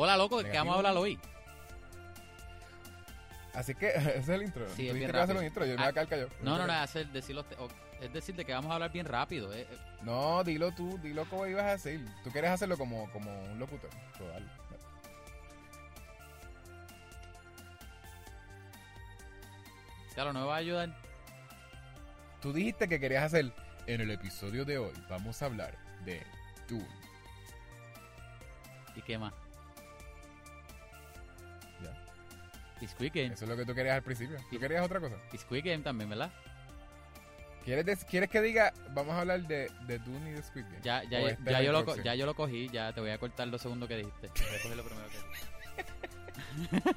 Hola, loco, ¿de qué vamos a hablar hoy? Así que ese es el intro. Sí, es bien que rápido. un intro, yo me voy Ah, a quedar callado. No, no, no, es, hacer, decir los te- o- es decir, de que vamos a hablar bien rápido. eh, eh. No, dilo tú, dilo cómo ibas a hacer. Tú quieres hacerlo como, como un locutor. Dale. Claro, no me va a ayudar. Tú dijiste que querías hacer. En el episodio de hoy vamos a hablar de Dune. ¿Y qué más? Y Squid Game. Eso es lo que tú querías al principio. Y- ¿Tú querías otra cosa? Y Squid Game también, ¿verdad? ¿Quieres, des- ¿Quieres que diga, vamos a hablar de, de Dune y de Squid Game? Ya, ya, ¿O ya, yo lo, ya yo lo cogí, ya te voy a cortar lo segundo que dijiste. Voy a coger lo primero que dijiste.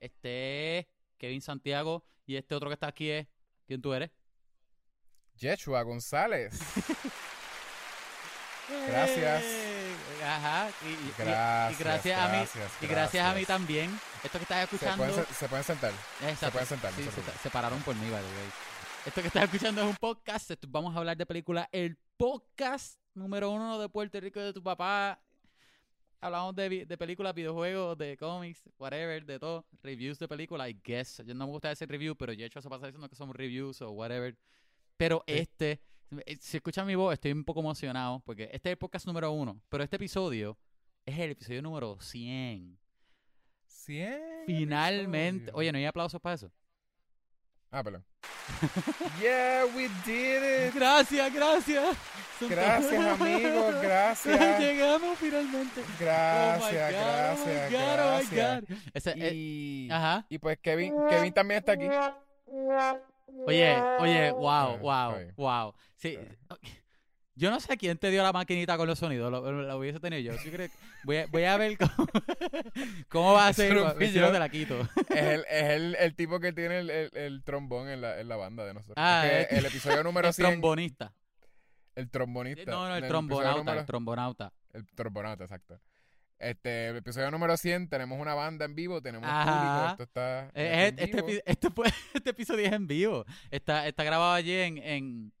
Este es Kevin Santiago y este otro que está aquí es. ¿Quién tú eres? Yeshua González. Gracias. Eh, Ajá. Y, Gracias, y gracias a mí. gracias, Y gracias a mí también. Esto que estás Se escuchando. pueden, se, se pueden sentar. Exacto. pueden sentar, no Sí, se se, se pararon por mí, by the way. Esto que estás escuchando es un podcast. Vamos a hablar de película. El podcast número uno de Puerto Rico de tu papá. Hablamos de, de películas, videojuegos, de cómics, whatever, de todo. Reviews de películas, I guess. Yo no me gusta decir review, pero yo he hecho se pasa diciendo que son reviews o whatever. Pero Sí. este, eh, si escuchan mi voz, estoy un poco emocionado porque este es el podcast número uno. Pero este episodio es el episodio número 100. 100 Finalmente. Oye, ¿no hay aplausos para eso? Ah, perdón. yeah, we did it. Gracias, gracias. Gracias, amigos, gracias. Llegamos finalmente. Gracias, gracias, gracias. Y, ajá. y pues Kevin, Kevin también está aquí. Oye, oye, wow, Ah, wow, wow. Sí, yo no sé quién te dio la maquinita con los sonidos, lo, lo- lo hubiese tenido yo. Sí creo que- voy, a, voy a ver cómo, cómo va a ser. si no yo. te la quito. Es el, es el, el tipo que tiene el, el, el trombón en la, en la banda de nosotros. Ah, Es que el- el episodio número El 100, trombonista. el trombonista. No, no, el trombonauta, número- el trombonauta. El trombonauta, exacto. Este, el episodio número 100, tenemos una banda en vivo, tenemos público, esto está Eh, aquí Este, en este, vivo. este, este episodio es en vivo. Está, está grabado allí en, en,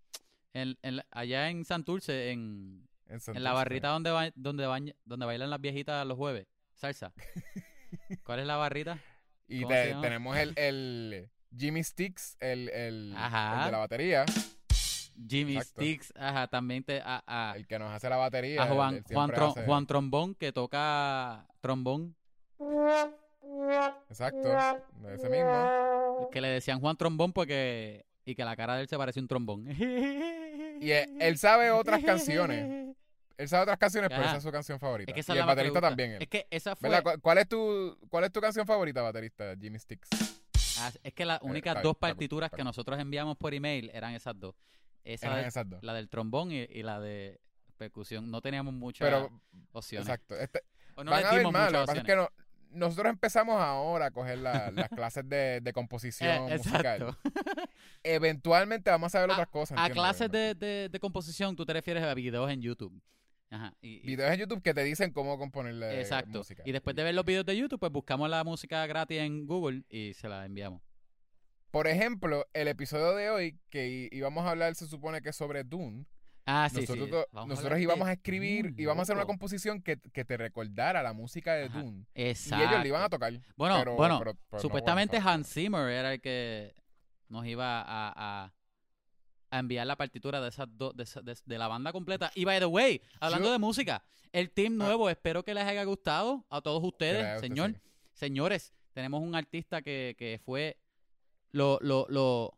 en- en allá en Santurce, en, en, la barrita donde, ba- donde, bañ- donde bailan las viejitas los jueves. Salsa. ¿Cuál es la barrita? Y tenemos el, el Jimmy Sticks, el, el, Ajá. el de la batería, Jimmy Exacto. Sticks. Ajá, también te, a, a, el que nos hace la batería. a Juan, Juan, hace- Juan Trombón que toca trombón. Exacto, ese mismo. Que le decían Juan Trombón porque... Y que la cara de él se parece a un trombón. Y él, él sabe otras canciones. Él sabe otras canciones, pero esa es su canción favorita. Es que esa y el baterista también. él. Es que esa fue... ¿Cuál, cuál es tu, ¿Cuál es tu canción favorita, baterista? Jimmy Sticks. Ah, es que las únicas está dos partituras que nosotros enviamos por email eran esas dos. Esa Eran de- esas dos. la del trombón y, y la de percusión. No teníamos muchas Pero, opciones. exacto. Este, O no van les a ver dimos más. Lo muchas que pasa es opciones. que no- nosotros empezamos ahora a coger la- las clases de, de composición Eh, musical. exacto. Eventualmente vamos a ver A- otras cosas. A clases de, de, de composición, tú te refieres a videos en YouTube. Ajá. Y, y- Videos en YouTube que te dicen cómo componerle exacto. música. Y después de ver los videos de YouTube, pues buscamos la música gratis en Google y se la enviamos. Por ejemplo, el episodio de hoy que íbamos a hablar se supone que es sobre Dune. Ah, sí, nosotros sí. Vamos nosotros íbamos de a escribir, Dune, íbamos a hacer una composición que, que te recordara la música de Ajá. Dune. Exacto. Y ellos le iban a tocar. Bueno, pero- bueno, pero- pero no, Supuestamente bueno, Hans Zimmer era el que nos iba a, a- a enviar la partitura de esas dos de, esa- de- de la banda completa. Y by the way, hablando Yo- de música, el team Ah. nuevo, espero que les haya gustado a todos ustedes, usted, señor. sí. Señores, tenemos un artista que, que fue lo, lo, lo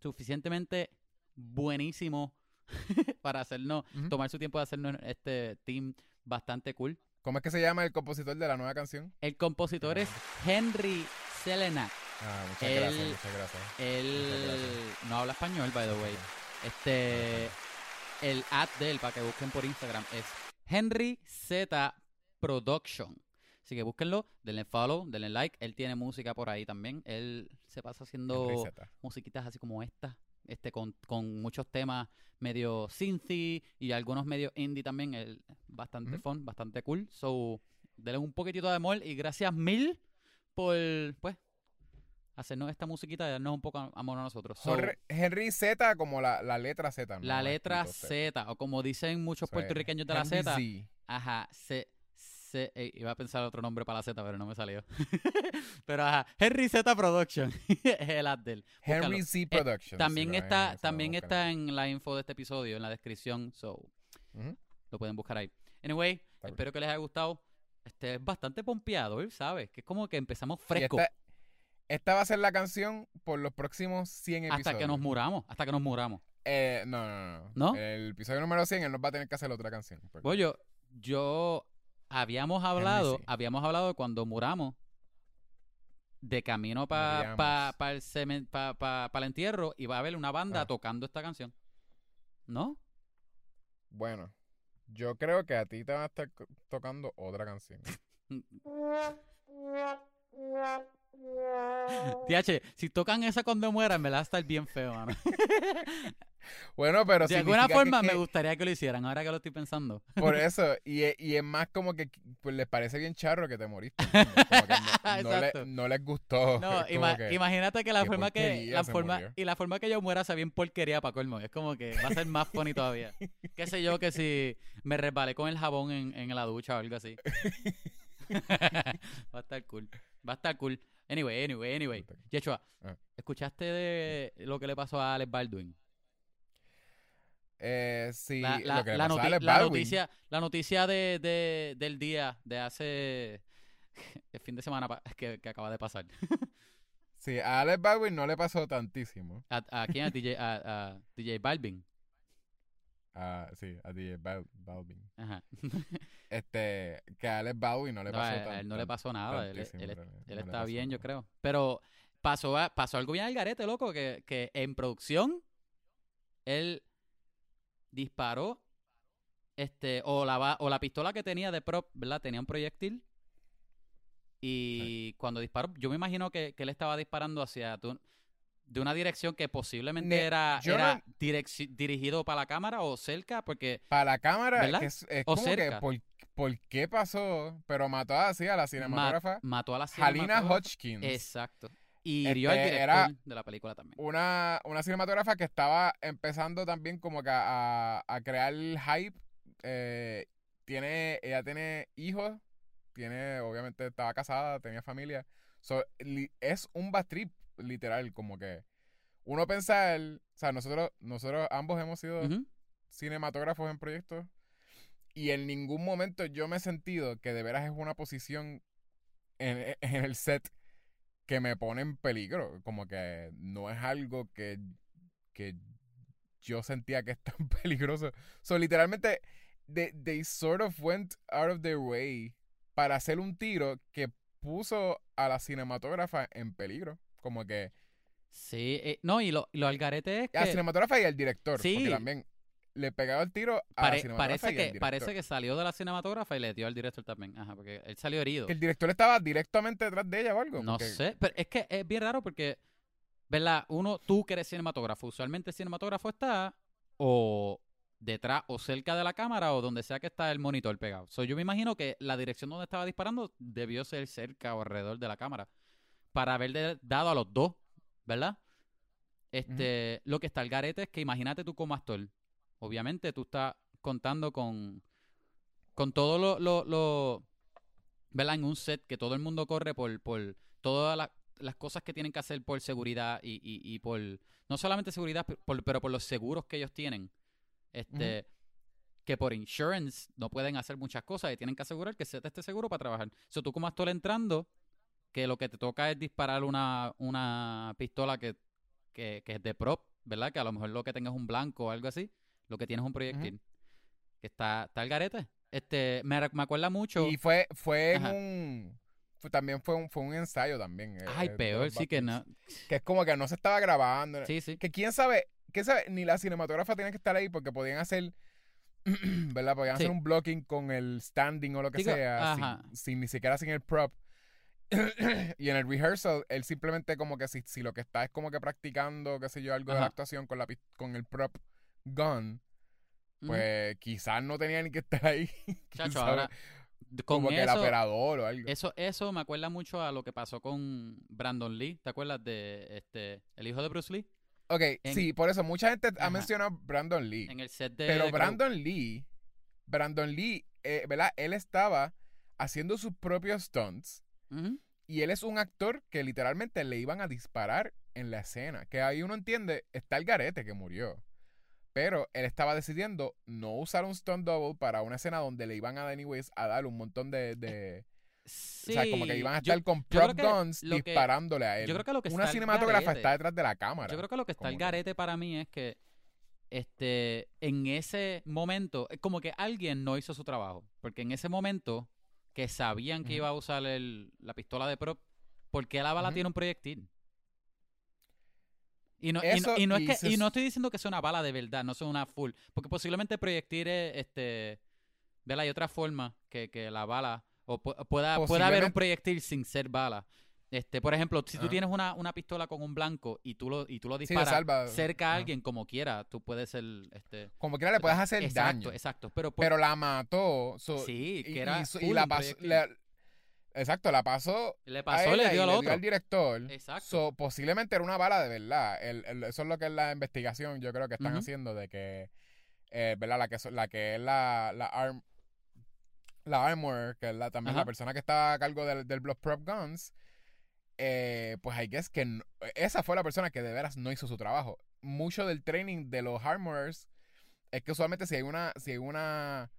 suficientemente buenísimo para hacernos, Ujú. tomar su tiempo de hacernos este team bastante cool. ¿Cómo es que se llama el compositor de la nueva canción? El compositor es Henry Selenak. Ah, muchas Él- gracias, muchas gracias. Él Muchas no habla español, by the way. Este, el ad de él para que busquen por Instagram es Henry Z Production. Así que búsquenlo, denle follow, denle like. Él tiene música por ahí también. Él se pasa haciendo musiquitas así como esta, este con, con muchos temas medio synthy y algunos medio indie también. Él, bastante Ujú. fun, bastante cool. So, denle un poquitito de amor y gracias mil por, pues, hacernos esta musiquita y darnos un poco amor a nosotros. So, Henry, Z como la, la letra Z. ¿no? la letra Z. O como dicen muchos puertorriqueños de la Z, Z. ajá, C, Eh, iba a pensar otro nombre para la Z, pero no me salió. pero ajá, Henry Z Production, es el ad de él. Búscalo. Henry Z Productions. También si lo ven, está, también está en la info de este episodio, en la descripción, so lo pueden buscar ahí. Anyway, espero que les haya gustado. Este es bastante pompeado, ¿sabes? Que es como que empezamos fresco esta, esta va a ser la canción por los próximos 100 episodios. hasta que nos muramos, hasta que nos muramos. Eh, no, no, no. ¿No? El episodio número 100 él nos va a tener que hacer otra canción. porque- Bollo, yo habíamos hablado, habíamos hablado de cuando muramos de camino para Moríamos. pa, el cemen- pa- pa- pa el entierro y va a haber una banda Ah. tocando esta canción. ¿No? Bueno, yo creo que a ti te van a estar tocando otra canción. TH, si tocan esa cuando mueran, me la va a estar bien feo, mano. Bueno, pero de alguna forma que- me gustaría que lo hicieran, ahora que lo estoy pensando. Por eso, y, e- y es más como que pues, les parece bien charro que te moriste. ¿entiendes? Como que no, no le- Exacto. no les gustó. No, es como ima- que- imagínate que la forma que la forma murió. y la forma que yo muera sea bien porquería para colmo. Es como que va a ser más funny todavía. Qué sé yo que si me resbalé con el jabón en, en la ducha o algo así. va a estar cool. Va a estar cool. Anyway, anyway, anyway. Yeshua, Ah. ¿escuchaste de lo que le pasó a Alex Baldwin? Eh, sí, la, la- lo que le la noti- la noticia, la noticia de, de- del día de hace el fin de semana que, que acaba de pasar. Sí, a Alex Baldwin no le pasó tantísimo. ¿A, a quién? A DJ, a, a DJ Balvin. Ah, sí, a DJ Bal- Balvin. Ajá. Este, que a Alex Baldwin no le No, pasó a- a él no le pasó nada. Él, no está bien, yo nada. creo. Pero pasó, pasó algo bien al garete, loco, que, que en producción él disparó este o la o la pistola que tenía de prop, ¿verdad? Tenía un proyectil. Y cuando disparó, yo me imagino que, que él estaba disparando hacia tu- de una dirección que posiblemente Ne- era, no- dirigido para la cámara o cerca, porque Para la cámara, ¿Verdad? que es, es O como cerca. que por, por qué pasó, pero mató así a la ma- cinematógrafa mató a la Halina cinematógrafa. Hodgkins. Exacto. Y hirió al Este, director era de la película también. una, una cinematógrafa que estaba empezando también como que a, a crear hype. eh, tiene, ella tiene hijos, tiene, obviamente estaba casada, tenía familia. So, li- es un bad trip, literal, como que uno pensar, o sea, nosotros, nosotros ambos hemos sido cinematógrafos en proyectos y en ningún momento yo me he sentido que de veras es una posición en, en el set que me pone en peligro. Como que no es algo que, que yo sentía que es tan peligroso. So, literalmente, they, they sort of went out of their way para hacer un tiro que puso a la cinematógrafa en peligro. Como que Sí, eh, no, y lo, y lo algarete es a la que cinematógrafa y al director. Sí. Porque también le pegaba el tiro a la cinematógrafa parece, y al que, director. parece que salió de la cinematógrafa y le dio al director también. Ajá, porque él salió herido. El director estaba directamente detrás de ella o algo. No porque- sé, pero es que es bien raro porque, ¿verdad? Uno, tú que eres cinematógrafo, usualmente el cinematógrafo está o detrás o cerca de la cámara o donde sea que está el monitor pegado. So, yo me imagino que la dirección donde estaba disparando debió ser cerca o alrededor de la cámara para haberle dado a los dos, ¿verdad? Este, lo que está el garete es que imagínate tú como actor. Obviamente tú estás contando con con todo lo, lo, lo- ¿verdad? En un set que todo el mundo corre por, por todas la- las cosas que tienen que hacer por seguridad y, y, y por, no solamente seguridad, pe- por- pero por los seguros que ellos tienen. Este, que por insurance no pueden hacer muchas cosas y tienen que asegurar que el set esté seguro para trabajar. So, tú como actor entrando, que lo que te toca es disparar una, una pistola que, que, que es de prop, ¿verdad? Que a lo mejor lo que tengas es un blanco o algo así, lo que tienes es un proyectil. Que está, está el garete. Este, me, me acuerda mucho. Y fue, fue en Ajá. un. fue- también fue un, fue un ensayo también. eh, Ay, eh, peor, sí que no. Que es como que no se estaba grabando. Sí, sí. Que quién sabe, que sabe, ni la cinematógrafa tiene que estar ahí porque podían hacer, ¿verdad? Podían Sí. hacer un blocking con el standing o lo que Digo, sea, ajá. sin, sin ni siquiera sin el prop. y en el rehearsal, él simplemente como que si, si lo que está es como que practicando, qué sé yo, algo de la Ajá. actuación con, la, con el prop gun, Ujú. pues quizás no tenía ni que estar ahí. Chacho, ahora, con como que el eso, operador o algo. eso, eso me acuerda mucho a lo que pasó con Brandon Lee. ¿Te acuerdas de este el hijo de Bruce Lee? Ok, en- sí, por eso mucha gente ha mencionado Brandon Lee. En el set de. Pero. Brandon Lee, Brandon Lee, eh, ¿verdad? Él estaba haciendo sus propios stunts y él es un actor que literalmente le iban a disparar en la escena. Que ahí uno entiende, está el garete que murió. Pero él estaba decidiendo no usar un stunt double para una escena donde le iban a anyways a dar un montón de... de- Sí, o sea, como que iban a yo- estar con prop guns que- disparándole a él. yo creo que lo que una cinematógrafa garete- está detrás de la cámara. Yo creo que lo que está el garete para mí es que este en ese momento, es como que alguien no hizo su trabajo. Porque en ese momento que sabían que iba a usar el- la pistola de prop, ¿por qué la bala tiene un proyectil? Y no, y, no, y no es que, se y no estoy diciendo que sea una bala de verdad, no sea una full. Porque posiblemente proyectiles, este, ¿verdad? Hay otra forma que, que la bala, o pu- pueda, pueda haber un proyectil sin ser bala. Este, por ejemplo, si tú Ah. tienes una, una pistola con un blanco y tú lo, y tú lo disparas cerca a alguien como quiera, tú puedes ser, este... Como quiera le puedes hacer exacto, daño. Exacto, pero... por- Pero la mató. so- sí, que era y full la un pasó. proyectil. le- exacto, la pasó. le a pasó, ella le dio y al le otro. dio al director. Exacto. So, posiblemente era una bala de verdad. El- el- eso es lo que es la investigación, yo creo que están haciendo de que, eh, ¿verdad? La que, so- la que es la, la arm, la armor, que es la, también Ajá. la persona que está a cargo del, del Blood Prop Guns, eh, pues hay que es que no- esa fue la persona que de veras no hizo su trabajo. Mucho del training de los armorers es que usualmente si hay una, si hay una,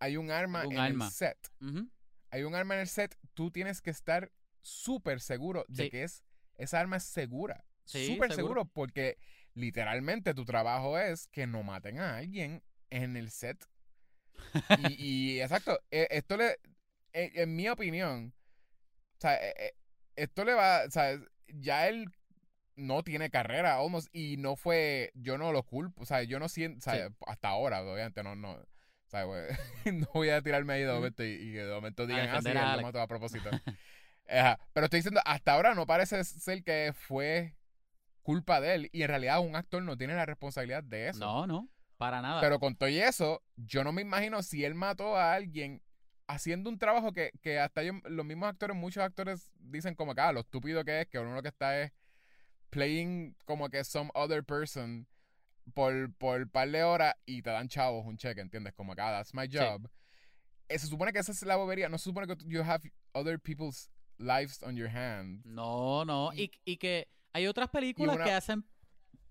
hay un arma Un en arma. el set, Ujú. Hay un arma en el set, tú tienes que estar súper seguro de que es esa arma es segura. Sí, súper seguro. seguro porque literalmente tu trabajo es que no maten a alguien en el set. y, y, exacto, eh, esto le, eh, en mi opinión, o sea, eh, esto le va, o sea, ya él no tiene carrera almost y no fue, yo no lo culpo, o sea, yo no siento, o sea, Sí. hasta ahora, obviamente, no, no, sea, güey, no voy a tirarme ahí de momento y, de momento digan, ah, sí, él lo mató a propósito. Ajá, Pero estoy diciendo, hasta ahora no parece ser que fue culpa de él y en realidad un actor no tiene la responsabilidad de eso. No, no, para nada. Pero con todo y eso, yo no me imagino si él mató a alguien haciendo un trabajo que, que hasta ellos- los mismos actores, muchos actores dicen como que, ah, lo estúpido que es, que uno lo que está es playing como que some other person por, por par de horas y te dan chavos un cheque, ¿entiendes? Como ah, that's my Sí. job. Eh, se supone que esa es la bobería, no se supone que you have other people's lives on your hand. No, no. Y- Y, que hay otras películas una- que hacen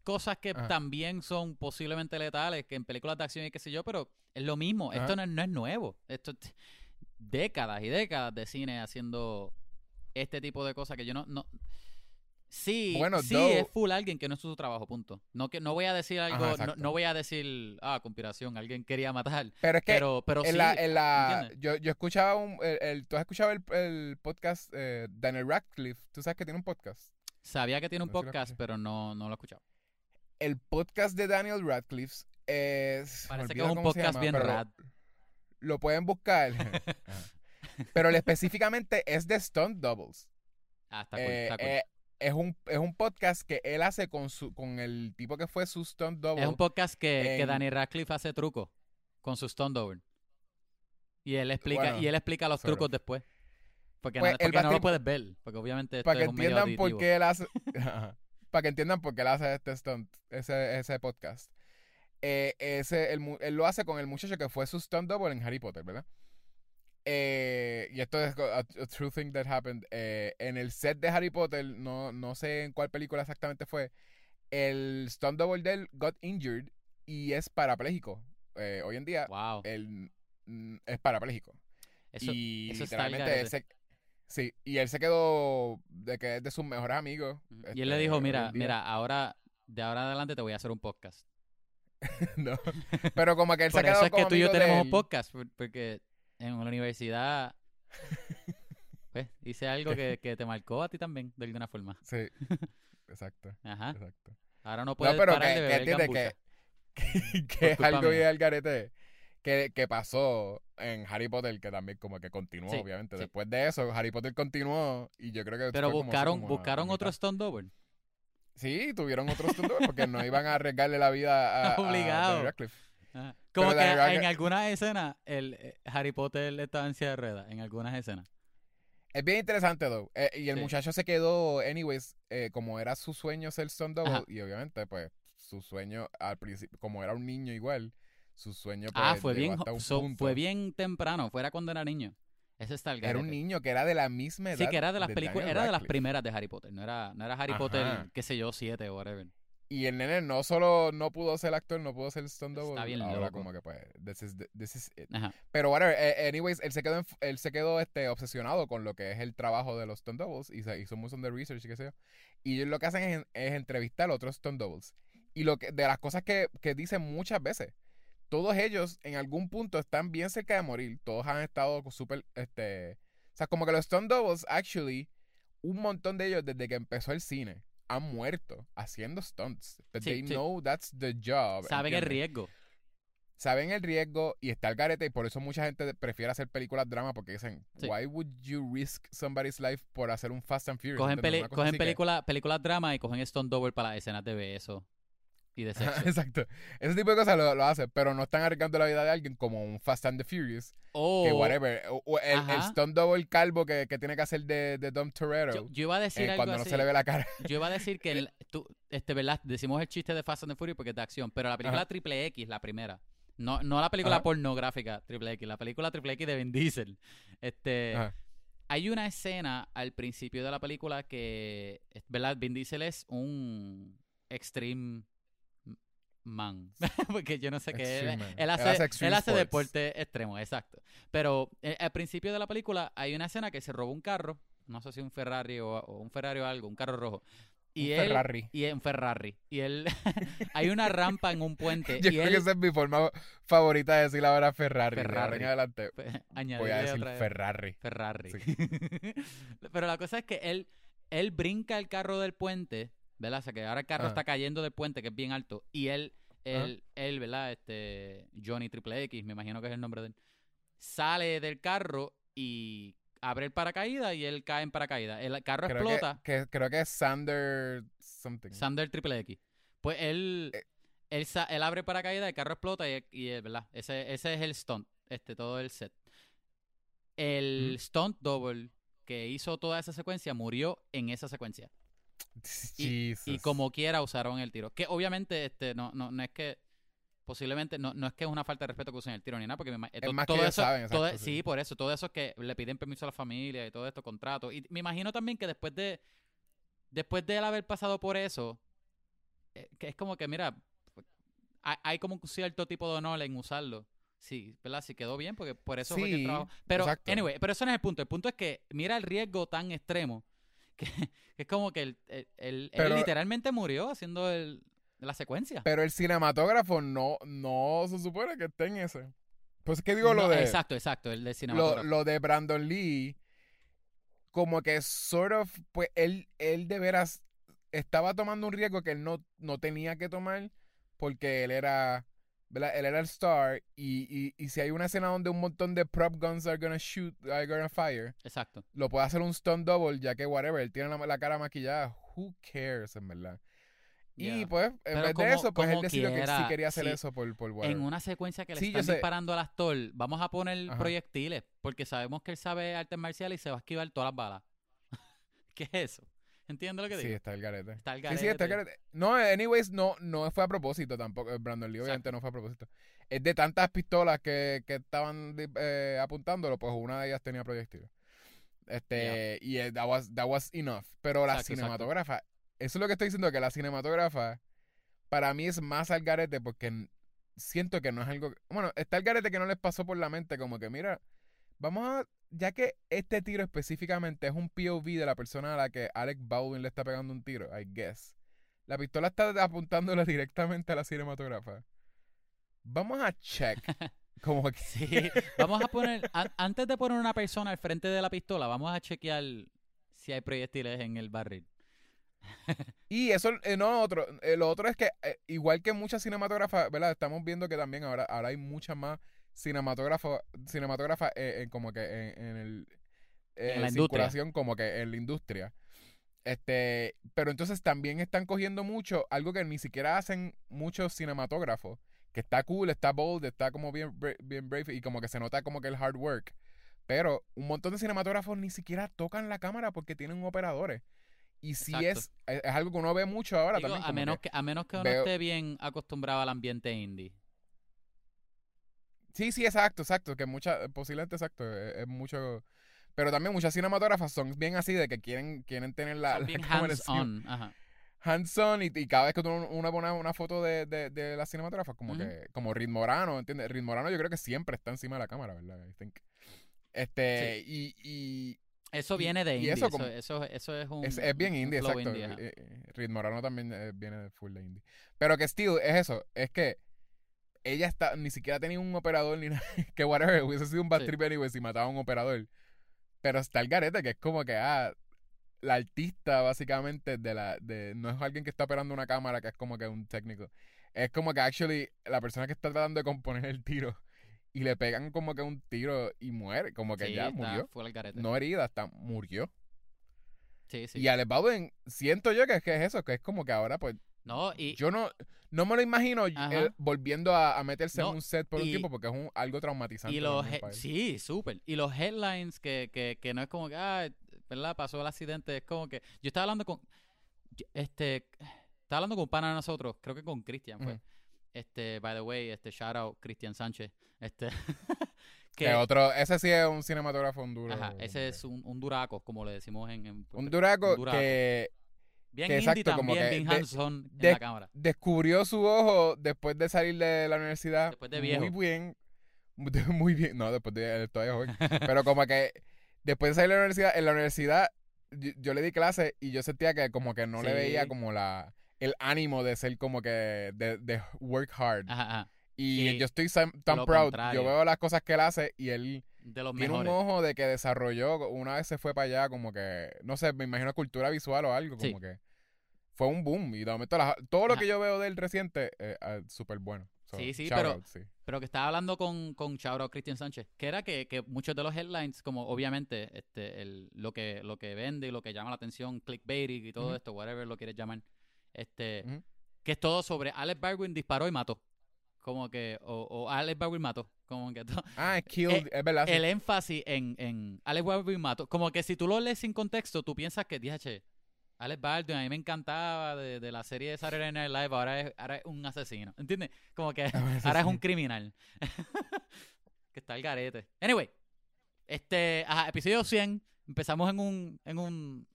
cosas que Ajá. también son posiblemente letales, que en películas de acción y qué sé yo, pero es lo mismo. Ajá. Esto no, es- no es nuevo. Esto es décadas y décadas de cine haciendo este tipo de cosas que yo no... no Sí, Bueno, sí though- es full alguien que no hizo su trabajo, punto. No que no voy a decir algo, no, voy a decir, ah, conspiración, alguien quería matar, Pero es que pero pero en sí, la, en la, yo, yo escuchaba un, el, el- tú has escuchado el, el podcast eh, Daniel Radcliffe, tú sabes que tiene un podcast. sabía que tiene un No podcast, pero no no lo he escuchado. El podcast de Daniel Radcliffe es, Parece que es un podcast llama, bien lo- rad. Lo, pueden buscar. Pero específicamente es de stunt doubles. Ah, está cool, Eh, está cool. eh, es un, es un podcast que él hace con su con el tipo que fue su stunt double. Es un podcast que, que Danny Radcliffe hace trucos con su stunt double. Y él explica, Bueno, y él explica los trucos después. Porque, Pues, no, porque no lo puedes ver. Porque obviamente esto para que es un medio entiendan por qué él hace para que entiendan por qué él hace este stunt ese, ese podcast Eh, ese, el él lo hace con el muchacho que fue su stunt double en Harry Potter ¿verdad? Eh, y esto es a, a true thing that happened Eh, en el set de Harry Potter no, no sé en cuál película exactamente fue el stunt double de él got injured y es parapléjico Eh, hoy en día Wow. él mm, es parapléjico Eso, y eso está al literalmente él se, sí, y él se quedó de que es de sus mejores amigos. Y él le este, dijo, hoy mira, mira, ahora, de ahora en adelante te voy a hacer un podcast. No. Pero como que él se Por eso es que como tú y yo tenemos un podcast. por- Porque en la universidad, pues, hice algo que, que te marcó a ti también, de alguna forma. Sí, exacto, Ajá. exacto. Ahora no puedes pero parar que- de que entiende que, que es algo bien al garete que, que pasó en Harry Potter, que también como que continuó, Sí, obviamente. sí. Después de eso, Harry Potter continuó y yo creo que Pero como buscaron, como buscaron otro stunt double. Sí, tuvieron otros stunt double porque no iban a arriesgarle la vida a, Obligado. Ajá. Como Pero que verdad en que- algunas escenas el eh, Harry Potter estaba en silla de ruedas, en algunas escenas. Es bien interesante, though. Eh, y el Sí. muchacho se quedó, anyways, eh, como era su sueño ser stunt double, Ajá. y obviamente, pues, su sueño al principio, como era un niño igual, su sueño, pues, ah, fue llegó bien, hasta un so- punto. fue bien temprano, fuera cuando era niño. Ese está el Era un niño que era de la misma edad. Sí, que era de las películas, Daniel era de las Radcliffe. primeras de Harry Potter, no era, no era Harry Ajá. Potter, qué sé yo, siete o whatever. Y el nene no solo no pudo ser actor, no pudo ser stunt double. Está bien ahora loco. como que pues, this is, this is it. Pero whatever, eh, anyways, él se quedó, él se quedó este, obsesionado con lo que es el trabajo de los stunt doubles y se hizo mucho de research y qué sé yo. Y ellos lo que hacen es, es entrevistar a otros stunt doubles. Y lo que, de las cosas que, que dicen muchas veces, todos ellos en algún punto están bien cerca de morir. Todos han estado súper, este... O sea, como que los stunt doubles, actually, un montón de ellos desde que empezó el cine han muerto haciendo stunts. But Sí, they sí. know that's the job. Saben el riesgo. saben el riesgo y está el garete y por eso mucha gente prefiere hacer películas drama porque dicen, Sí. why would you risk somebody's life por hacer un Fast and Furious? Cogen, peli- cogen así que- películas películas drama y cogen stunt double para las escenas de beso y de sexo. Exacto. Ese tipo de cosas lo, lo hacen, pero no están arriesgando la vida de alguien como un Fast and the Furious, o que whatever. O, o el, el stunt double calvo que, que tiene que hacer de, de Dom Toretto yo, yo iba a decir eh, algo cuando no se le ve la cara. Yo iba a decir que el- tú, este, ¿verdad? Decimos el chiste de Fast and the Furious porque es de acción, pero la película Ajá. Triple X, la primera, no, no la película Ajá. pornográfica Triple X, la película Triple X de Vin Diesel. Este, Ajá. hay una escena al principio de la película que, ¿verdad? Vin Diesel es un extreme man, porque yo no sé qué man. él Él hace, hace extreme él hace sports. deporte extremo, exacto. Pero eh, al principio de la película hay una escena que se robó un carro, no sé si un Ferrari o, o un Ferrari o algo, un carro rojo. Y Un él, Ferrari. Y un Ferrari. Y él, hay una rampa en un puente. Yo y creo él, que esa es mi forma favorita de decir Ferrari. De ahora Ferrari. en adelante voy a decir. Ferrari. Ferrari. Pero la cosa es que él, él brinca el carro del puente, ¿verdad? O sea, que ahora el carro Ajá. está cayendo del puente, que es bien alto, y él, Ajá. él, él, ¿verdad? Este, Johnny Triple X, me imagino que es el nombre de él, sale del carro y abre el paracaídas y él cae en paracaídas. El carro Creo explota. que, que- creo que es Sander something. Sander Triple X. Pues él, Eh. él, él abre paracaídas, el carro explota y, y ¿verdad? Ese, ese es el stunt, este, todo el set. El Ujú. stunt double que hizo toda esa secuencia murió en esa secuencia. Y como quiera usaron el tiro. Que obviamente este, no, no, no es que posiblemente no, no es que es una falta de respeto que usen el tiro ni nada, porque me Es to- más que todo ellos eso, saben, todo- exacto, sí. sí, por eso, todo eso es que le piden permiso a la familia y todo esto, contrato. Y me imagino también que después de después de él haber pasado por eso, eh, que es como que, mira, hay, hay como un cierto tipo de honor en usarlo. Sí, ¿verdad? Sí quedó bien, porque por eso fue que el trabajo. Pero, exacto. anyway, pero eso no es el punto. El punto es que mira el riesgo tan extremo que, que es como que él, él- él- él Pero- literalmente murió haciendo el, la secuencia. Pero el cinematógrafo no, no se supone que esté en ese. Pues es que digo lo No, de. Exacto, exacto, el de lo, cinematógrafo. lo de Brandon Lee, como que sort of, pues él, él de veras estaba tomando un riesgo que él no, no tenía que tomar porque él era, ¿verdad? Él era el star y, y, y si hay una escena donde un montón de prop guns are gonna shoot, are gonna fire, Exacto. lo puede hacer un stunt double ya que whatever, él tiene la, la cara maquillada, who cares en verdad. Y pues, en Pero vez de eso, pues él decidió que sí quería hacer sí. eso por, por whatever. En una secuencia que le Sí, están disparando al actor, vamos a poner Ajá. proyectiles, porque sabemos que él sabe artes marciales y se va a esquivar todas las balas. ¿Qué es eso? ¿Entiendes lo que Sí, digo? está el garete. Está el Sí, sí, está el garete. garete. No, anyways, no, no fue a propósito tampoco. eh, Brandon Lee obviamente Exacto. no fue a propósito. Es de tantas pistolas que, que estaban eh, apuntándolo, pues una de ellas tenía proyectil. Este, y eh, that was, that was enough. Pero la Exacto, exacto. cinematógrafa, eso es lo que estoy diciendo, que la cinematógrafa para mí es más al garete porque siento que no es algo... Bueno, está el garete que no les pasó por la mente, como que mira, vamos a... Ya que este tiro específicamente es un POV de la persona a la que Alec Baldwin le está pegando un tiro, I guess. La pistola está apuntándole directamente a la cinematógrafa. Vamos a check. Como que... Sí, vamos a poner, an- antes de poner una persona al frente de la pistola, vamos a chequear si hay proyectiles en el barril. y eso, eh, no, otro, eh, lo otro es que, eh, igual que muchas cinematógrafas, ¿verdad? Estamos viendo que también ahora, ahora hay muchas más cinematógrafas, cinematógrafas eh, en como que en, en el... eh, En la industria. circulación como que en la industria. Este, pero entonces también están cogiendo mucho, algo que ni siquiera hacen muchos cinematógrafos, que está cool, está bold, está como bien, bien brave y como que se nota como que el hard work. Pero un montón de cinematógrafos ni siquiera tocan la cámara porque tienen operadores. Y si es, es, es algo que uno ve mucho ahora Digo, también. a, menos que- que, a menos que uno veo- esté bien acostumbrado al ambiente indie. Sí, sí, exacto, exacto. Que muchas, posiblemente exacto, es, es mucho. Pero también muchas cinematógrafas son bien así de que quieren, quieren tener la, la hands-on. Ajá. hands-on y, y cada vez que uno, uno pone una foto de, de, de la cinematógrafa, como Ujú. que, como Reed Morano, ¿entiendes? Reed Morano yo creo que siempre está encima de la cámara, ¿verdad? I think. Este, y, y Eso viene de indie. eso Eso, como- eso, eso es un. es, es bien indie, exacto. indie. Eh, eh, Reed Morano también eh, viene de full de indie. Pero que still, es eso, es que ella está, ni siquiera tenía un operador ni nada, que whatever, hubiese sido un bad Sí. trip anyway si mataba a un operador. Pero está el garete, que es como que, ah, la artista básicamente de la, de, no es alguien que está operando una cámara, que es como que un técnico. Es como que actually la persona que está tratando de componer el tiro y le pegan como que un tiro y muere, como que Sí, ya murió. No herida, está, murió. Sí, sí. Y Alec Baldwin, siento yo que es, que es eso, que es como que ahora, pues, No, y. yo no, no me lo imagino él volviendo a, a meterse No, en un set por un tiempo porque es un, algo traumatizante. Y los sí, súper. Y los headlines que, que, que no es como que, ah, ¿verdad? Pasó el accidente. Es como que. Yo estaba hablando con. Este. Estaba hablando con un pana de nosotros, creo que con Cristian fue. Este, by the way, este shout out Cristian Sánchez. Este. Que que, otro, ese sí es un cinematógrafo un duro. ajá, ese es un, un duraco, como le decimos en. en Un duraco, un duraco. que bien que indie exacto, como que bien de- hands-on en de- la cámara. descubrió su ojo después de salir de la universidad. Después de viejo. Muy bien. Muy bien. No, después de él todavía joven. Pero como que después de salir de la universidad, en la universidad yo, yo le di clase y yo sentía que como que no le Sí. veía como la el ánimo de ser como que de, de work hard. Ajá, ajá. Y yo estoy sam- tan lo proud. contrario. Yo veo las cosas que él hace y él De los tiene un ojo de que desarrolló. Una vez se fue para allá como que, no sé, me imagino cultura visual o algo, Sí. como que fue un boom. Y de momento todo lo Ajá. que yo veo de él reciente es súper bueno. So, Sí, sí, pero- out, sí. Pero que estaba hablando con, con Chauro Cristian Sánchez, que era que, que muchos de los headlines, como obviamente este, el, lo, que, lo que vende y lo que llama la atención, clickbait y todo esto, whatever lo quieres llamar, este, que es todo sobre Alex Baldwin disparó y mató. Como que, o, o Alex Baldwin mató. Como que todo- Ah, es Killed, es verdad. sí. el énfasis en, en Alex Baldwin mató. Como que si tú lo lees sin contexto, tú piensas que, dije, Alex Baldwin, a mí me encantaba de, de la serie de Saturday Night Live, ahora es, ahora es un asesino. ¿Entiendes? Como que ahora es un criminal. que está el garete. Anyway, este, ajá, episodio 100. Empezamos en un, en un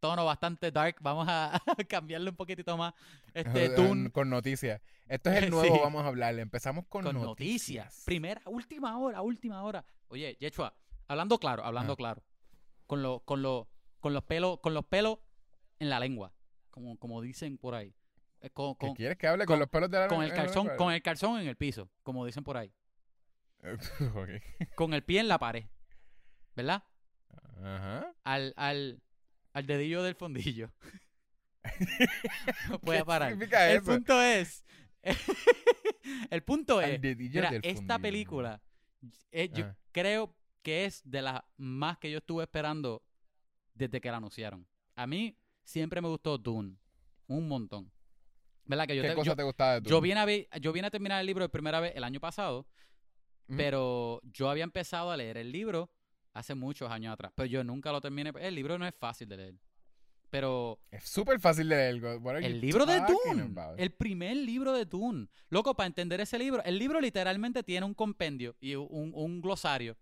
tono bastante dark. Vamos a cambiarle un poquitito más. Este, Dune Con noticias. Esto es el nuevo, Sí. vamos a hablarle. Empezamos con, con noticias. noticias. Primera, última hora, última hora. Oye, Yechua, hablando claro, hablando claro. Con los, con los, con los pelos, con los pelos en la lengua. Como, como dicen por ahí. Eh, Con, ¿Qué con, quieres que hable con, con- los pelos de la con el calzón, lengua? con el calzón en el piso, como dicen por ahí. Con el pie en la pared. ¿Verdad? Ajá. Al, al, al dedillo del fondillo. Voy ¿Qué a parar. significa El eso? punto es. el punto es. Mira, esta película, eh, yo Ah. creo que es de las más que yo estuve esperando desde que la anunciaron. A mí siempre me gustó Dune. Un montón. ¿Verdad? Que yo, ¿Qué te- cosa yo, te gustaba de tu? yo vine a ver- yo vine a terminar el libro de primera vez el año pasado, pero yo había empezado a leer el libro hace muchos años atrás. Pero yo nunca lo terminé. El libro no es fácil de leer. Pero Es súper fácil de leer. El libro de Dune. about? El primer libro de Dune. Loco, para entender ese libro, el libro literalmente tiene un compendio y un, un glosario.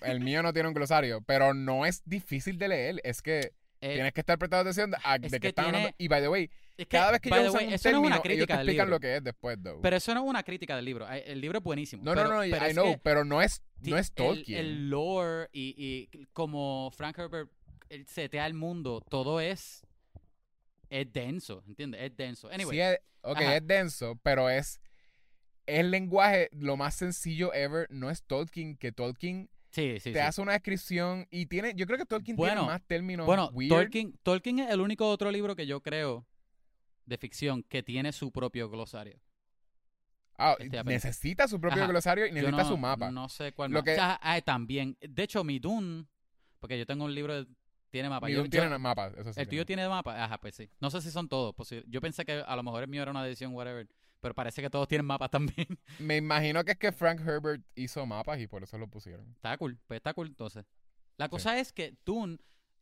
El mío no tiene un glosario, pero no es difícil de leer. Es que Eh, tienes que estar prestando atención a de es que están hablando. Y by the way, es que, cada vez que way, un no es término, ellos te explican libro. lo que es después, though. Pero eso no es una crítica del libro. Eh, El libro es buenísimo. no, pero- no, no, pero I es know, pero no es, no es el- Tolkien. El, lore y, y como Frank Herbert él setea el mundo, todo es es denso, ¿entiendes? Es denso. Anyway, Sí, es, ok, Ajá. es denso, pero es el lenguaje lo más sencillo ever. No es Tolkien, que Tolkien Sí, sí, te sí. hace una descripción y tiene, yo creo que Tolkien Bueno, tiene más términos Bueno, weird. Tolkien, Tolkien es el único otro libro que yo creo de ficción que tiene su propio glosario. Ah, este, necesita su propio Ajá. glosario y Yo necesita no, su mapa. No sé cuál Lo más. que- O sea, ah, también. De hecho, mi Dune, porque yo tengo un libro tiene mapa. Mi Yo- Dune yo- tiene mapas, eso sí. ¿El tuyo tiene mapa? Ajá, pues sí. No sé si son todos. posi- Yo pensé que a lo mejor el mío era una edición, whatever. Pero parece que todos tienen mapas también. Me imagino que es que Frank Herbert hizo mapas y por eso lo pusieron. está cool. Pues está cool entonces. La cosa es que Dune,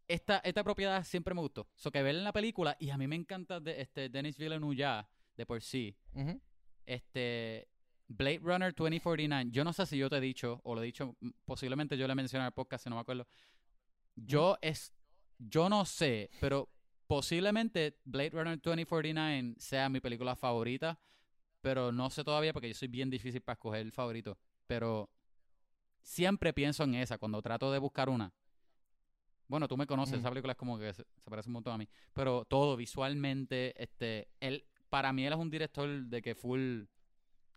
esta, esta propiedad siempre me gustó. So que verla en la película, y a mí me encanta de, este, Denis Villeneuve ya, de por sí. Este. Blade Runner 2049. Yo no sé si yo te he dicho, o lo he dicho, mm, posiblemente yo le mencioné al podcast, si no me acuerdo. Yo es. Yo no sé, pero posiblemente Blade Runner 2049 sea mi película favorita. Pero no sé todavía porque yo soy bien difícil para escoger el favorito. Pero siempre pienso en esa cuando trato de buscar una. Bueno, tú me conoces, Ujú. esa película es como que se, se parece un montón a mí. Pero todo visualmente, este, él, para mí él es un director de que full,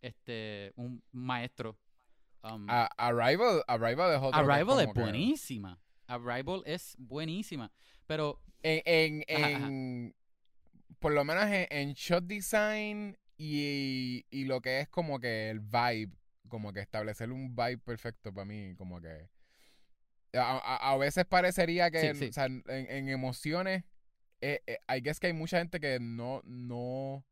este, un maestro. Um, A- Arrival, Arrival es otro. Arrival es que- buenísima. Arrival es buenísima. Pero, En, en, Ajá, ajá. en- por lo menos en, en shot design y, y lo que es como que el vibe, como que establecer un vibe perfecto para mí, como que a, a- a veces parecería que, Sí, sí. o sea, en, en emociones, eh, eh, I guess que hay mucha gente que no, no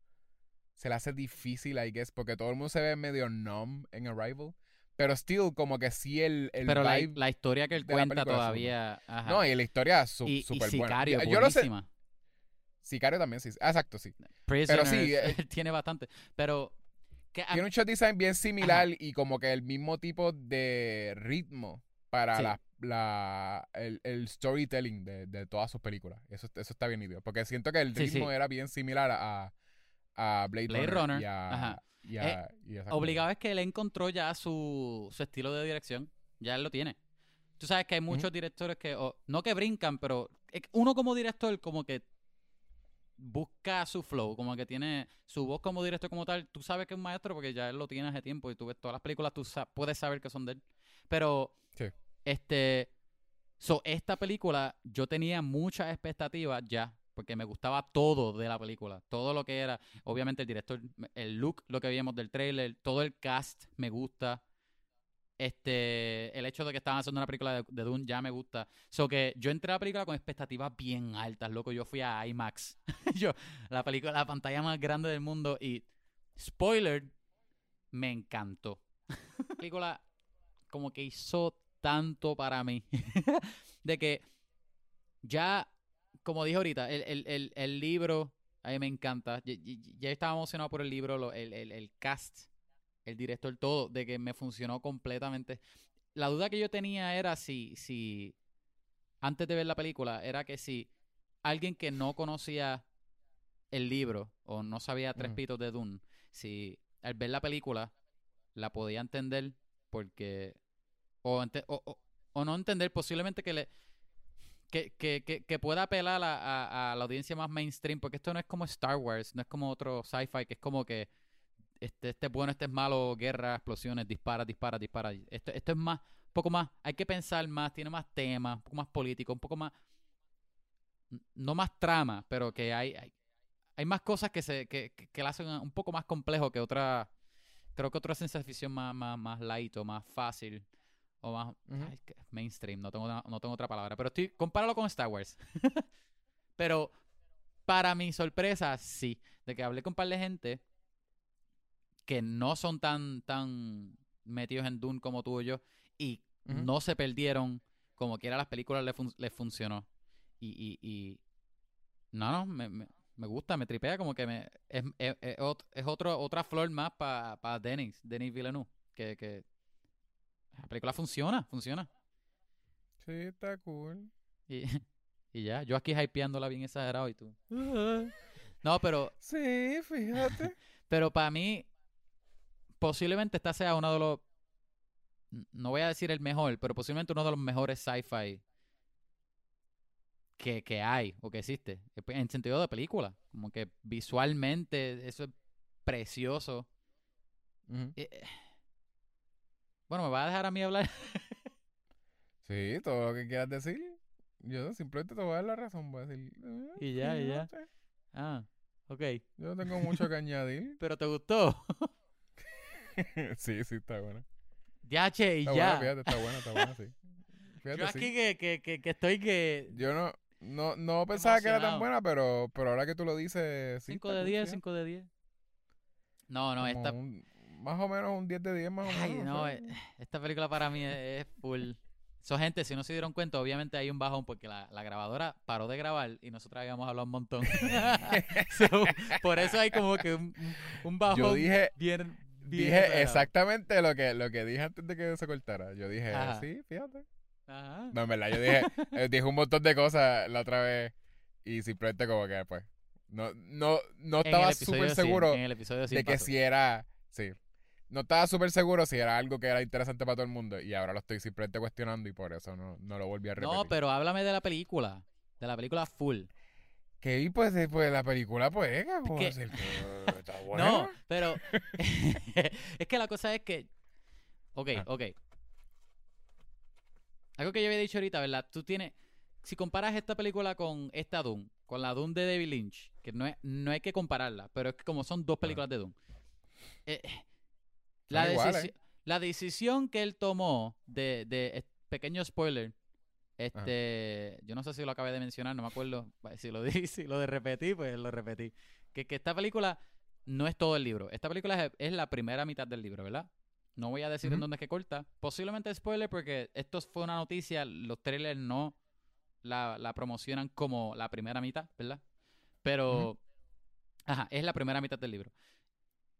se le hace difícil, I guess, porque todo el mundo se ve medio numb en Arrival, pero still como que sí el, el pero la, vibe, la historia que él cuenta todavía. ajá. no, y la historia es su- y, y súper buena. Yo- yo lo sé. Sicario también, sí. Ah, exacto, sí. Prisoners, sí, eh, tiene bastante. Pero, que Tiene un shot design bien similar y como que el mismo tipo de ritmo para Sí. la, la- el, el storytelling de, de todas sus películas. Eso, eso está bien nítido. Porque siento que el ritmo sí. era bien similar a, a Blade, Blade Runner, Runner, y a, ajá. y a- y a esa obligado es que él encontró ya su, su estilo de dirección. Ya él lo tiene. Tú sabes que hay muchos directores que, no que brincan, pero que uno como director como que busca su flow, como que tiene su voz como director como tal. Tú sabes que es un maestro porque ya él lo tiene hace tiempo y tú ves todas las películas, tú sa- puedes saber que son de él. Pero, Sí. este, so, esta película yo tenía muchas expectativas ya, porque me gustaba todo de la película, todo lo que era, obviamente el director, el look, lo que vimos del trailer, todo el cast me gusta. Este, el hecho de que estaban haciendo una película de, Dune ya me gusta. So que yo entré a la película con expectativas bien altas, loco. Yo fui a IMAX. yo, la película, la pantalla más grande del mundo. Y, spoiler, me encantó. la película como que hizo tanto para mí. de que ya, como dije ahorita, el, el, el, libro, a mí me encanta. Ya, ya- estaba emocionado por el libro, lo- el, el cast, el director, todo, de que me funcionó completamente. La duda que yo tenía era si, si, antes de ver la película, era que si alguien que no conocía el libro o no sabía tres Ujú. pitos de Dune, si al ver la película la podía entender porque o, ente- o, o- o no entender posiblemente que le que, que, que, que pueda apelar a, a- a la audiencia más mainstream porque esto no es como Star Wars no es como otro sci-fi que es como que este, este es bueno, este es malo, guerra, explosiones, dispara, dispara, dispara. Esto, esto es más, un poco más, hay que pensar más, tiene más temas, un poco más político, un poco más, no más trama, pero que hay, hay, hay más cosas que se que, que, que la hacen un poco más complejo que otra, creo que otra ciencia ficción más, más, más light o más fácil o más ay, mainstream, no tengo, no tengo otra palabra, pero estoy, compáralo con Star Wars. pero para mi sorpresa, sí, de que hablé con un par de gente que no son tan, tan metidos en Dune como tú y yo y no se perdieron como quiera las películas les, fun- les funcionó. Y, y, y no, no, me, me, me gusta, me tripea como que me es, es, es ot- es otro, otra flor más para Denis, Denis Villeneuve, que, que la película funciona, funciona. Sí, está cool. Y, y ya, yo aquí hypeándola bien exagerado y tú. No, pero Sí, fíjate. Pero para mí, posiblemente esta sea uno de los. No voy a decir el mejor, pero posiblemente uno de los mejores sci-fi que, que hay o que existe. En sentido de película. Como que visualmente eso es precioso. Eh, eh. Bueno, me va a dejar a mí hablar. Sí, todo lo que quieras decir. Yo simplemente te voy a dar la razón. Voy a decir. eh, Y ya, y no ya. sé. Ah, ok. Yo no tengo mucho que añadir. ¿Pero te gustó? sí, sí, está buena. ya, che, y Está ya. buena, fíjate, está buena, está buena, sí. Fíjate, Yo sí. aquí que, que, que, que estoy que... Yo no, no, no pensaba que era tan buena, pero, pero ahora que tú lo dices, sí. 5 está de cool, 10, fíjate. 5 de 10. No, no, Como esta... un- más o menos un 10 de 10, más o menos. Ay, no, eh, esta película para mí es, es full. So, gente, si no se dieron cuenta, obviamente hay un bajón porque la, la grabadora paró de grabar y nosotros habíamos hablado un montón. So, por eso hay como que un, un- un bajón Yo dije, bien, bien dije exactamente lo que, lo que dije antes de que se cortara. Yo dije, Ajá. sí, fíjate. Ajá. No, en verdad, yo dije, eh, dije un montón de cosas la otra vez y simplemente como que, pues, no, no, no estaba súper 100, seguro en el episodio 100 de que pasó. si era, sí, no estaba súper seguro si era algo que era interesante para todo el mundo y ahora lo estoy simplemente cuestionando y por eso no, no lo volví a repetir. No, pero háblame de la película. De la película full. Que y pues, eh, pues la película, pues, ¿qué puedo que- está. No, pero es que la cosa es que. Ok, Ah. ok. Algo que yo había dicho ahorita, ¿verdad? Tú tienes. Si comparas esta película con esta Doom, con la Doom de David Lynch, que no es, no hay que compararla, pero es que como son dos películas de Doom. eh, la, decisi- la decisión que él tomó de, de pequeño spoiler, este, yo no sé si lo acabé de mencionar, no me acuerdo si lo di, si lo de repetí, pues lo repetí. Que, que esta película no es todo el libro. Esta película es, es la primera mitad del libro, ¿verdad? No voy a decir en dónde es que corta. Posiblemente spoiler porque esto fue una noticia, los trailers no la, la promocionan como la primera mitad, ¿verdad? Pero, ajá, es la primera mitad del libro.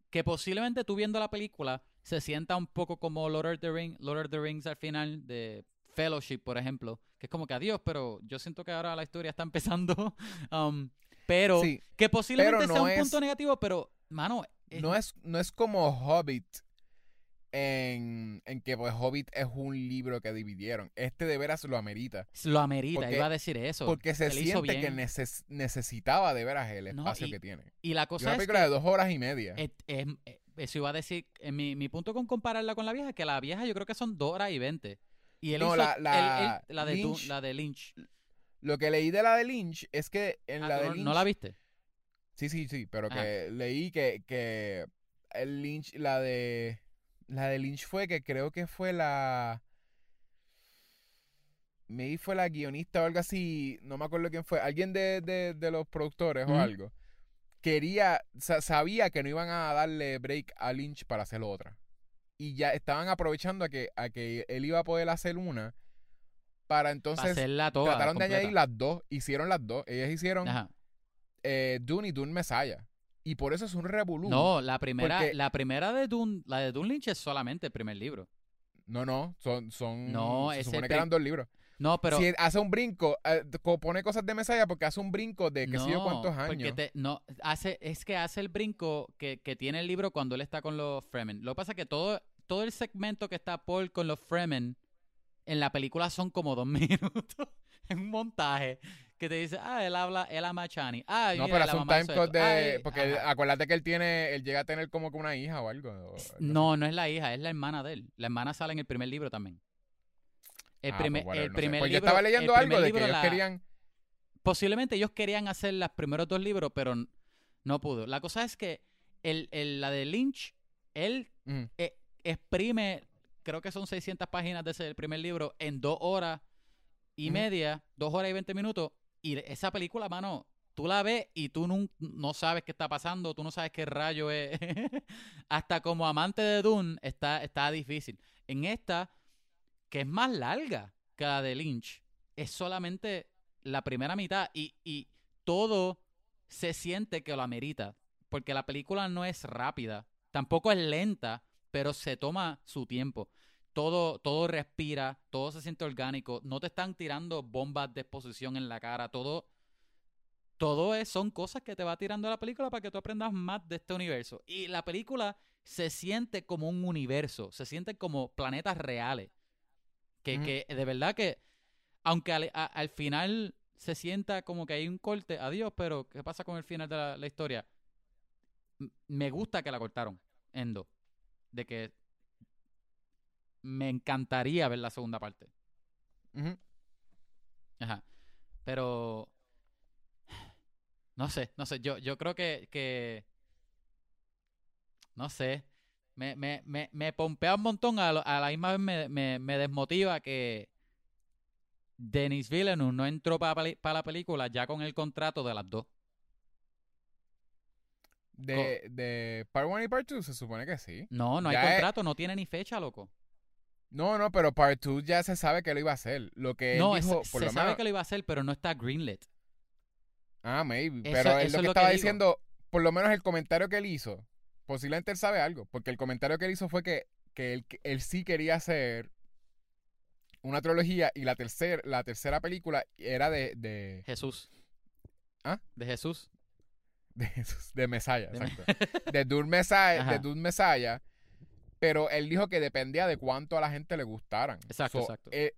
Que posiblemente tú viendo la película se sienta un poco como Lord of the, Ring, Lord of the Rings al final de Fellowship, por ejemplo. Que es como que adiós, pero yo siento que ahora la historia está empezando. um, pero Sí, que posiblemente pero sea no un es- punto negativo, pero, mano, es- no es, no es como Hobbit en, en que pues Hobbit es un libro que dividieron. Este de veras lo amerita. lo amerita, porque- iba a decir eso. Porque se siente que neces- necesitaba de veras el No, espacio y- que tiene. Y la Y cosa una es película que de dos horas y media. es- es- eh, eso iba a decir, eh, mi, mi punto con compararla con la vieja, que la vieja yo creo que son dos horas y veinte. Y él No, hizo la- la él- la de, Lynch- la de Lynch. Lo que leí de la de Lynch es que en Ah, la ¿tú de no, Lynch... ¿No la viste? Sí, sí, sí, pero Ajá. que leí que, que el Lynch, la de la de Lynch fue que creo que fue la maybe fue la guionista o algo así, no me acuerdo quién fue, alguien de, de, de los productores o algo. Quería, sa- sabía que no iban a darle break a Lynch para hacer otra. Y ya estaban aprovechando a que, a que él iba a poder hacer una para entonces hacerla toda. trataron de añadir las dos, hicieron las dos, ellas hicieron eh, Dune y Dune Messiah. Y por eso es un revolú. No, la primera, Porque- la primera de Dune, la de Dune Lynch es solamente el primer libro. No, no, son, son No, se supone que eran dos libros. No, pero si hace un brinco, eh, pone cosas de Messiah porque hace un brinco de que sé yo cuántos Porque años. te- no, hace, es que hace el brinco que, que tiene el libro cuando él está con los Fremen. Lo que pasa es que todo, todo el segmento que está Paul con los Fremen en la película son como dos minutos. en un montaje que te dice, ah, él habla, él ama a Chani. Ah, no, pero hace un mamá time hizo code esto. de. Ay, porque él- acuérdate que él tiene. Él llega a tener como que una hija o algo. o. No, no es la hija, es la hermana de él. La hermana sale en el primer libro también. El Ah, primer, pues, el no primer Pues yo libro. estaba el leyendo algo de que ellos la- querían. posiblemente ellos querían hacer los primeros dos libros, pero no pudo. La cosa es que el, el- la de Lynch, él eh, exprime, creo que son 600 páginas de ese primer libro, en dos horas y media, dos horas y 20 minutos. Y esa película, mano, tú la ves y tú nun- no, sabes qué está pasando, tú no sabes qué rayo es. Hasta como amante de Dune está, está difícil. En esta, que es más larga que la de Lynch, es solamente la primera mitad y, y todo se siente que lo amerita. Porque la película no es rápida, tampoco es lenta, pero se toma su tiempo. Todo, todo respira, todo se siente orgánico, no te están tirando bombas de exposición en la cara, todo, todo es, son cosas que te va tirando la película para que tú aprendas más de este universo. Y la película se siente como un universo, se siente como planetas reales. Que, que de verdad que, aunque al, a- al final se sienta como que hay un corte, adiós, pero ¿qué pasa con el final de la, la historia? M- Me gusta que la cortaron en dos. De que me encantaría ver la segunda parte. Ajá. Pero. No sé, no sé. Yo, yo creo que, que. No sé. Me, me, me, me pompea un montón. A, lo- a la misma vez me, me, me desmotiva que. Denis Villeneuve no entró para la película ya con el contrato de las dos. De, de Part 1 y Part 2 se supone que sí. No, no hay es- contrato, no tiene ni fecha, loco. No, no, pero Part 2 ya se sabe que lo iba a hacer. Lo que él No, es- dijo, se lo sabe menos. que lo iba a hacer, pero no está greenlit. Ah, maybe. Eso- pero él lo es que lo que estaba diciendo, por lo menos el comentario que él hizo, posiblemente él sabe algo, porque el comentario que él hizo fue que, que él, que él sí quería hacer una trilogía y la tercera, la tercera película era de, de, Jesús. ¿Ah? De Jesús. De, Jesús- de exacto. De Dune Messiah, Ajá. de pero él dijo que dependía de cuánto a la gente le gustaran. Exacto, exacto. eh,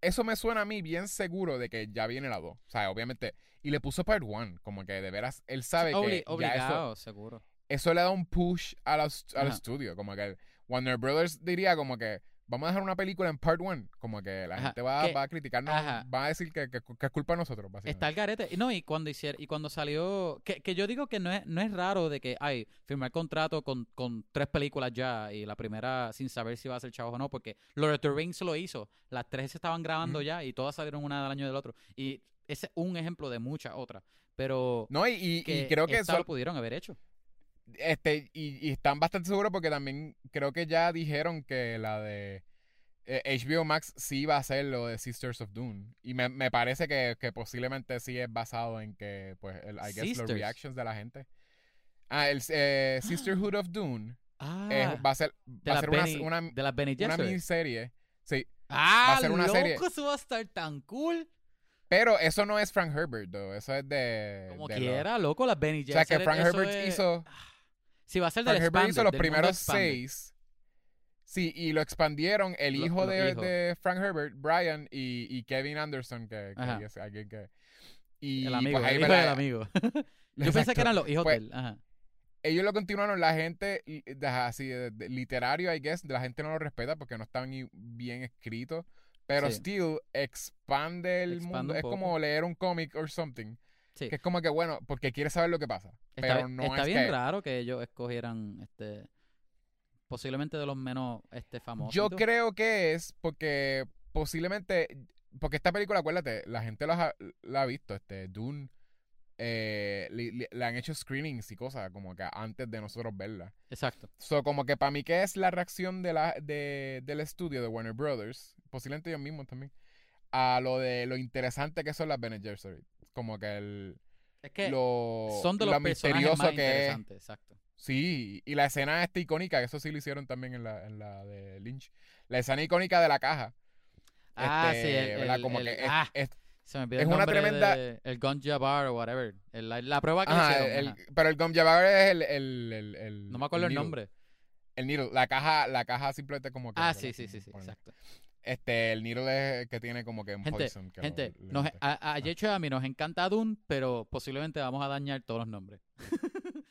eso me suena a mí bien seguro de que ya viene la 2. O sea, obviamente. Y le puso part 1. Como que de veras, él sabe Obli- que ya eso, obligado, seguro. eso le da un push al estudio. Como que Warner Brothers diría como que vamos a dejar una película en part 1. Como que la Ajá, gente va, que- va a criticarnos, ajá. va a decir que, que- que es culpa de nosotros, básicamente. Está el garete. Y No, y cuando hicieron, y cuando salió, que, que yo digo que no es, no es raro de que, ay, firmar contrato con, con tres películas ya y la primera sin saber si va a ser chavos o no, porque Lord of the Rings lo hizo. Las tres se estaban grabando ya y todas salieron una del año del otro. Y ese es un ejemplo de muchas otras. Pero No, y, y- y creo que eso, lo pudieron haber hecho. Este, y, y están bastante seguros porque también creo que ya dijeron que la de eh, HBO Max sí iba a ser lo de Sisters of Dune. Y me, me parece que, que posiblemente sí es basado en que, pues, el, I guess, los reactions de la gente. Ah, el eh, Sisterhood of Dune Ah, eh, va a ser, va a una, de las Bene una Gesserit. miniserie. Sí, Ah, a ser una loco, serie. eso va a estar tan cool. pero eso no es Frank Herbert, though. Eso es de... Como de quiera, loco, las Benny o sea, que Gesserit, Frank Herbert es- hizo... Sí, va a ser del Frank Herbert hizo los primeros seis. Sí, y lo expandieron el Lo- hijo los de, hijos. de Frank Herbert, Brian, y, y Kevin Anderson, que, que es alguien que... Y El amigo, pues el hijo del amigo. Yo pensé que eran los hijos Pues, de él. Ajá. Ellos lo continuaron, la gente, así, de- de- literario, I guess, la gente no lo respeta porque no están bien escritos. Pero Sí. still, expande el mundo. un Es como leer un cómic or something. Sí. Que es como que, bueno, porque quieres saber lo que pasa. Está, pero no está es bien que... raro que ellos escogieran este posiblemente de los menos este famosos. Yo creo que es porque posiblemente, porque esta película, acuérdate, la gente la, ha- la ha visto, este, Dune, eh, le, le- le han hecho screenings y cosas como que antes de nosotros verla. Exacto. So, como que para mí, ¿qué es la reacción de la, de, del estudio de Warner Brothers? Posiblemente ellos mismos también. A lo de lo interesante que son las Bene Gesserit. Como que el, Es que lo, son de lo los personajes misterioso más que es. interesantes, exacto. Sí, y la escena esta icónica, eso sí lo hicieron también en la, en la de Lynch. La escena icónica de la caja. Ah, Este, sí, el, Como el- que es- ah, es- se me olvidó es el una tremenda- de- el Gun Jabbar o whatever. La, la prueba que ajá, hicieron. pero el Jabbar es el, el, el, el- No me acuerdo el, nombre. El needle. La caja, la caja simplemente como que. Ah, sí, sí, sí, sí, exacto. Este, el needle es el que tiene como que un Gente, poison. que Gente, nos, a, a Yecho y a mí nos encanta Dune, pero posiblemente vamos a dañar todos los nombres.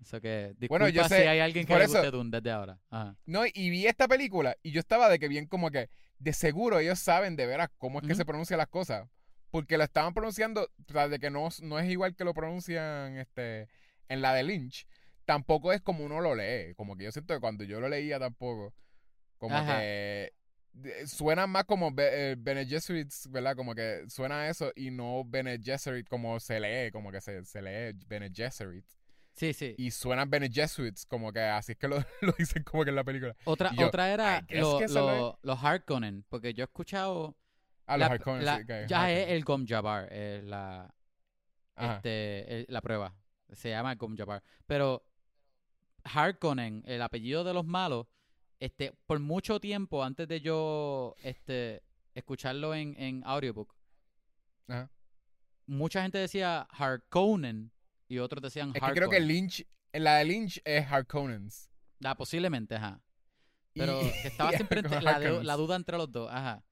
Eso que, Bueno, yo si sé, hay alguien que le eso- guste Dune desde ahora. Ajá. No, y vi esta película y yo estaba de que bien como que de seguro ellos saben de veras cómo es que se pronuncian las cosas. Porque lo estaban pronunciando, o sea, de que no, no es igual que lo pronuncian este en la de Lynch. Tampoco es como uno lo lee. Como que yo siento que cuando yo lo leía tampoco, como Ajá. que suena más como Be- eh, Bene Gesserits, ¿verdad? Como que suena eso y no Bene Gesserit como se lee, como que se, se lee Bene Gesserit. Sí, sí. Y suenan Bene Jesuits, como que así es que lo, lo dicen como que en la película. Otra, yo, otra era lo- los Harkonnen, porque yo he escuchado... Ah, los Harkonnen, la- sí, que- ya Harkonnen. es el Gom Jabbar, eh, la, este, el- la prueba. Se llama Gom Jabbar. Pero Harkonnen, el apellido de los malos, este, por mucho tiempo antes de yo este, escucharlo en, en audiobook, Ajá. mucha gente decía Harkonnen y otros decían Es que creo que. Lynch, la de Lynch es Harkonnens. Ah, posiblemente, ajá. Y- Pero que estaba siempre entre- la, de- Harkonnens. la duda entre los dos, ajá.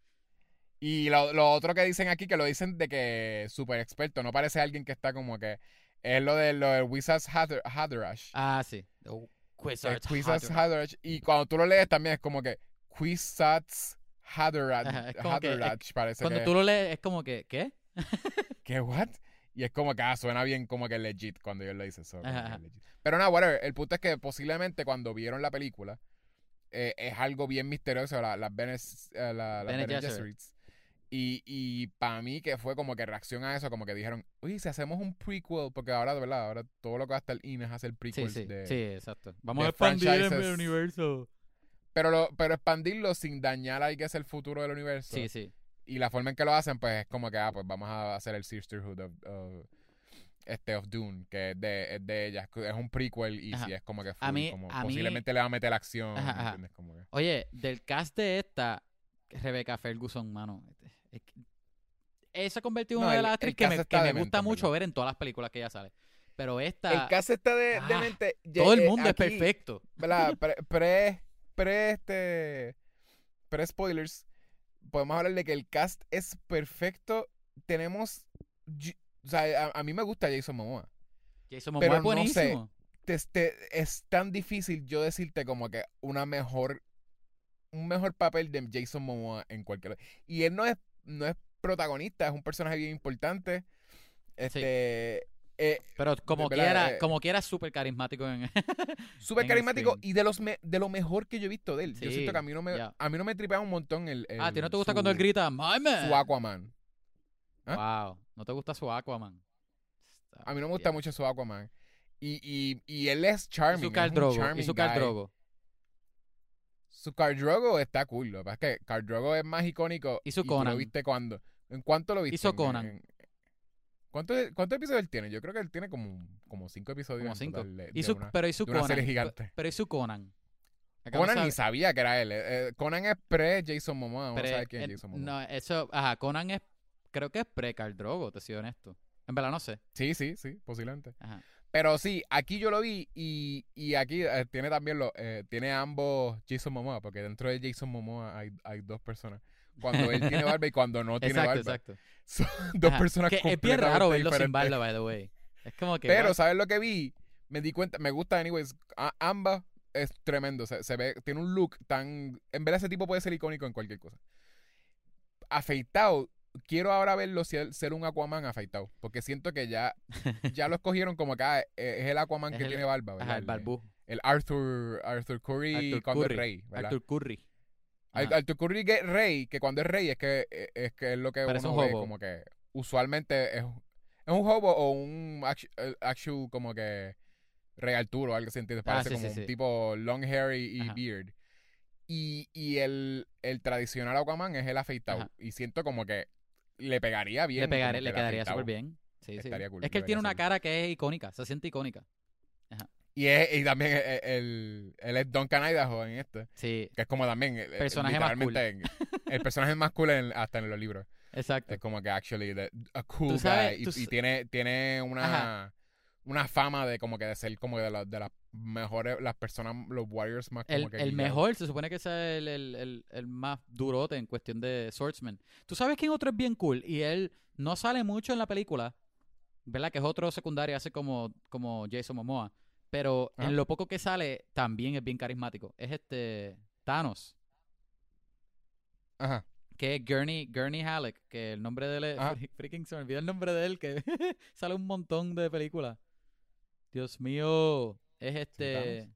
Y lo, lo otro que dicen aquí, que lo dicen de que súper experto, no parece alguien que está como que. Es lo de lo del Wizards Hather- Hatherash. Ah, sí. Oh, Quizards Hatherash. Y cuando tú lo lees también es como que Quizards Haderach, es- Haderach parece Cuando que... tú lo lees, es como que, ¿qué? ¿Qué, what? Y es como que ah, suena bien como que legit cuando yo lo dice. so, como Ajá, que ajá. legit. Pero nada, whatever. El punto es que posiblemente cuando vieron la película eh, es algo bien misterioso, la- las Bene, eh, la- Bene. Gesserits. Y, y para mí que fue como que reacción a eso, como que dijeron, oye, si hacemos un prequel, porque ahora, de verdad, ahora todo lo que va a estar in es hacer Sí, prequels sí, de... sí, exacto. Vamos a expandir el universo. Pero, lo, pero expandirlo sin dañar ahí que es el futuro del universo. Sí, sí. Y la forma en que lo hacen, pues es como que, ah, pues vamos a hacer el Sisterhood of, of- este, of Dune, que es de, es de ellas. Es un prequel y Ajá. si es como que A full, mí- como a mí- posiblemente le va a meter acción, Ajá, ¿me ajá. entiendes? Como que- Oye, del cast de esta, Rebecca Ferguson, mano. es que- Ella se ha convertido en No, una de las actrices que me, que me gusta mucho verdad. ver en todas las películas que ella sale. Pero esta, El caso está de, Ah, demente. todo el Eh, mundo es aquí, perfecto. ¿verdad? Pre, pre, pre, este, pre spoilers, podemos hablar de que el cast es perfecto. Tenemos, o sea, a, a mí me gusta Jason Momoa. Jason Momoa pero es no sé. buenísimo. Este, es tan difícil yo decirte como que una mejor, un mejor papel de Jason Momoa en cualquier. Y él no es, no es protagonista, es un personaje bien importante. Este, eh, Pero como verdad, quiera, eh, como quiera súper carismático en súper carismático y de los me- de lo mejor que yo he visto de él. yo siento que a mí no me, a mí no me tripea un montón el, Ah, ¿a ti no te gusta su- cuando él grita, ¡My man"? su Aquaman. ¿Ah? Wow, ¿no te gusta su Aquaman? Está A mí no me gusta mucho su Aquaman. Y, y, y él es charming. Y su Drogo, y su guy. Drogo. Su Khal Drogo está cool. Lo que pasa es que Khal Drogo es más icónico. Y su tú lo Conan. viste cuando? ¿En cuánto lo viste? Hizo Conan. en- ¿Cuántos, ¿Cuántos episodios él tiene? Yo creo que él tiene como, como cinco episodios Como cinco. de- de una- pero y su de una Conan. serie gigante. Pero y su Conan. Acá Conan no ni sabía que era él. Eh, eh, Conan es pre-Jason Momoa. Pre- saber quién es Jason Momoa. No, eso, ajá, Conan es, creo que es pre-Khal Drogo, te soy honesto. En verdad no sé. Sí, sí, sí, posiblemente. Ajá. Pero sí, aquí yo lo vi y, y aquí eh, tiene también lo, eh, tiene ambos Jason Momoa, porque dentro de Jason Momoa hay, hay dos personas. Cuando él tiene barba y cuando no tiene exacto, barba. exacto. Son dos Ajá, personas que es bien raro verlo sin barba, by the way. Es como que. Pero? ¿sabes lo que vi? Me di cuenta, me gusta, anyways. a- ambas es tremendo. Se, se ve, tiene un look tan. En verdad, ese tipo puede ser icónico en cualquier cosa. Afeitado, quiero ahora verlo ser un Aquaman afeitado. Porque siento que ya, ya lo escogieron como que ah, eh, es el Aquaman Es que el- tiene barba, ¿verdad? Ajá, el barbú. El Arthur, Arthur Curry Arthur cuando Curry. es rey, ¿verdad? Arthur Curry. Ajá. Arthur Curry que es rey, que cuando es rey es que eh, es, que es lo que Parece uno un ve hobo. como que usualmente es, es un hobo o un actu- actual como que rey Arturo algo así, ¿entiendes? Ah, Parece sí, como sí, un tipo long hair y, y Ajá. beard. Y, y el, el tradicional Aquaman es el afeitado. Ajá. Y siento como que le pegaría bien. Le, que le el quedaría súper bien. Sí, sí. Cool, es que él tiene una cara que es icónica, se siente icónica. Y, es, y también el, el, él es Duncan Idaho en este. Sí, Que es como también. eh, eh, Personaje más cool. literalmente, El personaje más cool en- hasta en los libros. exacto. Es como que actually the- a cool Tú sabes- guy. Y, tú y s- tiene, tiene una, una fama de como que de ser como de, la- de las mejores, las personas, los warriors más como El, que el mejor, se supone que es el, el, el, el más durote en cuestión de swordsman. ¿Tú sabes quién otro es bien cool? Y él no sale mucho en la película, ¿verdad? Que es otro secundario, hace como, como Jason Momoa. Pero Ajá. en lo poco que sale, también es bien carismático. Es este Thanos, Ajá. que es Gurney, Gurney Halleck, que el nombre de él es... Ajá. Freaking se me olvidó el nombre de él, que sale un montón de películas. Dios mío, es este...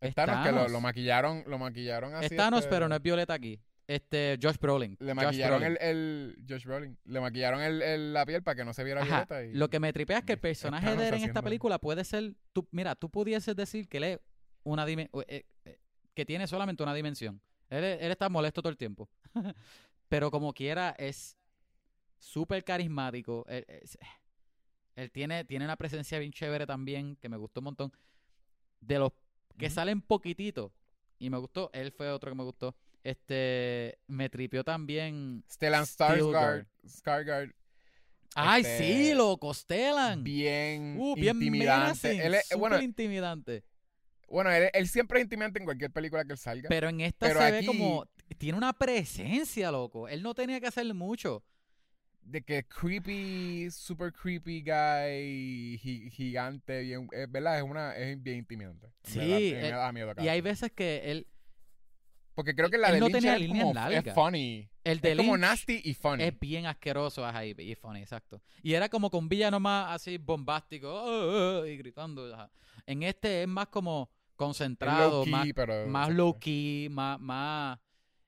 Es Thanos que lo, maquillaron, lo maquillaron así. Es Thanos, este, pero no es Violeta aquí. Este, Josh Brolin. Le Josh maquillaron Brolin. el, el. Josh Brolin. Le maquillaron el, el- la piel para que no se viera Ajá, violeta. Y, Lo que me tripea es que el personaje de él en esta película puede ser. Tú, mira, tú pudieses decir que él es una dimensión. que tiene solamente una dimensión. Él, es- él está molesto todo el tiempo. pero como quiera, es súper carismático. Es- él tiene, tiene una presencia bien chévere también, que me gustó un montón. De los que salen poquitito. Y me gustó. Él fue otro que me gustó. Este. Me tripió también. Stellan. Skarsgård. Skarsgård. ¡Ay, Este, sí! Lo costelan. Bien, Uh, bien intimidante. menacing, Él es- bueno, intimidante. bueno él, él siempre es intimidante en cualquier película que él salga. Pero en esta Pero se ve como. Tiene una presencia, loco. Él no tenía que hacer mucho. De que creepy, super creepy guy, gi- gigante, bien, es verdad, es una, es bien intimidante. Me da- Sí, me eh, da miedo Y cada hay veces que él. Porque creo que la de no Lynch es como- es funny. El de Es como nasty y funny. es bien asqueroso ajá, y, y funny, exacto. Y era como con villano más así bombástico "Oh, oh", y gritando. ajá. En este es más como concentrado, low-key, más, pero... más low key, más, más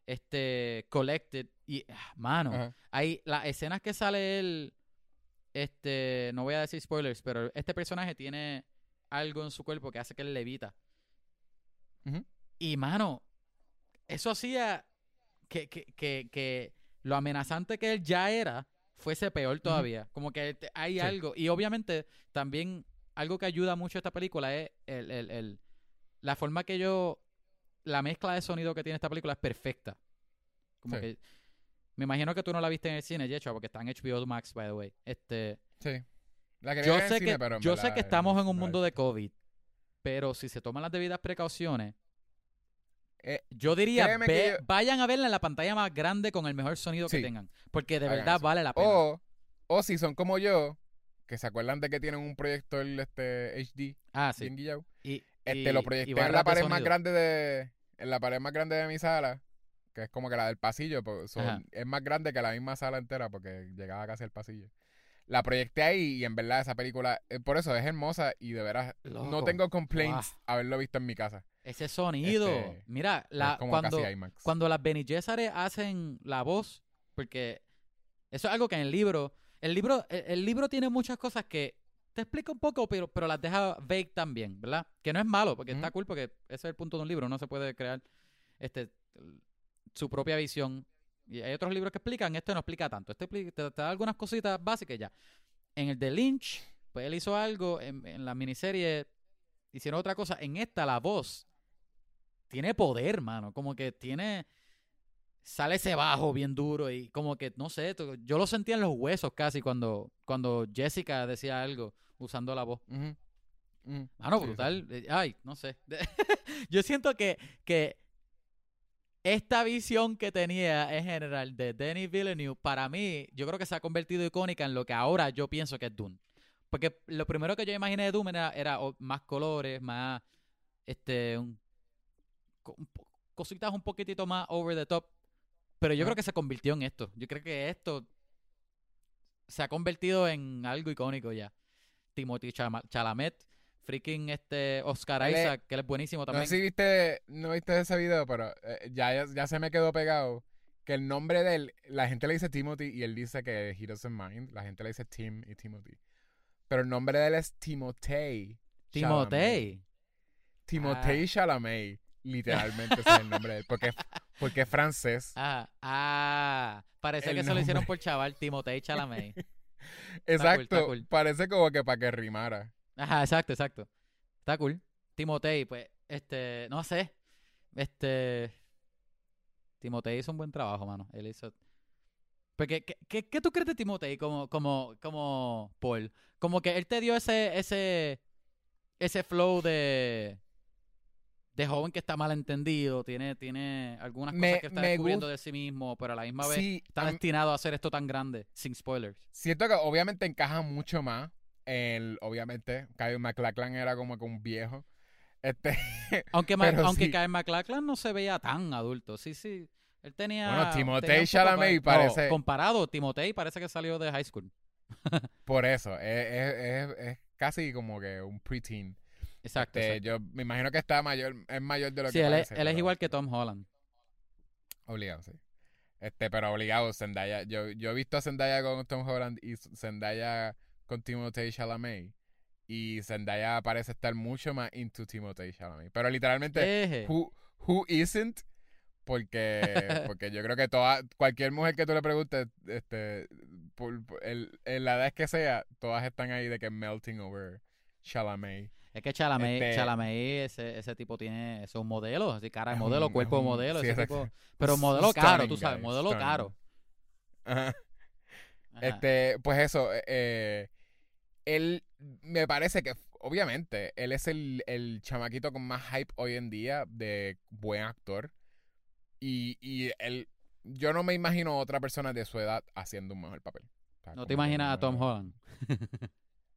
este collected. Y ah, mano, Ajá. hay las escenas que sale él, este, no voy a decir spoilers, pero este personaje tiene algo en su cuerpo que hace que él levita. Y mano, eso hacía que, que, que, que lo amenazante que él ya era fuese peor todavía. Como que hay Sí. algo. Y obviamente también algo que ayuda mucho a esta película es el, el, el- la forma que yo... La mezcla de sonido que tiene esta película es perfecta. Como Sí. que... Me imagino que tú no la viste en el cine, Yecho, porque está en HBO Max, by the way. Este, Sí. La yo sé cine, que, pero yo sé que estamos en un mundo de COVID, pero si se toman las debidas precauciones, Eh, yo diría, ve- yo- vayan a verla en la pantalla más grande con el mejor sonido que tengan, porque de verdad eso. vale la pena. O, o si son como yo, que se acuerdan de que tienen un proyector este HD ah, sí. Y, este y- lo proyecté en la pared más grande de en la pared más grande de mi sala, que es como que la del pasillo, pues, son- es más grande que la misma sala entera porque llegaba casi al pasillo. La proyecté ahí y en verdad esa película, eh, por eso es hermosa y de veras no Loco, tengo complaints Guau. haberlo visto en mi casa. Ese sonido. Este, Mira, la, cuando, cuando las Bene Gesserit hacen la voz, porque eso es algo que en el libro, el libro, el, el libro tiene muchas cosas que te explica un poco, pero, pero las deja vague también, ¿verdad? Que no es malo, porque está Ujú. cool, porque ese es el punto de un libro, no se puede crear este su propia visión. Y hay otros libros que explican, este no explica tanto, este te, te da algunas cositas básicas ya. En el de Lynch, pues él hizo algo, en, en la miniserie hicieron otra cosa, en esta la voz tiene poder, mano. Como que tiene. Sale ese bajo bien duro y como que, no sé, yo lo sentía en los huesos casi cuando, cuando Jessica decía algo usando la voz. Ujú. Mano, Sí, brutal. Eh, Ay, no sé. yo siento que, que esta visión que tenía en general de Denis Villeneuve, para mí, yo creo que se ha convertido icónica en lo que ahora yo pienso que es Dune. Porque lo primero que yo imaginé de Doom era, era más colores, más, este, un- un cositas un poquitito más over the top. Pero yo creo que se convirtió en esto. Yo creo que esto se ha convertido en algo icónico ya. Timothy Chalamet, freaking este Oscar Isaac, que él es buenísimo No también. sé si viste, no viste ese video, pero eh, ya, ya, ya se me quedó pegado que el nombre de él, la gente le dice Timothy y él dice que he doesn't mind. La gente le dice Tim y Timothy. Pero el nombre de él es Timothée. Chalamet. Timotei. Timothée Chalamet. Literalmente ese es el nombre de él. Porque, porque es francés. Ah, ah, parece El que se lo hicieron nombre. por chaval, Timotei Chalamet. Exacto. está cool. Parece como que para que rimara. Ajá, exacto, exacto. Está cool. Timotei, pues, este, no sé. Este. Timotei hizo un buen trabajo, mano. Él hizo. Porque, ¿qué, qué, qué tú crees de Timotei como, como, como Paul? Como que él te dio ese, ese, ese flow de, de joven que está mal entendido, tiene, tiene algunas cosas que está descubriendo de sí mismo, pero a la misma vez Sí, está destinado a hacer esto tan grande, sin spoilers. siento que obviamente encaja mucho más. El, obviamente, Kyle MacLachlan era como que un viejo. Este, Aunque, Ma- aunque sí. Kyle MacLachlan no se veía tan adulto. Sí, sí. Él tenía. Bueno, poco Chalamet no, parece- comparado, Timotei parece que salió de high school. por eso, es, es- es- es casi como que un preteen. Exacto. Este, exacto. yo me imagino que está mayor, es mayor de lo Sí, que él, es, parece. él es igual que Tom Holland. Obligado, sí. Este, pero obligado, Zendaya. Yo, yo he visto a Zendaya con Tom Holland y Zendaya con Timothée Chalamet. Y Zendaya parece estar mucho más into Timothée Chalamet. Pero literalmente, Eje. who, who isn't? Porque, porque yo creo que toda, cualquier mujer que tú le preguntes, este, por, por el, en la edad que sea, todas están ahí de que melting over Chalamet. Es que Chalamet, Este- Chalamet ese, ese tipo tiene. Es un modelo, así cara de modelo, un- cuerpo de modelo. sí, ese tipo, pero modelo caro, tú sabes, guy, modelo stunning. caro. Ajá. Ajá. Este, pues eso, eh, él me parece que, obviamente, él es el, el chamaquito con más hype hoy en día de buen actor. Y, y él, yo no me imagino otra persona de su edad haciendo un mejor papel. O sea, no te imaginas a Tom Holland.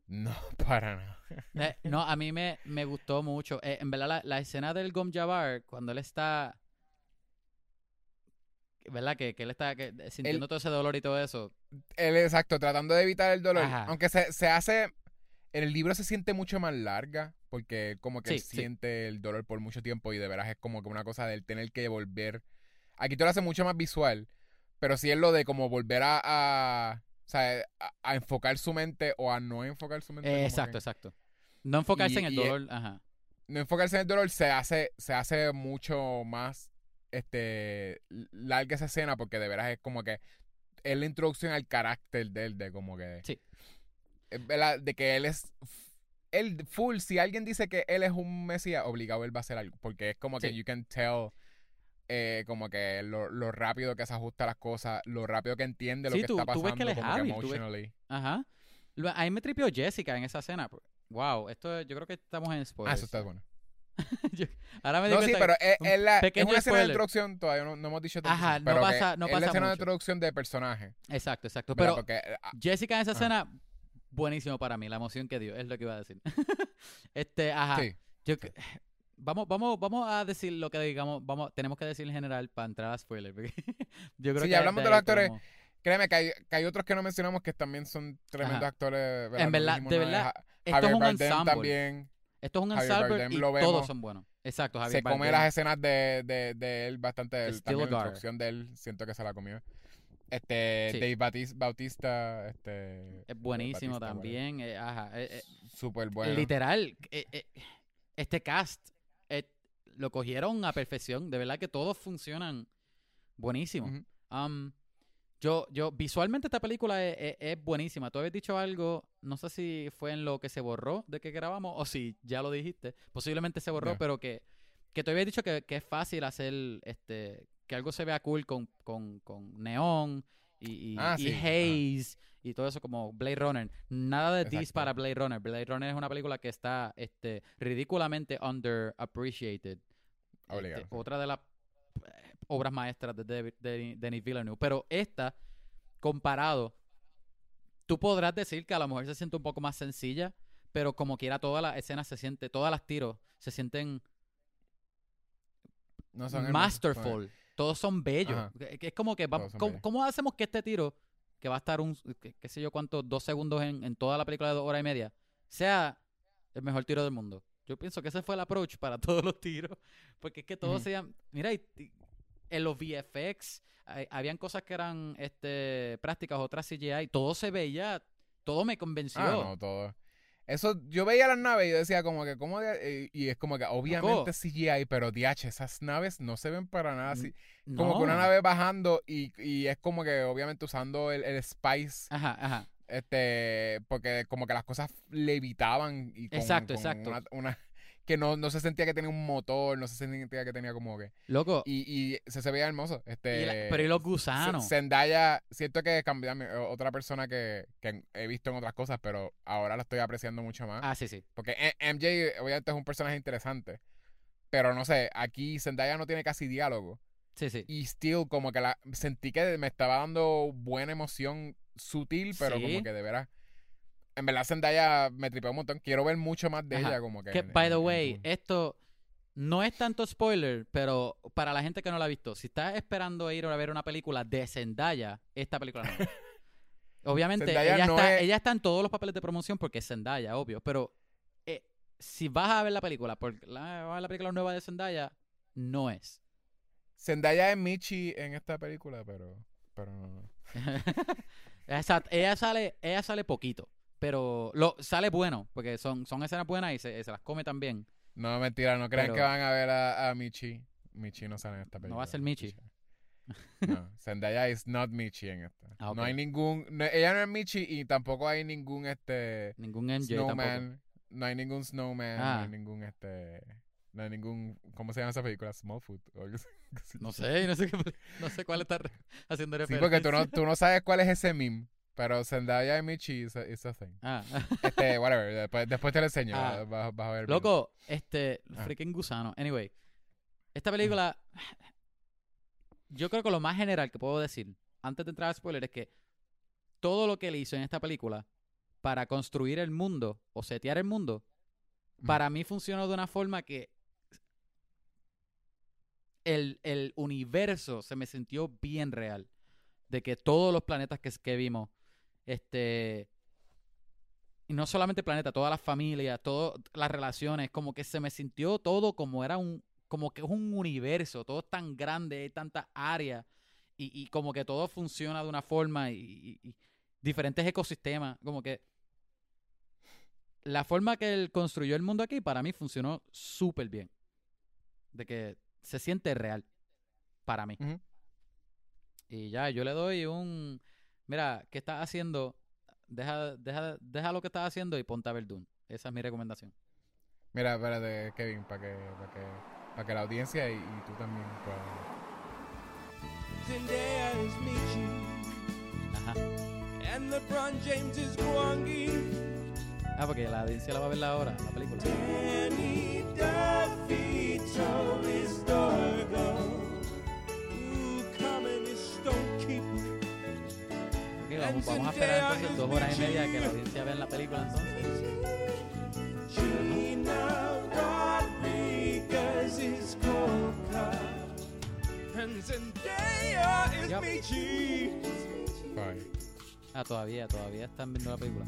No, para nada. Eh, no, a mí me, me gustó mucho. Eh, en verdad, la, la escena del Gom Jabbar, cuando él está ¿verdad? Que, que él está que- sintiendo todo ese dolor y todo eso. Él, exacto, tratando de evitar el dolor. Ajá. Aunque se, se hace. En el libro se siente mucho más larga. Porque como que Sí, él sí. siente el dolor por mucho tiempo. Y de veras es como que una cosa de él tener que volver. Aquí te lo hace mucho más visual. Pero sí es lo de como volver a. a o sea, a, a enfocar su mente o a no enfocar su mente. Eh, exacto, que- exacto. No enfocarse Y- en el dolor, ajá. no enfocarse en el dolor se hace, se hace mucho más este larga esa escena porque de veras es como que es la introducción al carácter de él, de como que Sí. verdad, de que él es él full, si alguien dice que él es un mesías, obligado él va a hacer algo, porque es como que you can tell eh, como que lo, lo rápido que se ajusta a las cosas, lo rápido que entiende lo que tú- está tú ves pasando que él es como hábil, que tú ves- emotionally. Ajá. Lo- A mí me tripió Jessica en esa escena. Wow, esto yo creo que estamos en Ah, spoilers. eso está bueno. Yo- Ahora me No, sí, pero es, la, es una escena de introducción, todavía no, no hemos dicho Ajá, no pero pasa- no es la pasa escena de mucho. introducción de personaje. Exacto, exacto. Pero Porque, ah, Jessica en esa Ajá. escena, buenísimo para mí, la emoción que dio, es lo que iba a decir. este, ajá. sí, Yo, vamos, vamos, vamos a decir lo que digamos, vamos, tenemos que decir en general para entrar a spoiler. porque yo creo Sí, que ya hablamos de de los actores, créeme que hay, que hay otros que no mencionamos que también son tremendos Ajá. actores. ¿verdad? En verdad, de verdad, Ja- Esto Javier es un Bardem ensemble. también Esto es un Javier Bardem y lo todos vemos. son buenos. Exacto, Javier se come Bardem. las escenas de, de, de él bastante. él, Still también a la introducción de él, siento que se la comió. Este, Sí. Dave Batis- Bautista, este. Es buenísimo Batista, también. eh, ajá, eh, eh, Súper bueno. Literal, eh, eh, este cast eh, lo cogieron a perfección. De verdad que todos funcionan buenísimo. Ujú. Yo, yo, visualmente esta película es, es- es buenísima. Tú habías dicho algo, no sé si fue en lo que se borró de que grabamos o si ya lo dijiste. Posiblemente se borró, pero que, que tú habías dicho que, que es fácil hacer este que algo se vea cool con, con, con neón y, y, Ah, y sí, haze y todo eso como Blade Runner. Nada de this Exacto. para Blade Runner. Blade Runner es una película que está este, ridículamente underappreciated. Obligado, Este, sí. otra de las obras maestras de David- de Denis Villeneuve. Pero esta, comparado, tú podrás decir que a lo mejor se siente un poco más sencilla, pero como quiera todas las escenas se siente, todas las tiros se sienten No son masterful. Todos son bellos. Ajá. Es como que, son ¿cómo, hacemos que este tiro, que va a estar un, qué, sé yo cuánto, dos segundos en, en toda la película de dos horas y media, sea el mejor tiro del mundo? Yo pienso que ese fue el approach para todos los tiros. Porque es que todos Ujú. sean. Mira, y- y en los VFX, hay- habían cosas que eran este prácticas, otras CGI. Todo se veía, todo me convenció. Ah, no, todo. Eso, yo veía las naves y yo decía como que, ¿cómo? de- y es como que, obviamente CGI, pero DH, esas naves no se ven para nada así. Como que una nave bajando y, y es como que, obviamente, usando el, el spice, Ajá, ajá. este, porque como que las cosas levitaban y con, Exacto, con exacto. Una, una- que no, no se sentía que tenía un motor, no se sentía que tenía como que, Loco, y, y se, se veía hermoso. Este, y la- pero y los gusanos. Zendaya, siento que cambió otra persona que, que he visto en otras cosas, pero ahora la estoy apreciando mucho más. Ah, sí, sí. Porque E- MJ, obviamente, es un personaje interesante. Pero no sé, aquí Zendaya no tiene casi diálogo. Sí, sí. Y still, como que la sentí que me estaba dando buena emoción sutil, pero Sí. como que de veras. En verdad, Zendaya me tripeó un montón. Quiero ver mucho más de Ajá. ella, como que. Que, en- by the en way, esto no es tanto spoiler, pero para la gente que no la ha visto, si estás esperando ir a ver una película de Zendaya, esta película no. Obviamente, ella, no está, es- ella está en todos los papeles de promoción porque es Zendaya, obvio. Pero eh, si vas a ver la película, porque la, vas a ver la película nueva de Zendaya, no es. Zendaya es Michi en esta película, pero. Pero no. Ella sale, ella sale poquito, pero lo, sale bueno, porque son, son escenas buenas y se, se las come también. No, mentira, no crean Pero- que van a ver a, a Michi. Michi no sale en esta película. No va a ser Michi. No, Zendaya is not Michi en esta. Ah. No hay ningún. no- ella no es Michi y tampoco hay ningún este. Ningún tampoco. Snowman. No hay ningún Snowman. No Ah. hay ningún este. No hay ningún. ¿Cómo se llama esa película? Smallfoot. No sé, no sé, qué, no sé cuál está haciendo Sí, referencia. porque tú no, tú no sabes cuál es ese meme. Pero Zendaya y Michi is a, is a thing. Ah. Este, whatever. Después, después te lo enseño. Ah. Vas, vas a ver. Loco, este, Ah. freaking gusano. Anyway, esta película, yo creo que lo más general que puedo decir, antes de entrar a spoiler, es que todo lo que él hizo en esta película para construir el mundo o setear el mundo, Ujú. para mí funcionó de una forma que el, el universo se me sintió bien real. De que todos los planetas que, que vimos, este. Y no solamente planeta, todas las familias, todas las relaciones, como que se me sintió todo como era un. Como que es un universo, todo es tan grande, hay tantas áreas. Y, y como que todo funciona de una forma y, y- y diferentes ecosistemas. Como que la forma que él construyó el mundo aquí para mí funcionó súper bien. De que se siente real para mí. Y ya, yo le doy un... Mira, ¿qué estás haciendo? Deja, deja, deja lo que estás haciendo y ponte a ver Dune. Esa es mi recomendación. Mira, espérate, Kevin, para que, para que, para que la audiencia y, y tú también puedan. Zendaya is Michi, Ajá. and LeBron James is Gwangi. Ah, porque la audiencia la va a ver ahora, la película. Danny DeVito is Dargo. Vamos, vamos a esperar entonces dos horas y media que la audiencia vea la película entonces. Ah, todavía, todavía están viendo la película.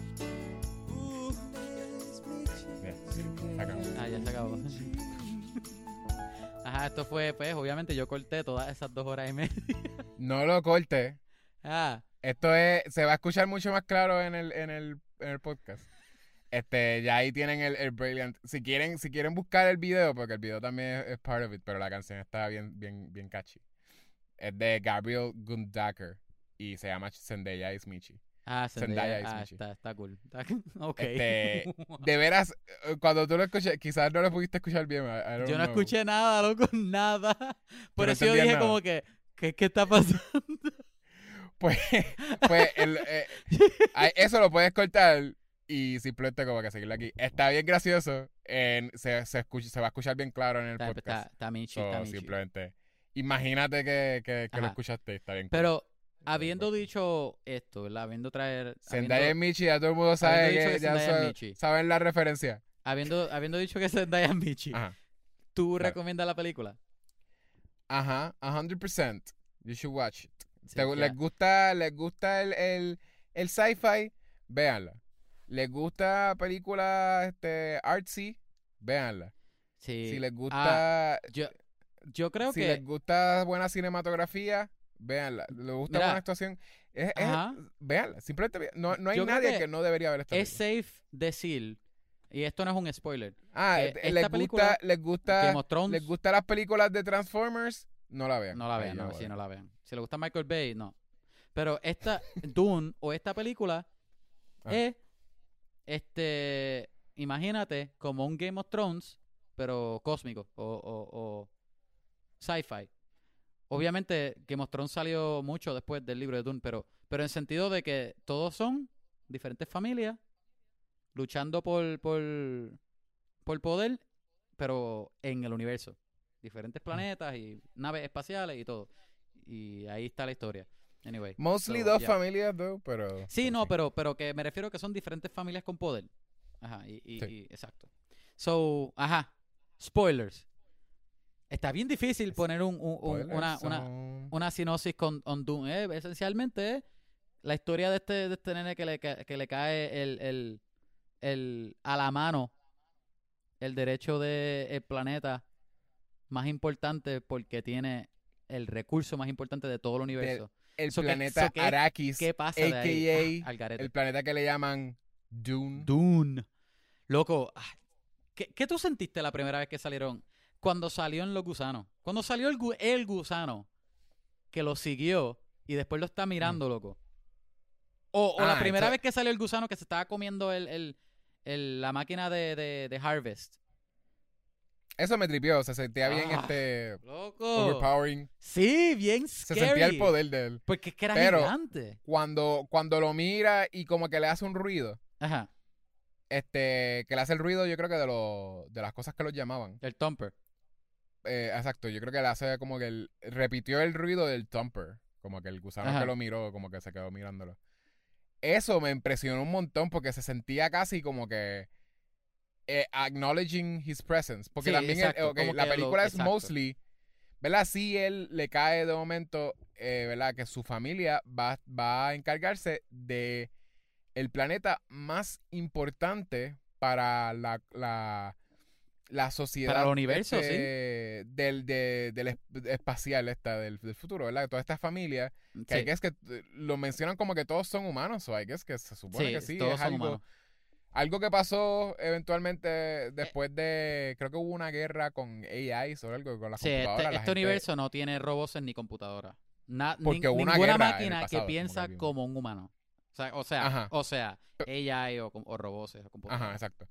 Sí, acabó. Ah, ya se acabó. Ajá, esto fue, pues, obviamente yo corté todas esas dos horas y media. No lo cortes. Ah, Esto es, se va a escuchar mucho más claro en el, en el, en el podcast. Este, ya ahí tienen el, el Brilliant. Si quieren, si quieren buscar el video, porque el video también es, es part of it, pero la canción está bien, bien, bien catchy. Es de Gabriel Gundaker y se llama Zendaya is Michi. ah, Zendaya Zendaya, is ah, Michi. está, está cool. Está- ok. Este, De veras, eh, cuando tú lo escuché, quizás no lo pudiste escuchar bien. Yo no escuché nada, loco, nada. Por no eso yo dije nada. como que, ¿qué, qué está pasando? Pues, pues el, eh, eso lo puedes cortar y simplemente como que seguirlo aquí. Está bien gracioso. en- se, se, escucha, se va a escuchar bien claro en el Está, podcast. está, está So, simplemente. Imagínate que, que, que lo escuchaste. Está bien. cool. Pero habiendo dicho esto, ¿verdad? Habiendo traer... Zendaya y habiendo, Michi, ya todo el mundo sabe que, que ya Zendaya es sa- Michi. saben la referencia. habiendo, habiendo dicho que Zendaya es Michi, Ajá. ¿tú Claro. recomiendas la película? Ajá, 100%. You should watch it. Sí, Te- les gusta, les gusta el, el, el sci-fi, véanla. Les gusta películas este, artsy, véanla. Sí. Si les Ah, gusta, yo, yo creo si que... les gusta buena cinematografía, véanla. Les gusta Mira. buena actuación, es, véanla. Simplemente no, no hay Yo nadie que que, no debería ver esta Es película. safe decir, y esto no es un spoiler, Ah, eh, esta les película, gusta, les gusta, Game of Thrones, les gustan las películas de Transformers, no la vean. no la vean, sí, no la vean. Si le gusta Michael Bay, no. Pero esta, Dune o esta película Ah. es, este, imagínate como un Game of Thrones, pero cósmico o, o, o sci-fi. Obviamente Game of Thrones salió mucho después del libro de Dune, pero, pero en sentido de que todos son diferentes familias luchando por, por, por poder, pero en el universo. Diferentes planetas y naves espaciales y todo. Y ahí está la historia. Anyway. Mostly so, dos yeah. familias, though, pero... Sí, no, pero, pero que me refiero que son diferentes familias con poder. Ajá, y, y- Sí. y- exacto. So, ajá, spoilers. Está bien difícil poner un, un- una, una, son- una sinopsis con on Doom. eh, Esencialmente es la historia de este, de este nene que le, que le cae el, el, el, a la mano el derecho del planeta más importante porque tiene el recurso más importante de todo el universo. El So, ¿qué- planeta so, qué- Arrakis, ¿Qué pasa de ahí? AKA Ah, al garete. el planeta que le llaman Dune. Dune. Loco, ah, ¿qué, qué tú sentiste la primera vez que salieron? Cuando salió en los gusanos. Cuando salió el, el gusano que lo siguió y después lo está mirando, loco. O, o la Ah, primera vez que salió el gusano que se estaba comiendo el, el- el- la máquina de, de- de Harvest. Eso me tripió, se sentía bien Ah. este Loco. overpowering. Sí, bien Se scary. sentía el poder de él. Porque es que era Pero- gigante. Cuando, cuando lo mira y como que le hace un ruido, Ajá. este, que le hace el ruido, yo creo que de lo, de las cosas que los llamaban. El Thumper. Eh, exacto, yo creo que le hace como que el, repitió el ruido del thumper. Como que el gusano Ajá. que lo miró, como que se quedó mirándolo. Eso me impresionó un montón porque se sentía casi como que eh, acknowledging his presence. Porque Sí, también exacto, la lo- película es exacto. mostly, ¿verdad? Sí, él le cae de momento, eh, ¿verdad? Que su familia va, va a encargarse de el planeta más importante para la, la, la sociedad. el universo, sí. este, Del, de- del es- espacial esta, del, del futuro, ¿verdad? Toda esta familia, que Sí, hay que es que eh, lo mencionan como que todos son humanos, o hay que es que se supone sí, que sí, todos es son algo, humanos. Algo que pasó eventualmente después de, creo que hubo una guerra con AI o algo, con las Sí, este, computadoras. la este gente- universo no tiene robots ni computadoras. Na- Porque hubo una ninguna máquina pasado, que piensa como un humano. O sea, o sea, Ajá. o sea AI o, o robots o computadoras. Ajá, exacto.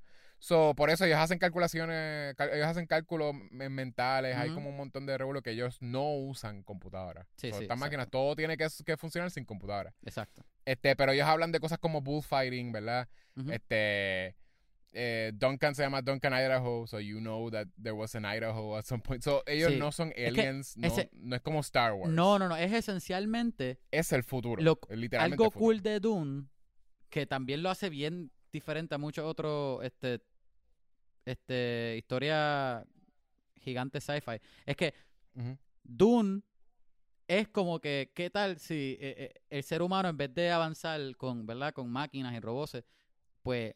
So, por eso ellos hacen calculaciones, cal- ellos hacen cálculos me- mentales, hay como un montón de revuelo que ellos no usan computadoras. Sí, So, sí, estas máquinas, todo tiene que, que funcionar sin computadora. Exacto. Este, pero ellos hablan de cosas como bullfighting, ¿verdad? Este, eh, Duncan se llama Duncan Idaho, so you know that there was an Idaho at some point. So, ellos Sí. no son que aliens, no, ese- no es como Star Wars. No, no, no. Es esencialmente Es el futuro. Lo- literalmente algo futuro. cool de Dune que también lo hace bien diferente a muchos otros este este historia gigante sci-fi es que Ujú. Dune es como que qué tal si eh, eh, el ser humano en vez de avanzar con verdad con máquinas y robots pues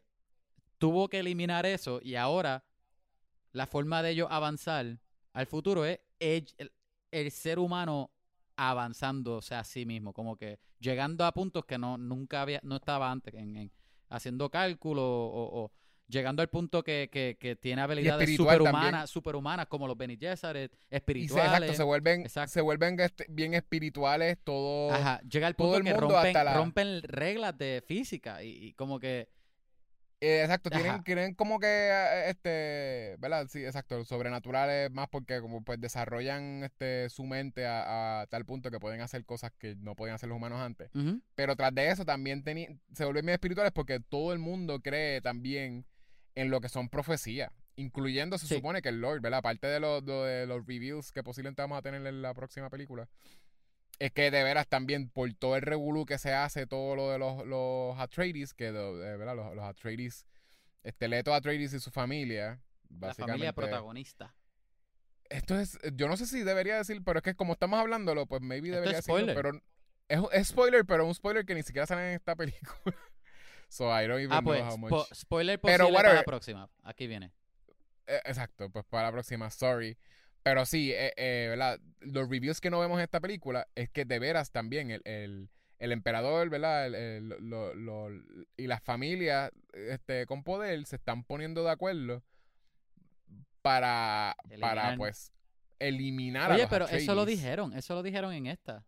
tuvo que eliminar eso y ahora la forma de ellos avanzar al futuro es el, el- el ser humano avanzándose a sí mismo, como que llegando a puntos que no nunca había, no estaba antes, en, en- haciendo cálculo o, o llegando al punto que, que, que tiene habilidades superhumanas, superhumanas como los Bene Gesserit, Y se, espirituales. exacto, se vuelven, Exacto. se vuelven este, bien espirituales, todo. Ajá, llega al todo punto el que mundo rompen, hasta la- rompen reglas de física y, y como que Eh, exacto, tienen, tienen como que, eh, este, ¿verdad? Sí, exacto, sobrenaturales más porque como pues desarrollan este su mente a, a tal punto que pueden hacer cosas que no podían hacer los humanos antes. Pero tras de eso también se vuelven bien espirituales porque todo el mundo cree también en lo que son profecías, incluyendo se Sí. supone que el Lord, ¿verdad? Aparte de, los lo de los reveals que posiblemente vamos a tener en la próxima película. Es que de veras también por todo el revolú que se hace, todo lo de los, los Atreides, que de, verdad los, los Atreides, este Leto Atreides y su familia, la familia protagonista. Esto es, yo no sé si debería decir, pero es que como estamos hablándolo, pues maybe debería decirlo, pero es, es spoiler, pero un spoiler que ni siquiera sale en esta película. So I don't even Ah, know pues, how much. spo- spoiler Pero posible para la próxima. Aquí viene. Eh, exacto, pues para la próxima, sorry. Pero sí, eh, eh, ¿verdad? Los reviews que no vemos en esta película es que de veras también el, el, el emperador, ¿verdad? El- el- lo- lo- y las familias este, con poder se están poniendo de acuerdo para, para pues, eliminar a Oye, los pero eso lo dijeron, eso lo dijeron en esta.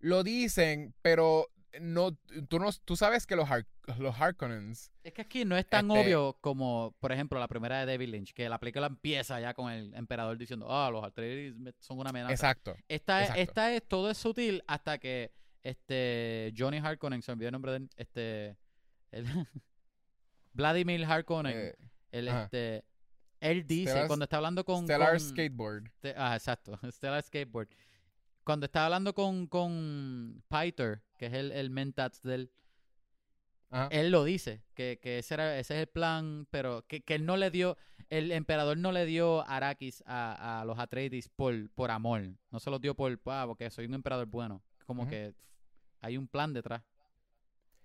Lo dicen, pero no, tú, no, tú sabes que los, Har- los Harkonnens Es que aquí no es tan Este- obvio como, por ejemplo, la primera de David Lynch, que la película empieza ya con el emperador diciendo, ah, los Atreides son una amenaza. Exacto. Esta, es- esta es, todo es sutil hasta que este Johnny Harkonnen, se me olvidó el nombre de este, el- Vladimir Harkonnen, Eh, el, ajá. este, él dice, Stellar- cuando está hablando con... Stellar con- Skateboard. Te- ah, exacto. Stellar Skateboard. Cuando estaba hablando con, con Piter, que es el, el mentats del... Ajá. Él lo dice, que, que ese, era, ese es el plan, pero que, que él no le dio... El emperador no le dio Arrakis a, a los Atreides por, por amor. No se los dio por... Ah, porque soy un emperador bueno. Como que hay un plan detrás.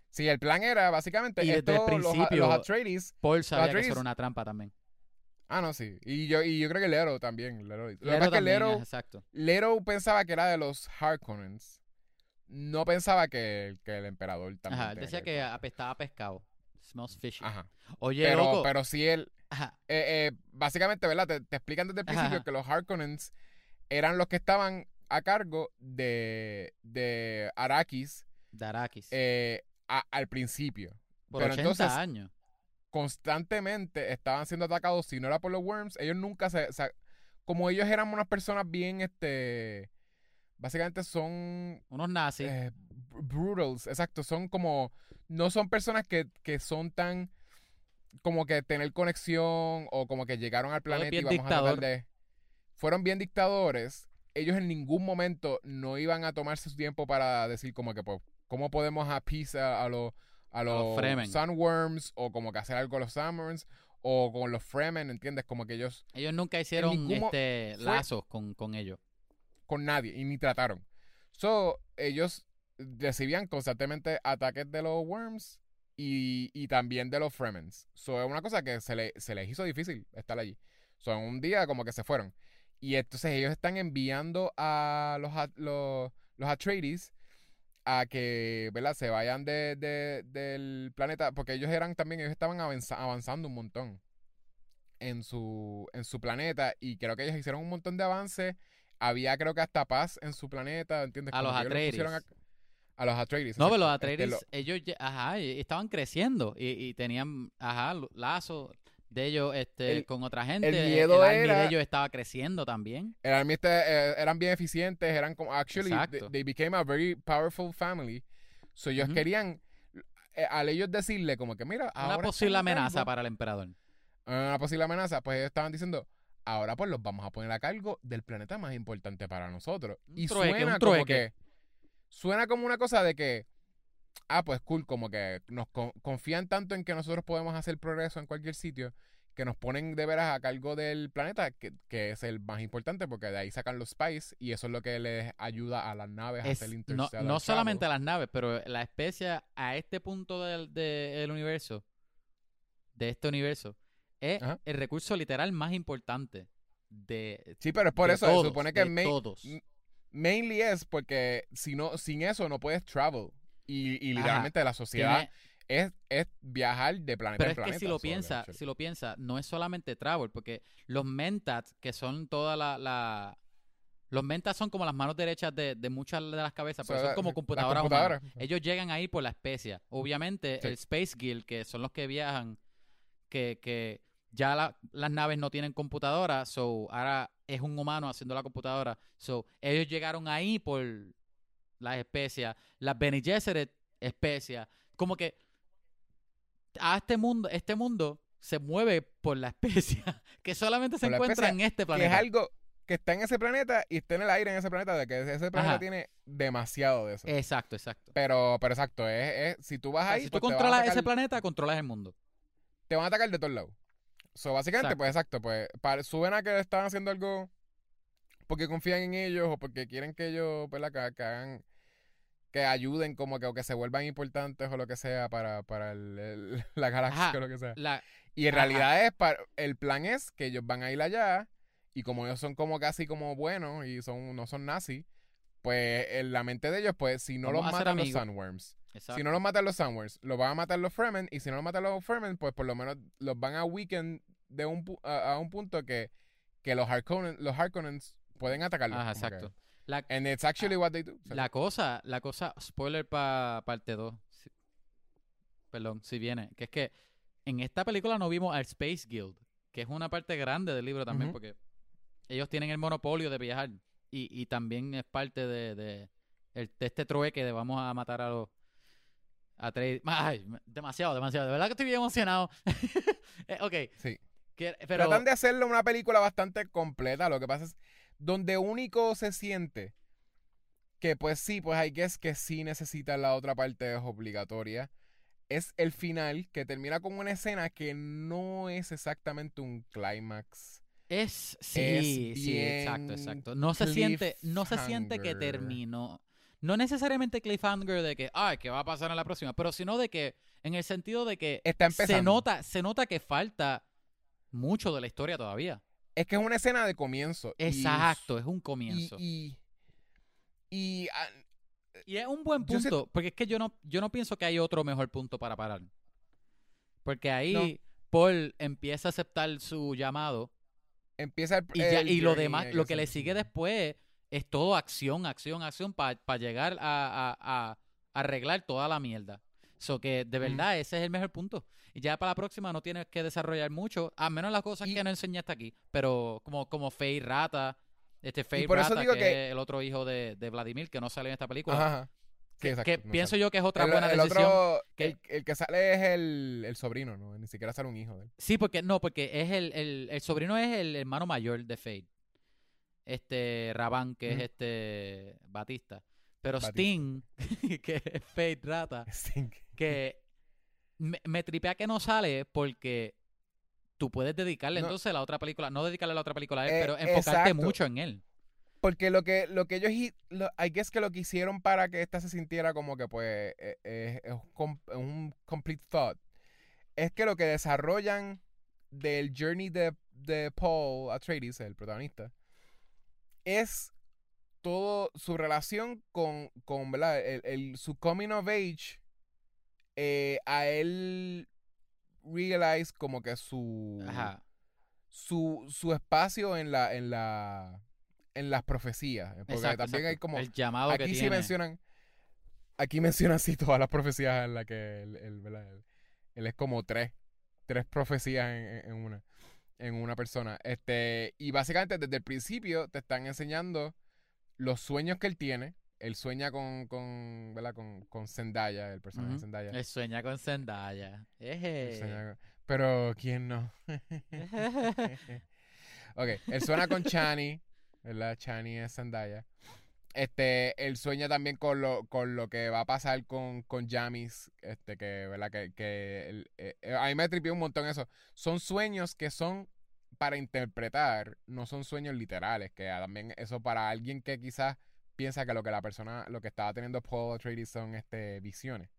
Sí, el plan era básicamente Y desde el esto, los, principio- los Atreides. Paul sabía que eso era una trampa también. Ah, no, sí. Y yo, y yo creo que Lero también. Lero. Que exacto. Lero pensaba que era de los Harkonnens. No pensaba que, que el emperador también. Ajá, él decía que eso. apestaba pescado. Smells fishy. Ajá. Oye, Pero, loco. pero sí él. Ajá. eh, eh, básicamente, ¿verdad? Te, te explican desde el principio ajá. que los Harkonnens eran los que estaban a cargo de, de Arrakis de Arrakis. eh, a- al principio. por pero 80 entonces- años. constantemente estaban siendo atacados, si no era por los worms, ellos nunca se, se- como ellos eran unas personas bien, este, básicamente son Unos nazis. eh, br- brutals, exacto, son como, no son personas que, que son tan, como que tener conexión o como que llegaron al planeta y vamos a tratar de, fueron bien dictadores, ellos en ningún momento no iban a tomarse su tiempo para decir como que, pues, ¿cómo podemos appease a, a los a los los Fremen. Sunworms o como que hacer algo a los Sunworms o con los Fremen, ¿entiendes? Como que ellos Ellos nunca hicieron este, lazos con, con ellos. Con nadie y ni trataron. So, ellos recibían constantemente ataques de los Worms y, y también de los Fremens. So, es una cosa que se, le, se les hizo difícil estar allí. En un día como que se fueron. Y entonces ellos están enviando a los, los, los Atreides a que, ¿verdad? Se vayan de, de- del planeta, porque ellos eran también, ellos estaban avanza- avanzando un montón en su, en su planeta y creo que ellos hicieron un montón de avances. Había creo que hasta paz en su planeta, ¿entiendes? A Como los Atreides. A, a los Atreides. No, pero los. Este, Atreides, lo- ellos, ajá, estaban creciendo y, y tenían, ajá, lazos de ellos este, El- con otra gente. el miedo army era- de ellos estaba creciendo también. el army este, eh, eran bien eficientes, eran como, actually, they, became a very powerful family. So ellos querían, eh, al ellos decirle como que, mira, Una ahora posible amenaza para el emperador. una posible amenaza, pues ellos estaban diciendo, ahora pues los vamos a poner a cargo del planeta más importante para nosotros. Un y trueque, suena como que, suena como una cosa de que, ah, pues cool, como que nos co- confían tanto en que nosotros podemos hacer progreso en cualquier sitio, que nos ponen de veras a cargo del planeta, que, que es el más importante, porque de ahí sacan los spies, y eso es lo que les ayuda a las naves a hacer el no, no solamente travel. las naves, pero la especie a este punto del, del universo, de este universo, es Ajá. el recurso literal más importante de, Sí, pero es por eso, todos, se supone que main- todos. mainly es porque si no, sin eso no puedes travel. Y, y Ajá. literalmente la sociedad es, es viajar de planeta Pero en es que planeta. si lo piensa, si lo piensa, no es solamente travel, porque los mentats, que son toda la, la- los mentats son como las manos derechas de, de muchas de las cabezas, So, porque son la- como computadoras, computadoras. Ellos llegan ahí por la especia. Obviamente, Sí. el Space Guild, que son los que viajan, que, que ya la- las naves no tienen computadora, so ahora es un humano haciendo la computadora. So, ellos llegaron ahí por las especias, las Bene Gesserit especias, como que a este mundo, este mundo se mueve por la especia, que solamente se encuentra en este que es planeta. algo que está en ese planeta y está en el aire en ese planeta, de que ese planeta Ajá. tiene demasiado de eso. Exacto, exacto. pero, pero exacto, es, es- si tú vas O sea, ahí, si tú pues controlas ese planeta, controlas el mundo. te van a atacar de todos lados. So, básicamente, Exacto. pues exacto, pues para, suben a que están haciendo algo porque confían en ellos o porque quieren que ellos, ¿verdad? Que, que hagan, que ayuden como que o que se vuelvan importantes o lo que sea para, para el- el- la galaxia Ajá. o lo que sea. La, Y en Ajá. realidad es para, el plan es que ellos van a ir allá y como ellos son como casi como buenos y son no son nazis, pues en la mente de ellos, pues si no Vamos los matan los. Sandworms, exacto. si no los matan los Sandworms, los van a matar los Fremen y si no los matan los Fremen, pues por lo menos los van a weaken de un pu- a, a un punto que, que los Harkonnen, los Harkonnens pueden atacarlos. Ajá, que- exacto. La, And it's actually what they do. La cosa, la cosa, spoiler para parte 2. perdón, si viene, que es que en esta película no vimos al Space Guild, que es una parte grande del libro también, porque ellos tienen el monopolio de viajar y, y también es parte de, de, el- de este trueque de vamos a matar a los a ay, demasiado, demasiado, de verdad que estoy bien emocionado. Eh, ok, sí. que- pero Tratan de hacerlo una película bastante completa. Lo que pasa es donde único se siente que pues sí, pues hay que es que sí necesita la otra parte es obligatoria. Es el final que termina con una escena que no es exactamente un clímax. Es, sí, Es sí, exacto, exacto. No se siente, no se siente que terminó. No necesariamente cliffhanger de que, ay, ¿qué va a pasar en la próxima? Pero sino de que, en el sentido de que Está se empezando. nota, se nota que falta mucho de la historia todavía. Es que es una escena de comienzo. y- Exacto, es un comienzo. Y, y, y, ah, es un buen sé- punto, porque es que yo no, yo no pienso que hay otro mejor punto para parar. Porque ahí Paul empieza a aceptar su llamado empieza el, Y, ya, el y lo demás, lo que le sigue después es todo acción, acción, acción para llegar a, a- a arreglar toda la mierda. So que de verdad ese es el mejor punto. Y ya para la próxima no tienes que desarrollar mucho, a menos las cosas Y- que no enseñaste aquí. Pero como, como Fey Rata, este Fey eso Rata, digo que, que- es el otro hijo de, de Vladimir, que no sale en esta película. Ajá. Sí, que exacto, que no pienso sale. yo que es otra el, buena el decisión. otro, que- el, el que sale es el, el sobrino, ¿no? Ni siquiera sale un hijo de él. Sí, porque no, porque es el, el, el sobrino es el hermano mayor de Fade. Este Rabán, que es este Batista. Pero Batista. Sting, que es Fade Rata, que me, me tripea que no sale porque tú puedes dedicarle No. entonces a la otra película, no dedicarle a la otra película a él, Eh, pero enfocarte exacto. mucho en él. Porque lo que, lo que ellos, lo, I guess que lo que hicieron para que esta se sintiera como que pues eh, eh, es un, un complete thought, es que lo que desarrollan del journey de, de Paul Atreides, el protagonista, es todo su relación con, con ¿verdad? El, el- su coming of age, eh, a él realize como que su Ajá. su, su espacio en la en la en las profecías porque Exacto, también hay como el llamado que aquí sí tiene. mencionan aquí mencionan sí todas las profecías en las que él, él, ¿verdad? Él- él es como tres tres profecías en- en una en una persona este y básicamente desde el principio te están enseñando los sueños que él tiene él sueña con con ¿verdad? con, con Zendaya el personaje de. Zendaya Él sueña con Zendaya. Él Eje. sueña con- pero quién no Ok, él suena con Chani, ¿verdad? Chani es Zendaya. Este, él sueña también con lo, con lo que va a pasar con, con Jamis, este, que, ¿verdad? Que, que eh, eh, a mí me tripió un montón eso. Son sueños que son para interpretar, no son sueños literales, que también eso para alguien que quizás piensa que lo que la persona, lo que estaba teniendo Paul Atreides son este, visiones.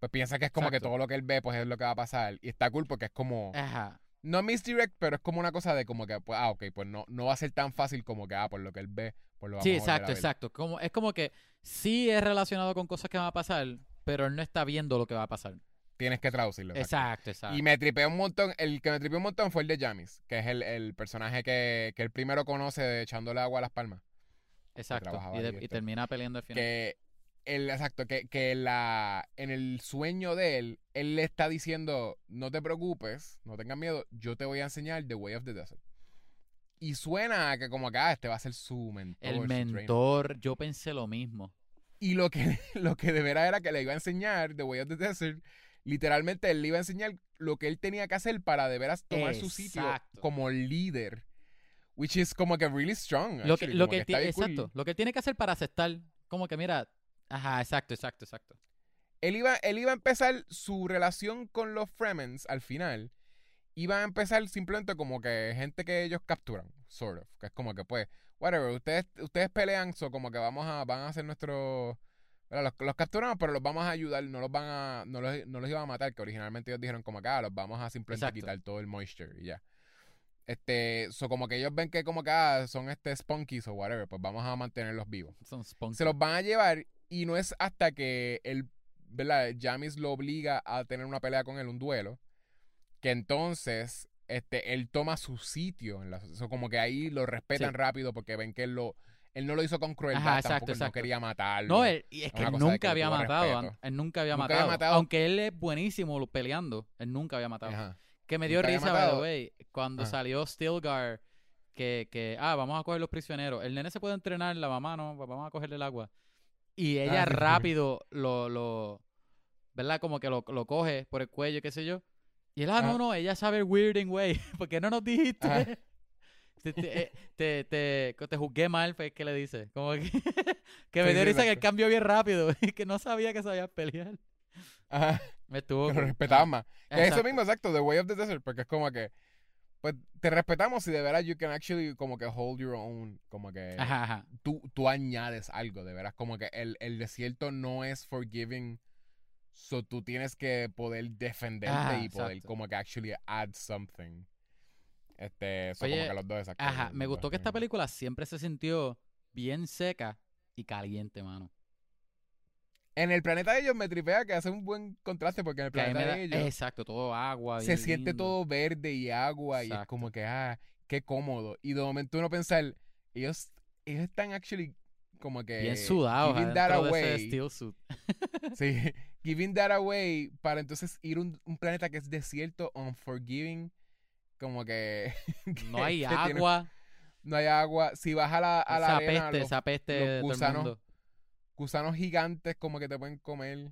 Pues piensa que es como que todo lo que él ve, pues es lo que va a pasar. Y está cool porque es como Ajá. No misdirect, pero es como una cosa de como que, pues, ah, ok, pues no, no va a ser tan fácil como que, ah, por lo que él ve, pues lo vamos Sí, volver a exacto, exacto. Como, es como que sí es relacionado con cosas que van a pasar, pero él no está viendo lo que va a pasar. Tienes que traducirlo. exacto. Exacto, exacto. Y me tripeó un montón, el que me tripeó un montón fue el de Jamis, que es el, el personaje que, que él primero conoce de echándole agua a las palmas. Exacto. Y, de- y esto. termina peleando al final. Que, el, exacto, que, que la, en el sueño de él, él le está diciendo, no te preocupes, no tengas miedo, yo te voy a enseñar The Way of the Desert. Y suena a que como que, ah, este va a ser su mentor. el mentor, yo pensé lo mismo. Y lo que, lo que de veras era que le iba a enseñar The Way of the Desert. Literalmente él le iba a enseñar lo que él tenía que hacer para de veras tomar su sitio como líder. Which is como que really strong. Lo que, lo que, está cool. exacto. Lo que tiene que hacer para aceptar, como que mira, ajá, exacto, exacto, exacto. Él iba, él iba a empezar su relación con los Fremens al final. Iba a empezar simplemente como que gente que ellos capturan, sort of. Que es como que pues, whatever, ustedes, ustedes pelean, so como que vamos a, van a hacer nuestro ¿verdad? Los, los capturamos, pero los vamos a ayudar, no los van a, no los, no los iban a matar, que originalmente ellos dijeron como que ah, los vamos a simplemente Exacto. quitar todo el moisture y ya. Este, so como que ellos ven que como que ah, son este spunkies o whatever, pues vamos a mantenerlos vivos. Son spunky. Se los van a llevar y no es hasta que el, ¿verdad? Jamis lo obliga a tener una pelea con él, un duelo, que entonces este, él toma su sitio. En la, so como que ahí lo respetan Sí. rápido porque ven que él lo, él no lo hizo con crueldad, Ajá, exacto, tampoco él no quería matarlo. No, él, y es que él que nunca había matado. Él nunca había, Nunca había matado. Aunque él es buenísimo peleando, él nunca había matado. Ajá. Que me dio Nunca risa, by the matado. way, cuando Ajá. salió Stilgar, que, que, ah, vamos a coger los prisioneros. El nene se puede entrenar, la mamá no, vamos a cogerle el agua. Y ella Ah, sí, sí. rápido lo, lo, ¿verdad? Como que lo, lo coge por el cuello, qué sé yo. Y él, ah, no, Ajá. no, ella sabe el weirding way. ¿Por qué no nos dijiste? Ajá. Te, te, eh, te, te, te juzgué mal, pues, ¿qué le dice? Como que, que me Sí, dio risa que el cambio bien rápido y que no sabía que sabía pelear. Ajá. Me estuvo cool. respetaban más. Que es eso mismo, exacto, The Way of the Desert, porque es como que, pues, te respetamos y de veras you can actually como que hold your own, como que Ajá, ajá. tú, tú añades algo, de veras, como que el, el desierto no es forgiving, so tú tienes que poder defenderte Ajá, y poder exacto. como que actually add something. Este, Oye, como que los dos, exacto. Ajá, me gustó que esta película siempre se sintió bien seca y caliente, mano. En el planeta de ellos me tripea que hace un buen contraste porque en el planeta de ellos... exacto, todo agua. se siente todo verde y agua y es como que, ah, qué cómodo. Y de momento uno pensar, ellos, ellos están actually como que... bien sudados giving that de ese away. steel suit. Sí, giving that away para entonces ir a un, un planeta que es desierto, unforgiving, como que... No hay tiene- agua. no hay agua. Si vas a la, a la esa arena, peste, los esa peste los de todo el gusanos. mundo. Gusanos gigantes como que te pueden comer.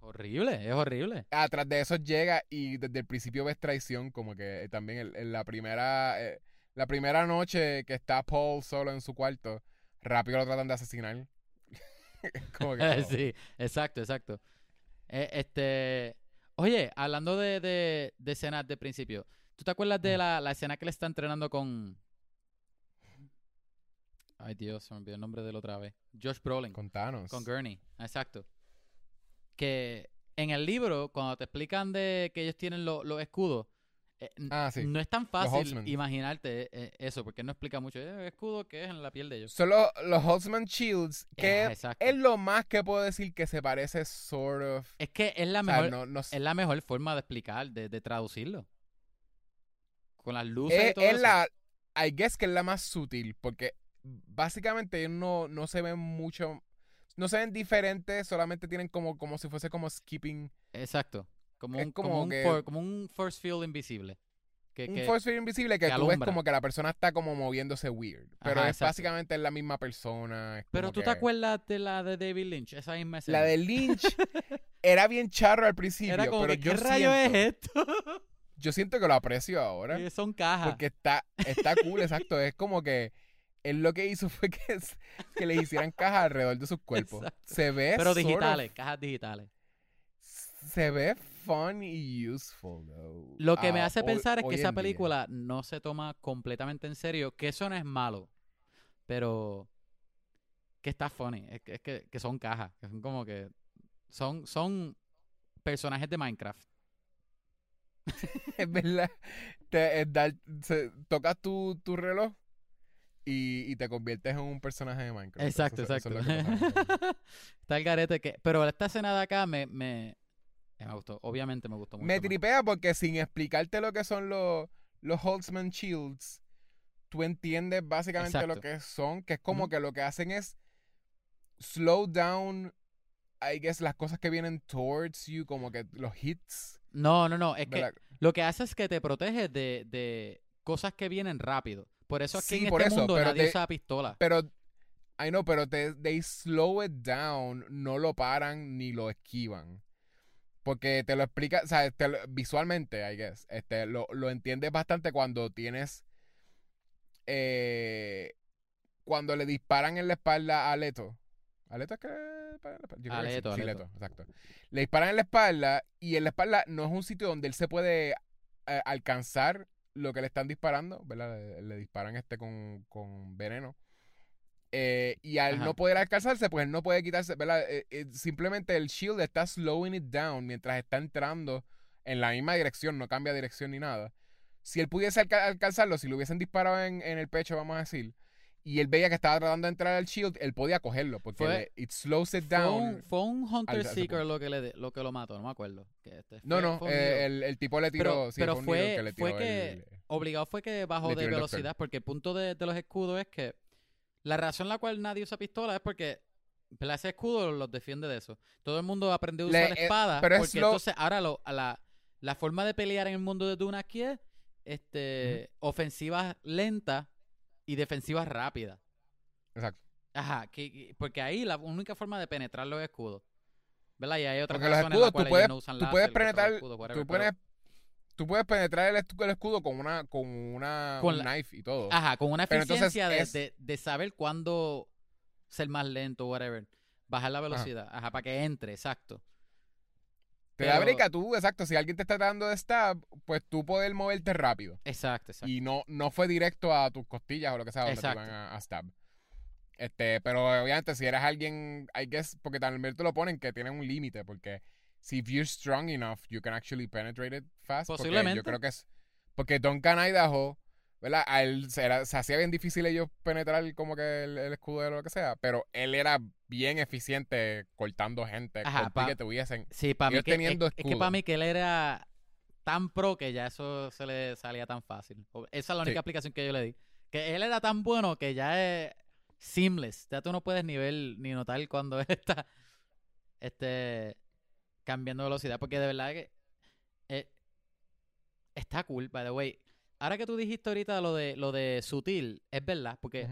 Horrible, es horrible. Atrás de eso llega y desde el principio ves traición, como que eh, también en la primera eh, la primera noche que está Paul solo en su cuarto, rápido lo tratan de asesinar. como que, sí, exacto, exacto. Eh, este, oye, hablando de, de, de escenas de principio, ¿Tú te acuerdas de la, la escena que le está entrenando con... Ay, Dios, se me olvidó el nombre de él otra vez. Josh Brolin. Con, Contanos. Gurney, exacto. Que en el libro, cuando te explican de que ellos tienen lo- los escudos, eh, Ah, sí. no es tan fácil imaginarte eh, eso, porque no explica mucho. Eh, escudo que es en la piel de ellos. Son los, los Holtzman Shields, que Eh, es lo más que puedo decir que se parece sort of. Es que es la o sea, mejor, no- no- es la mejor forma de explicar, de, de traducirlo. Con las luces es, y todo es eso. la, I guess que es la más sutil, porque básicamente no, no se ven mucho, no se ven diferentes, solamente tienen como, como si fuese como skipping, Exacto. Como Es un, como, como un que- for- como un force field invisible. Que, un que- force field invisible que, tú ves como que la persona está como moviéndose weird, pero Ajá, es básicamente es la misma persona. Pero tú te acuerdas de la de David Lynch, esa misma escena. La de Lynch era bien charro al principio, Era como pero yo ¿qué rayo siento, es esto? yo siento que lo aprecio ahora. Son cajas. Porque está, está cool, exacto. Es como que él lo que hizo fue que, que le hicieran cajas alrededor de sus cuerpos. Exacto. Se ve Pero sort of- digitales, cajas digitales. se ve fun y useful, though. Lo que me Ah, hace hoy- pensar es que esa día. película no se toma completamente en serio, que eso no es malo, pero que está funny, es que, es que, que son cajas, que son como que son, son personajes de Minecraft. Es verdad. Te, es dar- se- tocas tu, tu reloj y, y te conviertes en un personaje de Minecraft. Exacto, Eso- eso exacto. es está el garete que, pero esta escena de acá me, me, me gustó, obviamente me gustó mucho. Me más. tripea porque sin explicarte lo que son los, los Holtzman Shields, tú entiendes básicamente lo que son, que es como que lo que hacen es slow down, I guess, las cosas que vienen towards you, como que los hits. No, no, no, es que lo que hace es que te protege de, de cosas que vienen rápido. Por eso es que Sí, en por este eso, mundo pero nadie te- usa pistola. Pero, I know, pero te, they slow it down, no lo paran ni lo esquivan. Porque te lo explica, o sea, te lo- visualmente, I guess, este, lo, lo entiendes bastante cuando tienes, eh, cuando le disparan en la espalda a Leto. ¿A Leto es que? Yo creo A que sí. Sí, Leto. Leto, exacto. Le disparan en la espalda y en la espalda no es un sitio donde él se puede eh, alcanzar lo que le están disparando, ¿verdad? Le, le disparan este con, con veneno. Eh, y al Ajá. no poder alcanzarse, pues él no puede quitarse, ¿verdad? Eh, eh, simplemente el shield está slowing it down mientras está entrando en la misma dirección, no cambia dirección ni nada. Si él pudiese alca- alcanzarlo, si lo hubiesen disparado en, en el pecho, vamos a decir, y él veía que estaba tratando de entrar al shield, él podía cogerlo, porque Fue- le- it slows it Fue down. un, fue un Hunter al- Seeker lo que, le, de- lo que lo mató, no me acuerdo. Que este No, fue- no, fue eh, el, el tipo le tiró, Pero- sí, pero fue que le tiró que- el- Obligado fue que bajó Le de velocidad, porque el punto de, de los escudos es que la razón la cual nadie usa pistola es porque ese escudo los defiende de eso. Todo el mundo aprendió a Le- usar eh, espada, pero es porque lo- entonces ahora lo, la, la forma de pelear en el mundo de Dune aquí es este, ofensivas lentas y defensivas rápidas. Exacto. Ajá, que- que- porque ahí la única forma de penetrar los escudos, ¿verdad? Y hay otras Porque los razones escudos, las tú cuales puedes- ellos no usan tú láser puedes penetrar- escudos, whatever, Tú pero- puedes, tú puedes penetrar el, escu- el escudo con una, con una Con un la- knife y todo. Ajá, con una Pero entonces eficiencia de, es- de, de saber cuándo ser más lento, whatever. Bajar la velocidad, ajá, para que entre, exacto. Te da pero- break tú, exacto. Si alguien te está dando de stab, pues tú poder moverte rápido. Exacto, exacto. Y no, no fue directo a tus costillas o lo que sea, donde te van a, a stab. Este, pero obviamente si eres alguien, I guess, porque también te lo ponen que tienen un límite, porque si you're strong enough, you can actually penetrate it fast. porque Posiblemente. Yo creo que es, porque Duncan Idaho, ¿verdad? A él se, era- se hacía bien difícil ellos penetrar como que el, el escudo o lo que sea, pero él era bien eficiente cortando gente, Ajá, con pa- que tuviesen. Sí, para mí que, es, teniendo es que para mí que él era tan pro que ya eso se le salía tan fácil. Esa es la única Sí. explicación que yo le di. Que él era tan bueno que ya es seamless. Ya tú no puedes ni ver ni notar cuando está este, cambiando velocidad. Porque de verdad que eh, está cool, by the way. Ahora que tú dijiste ahorita lo de lo de sutil, es verdad, porque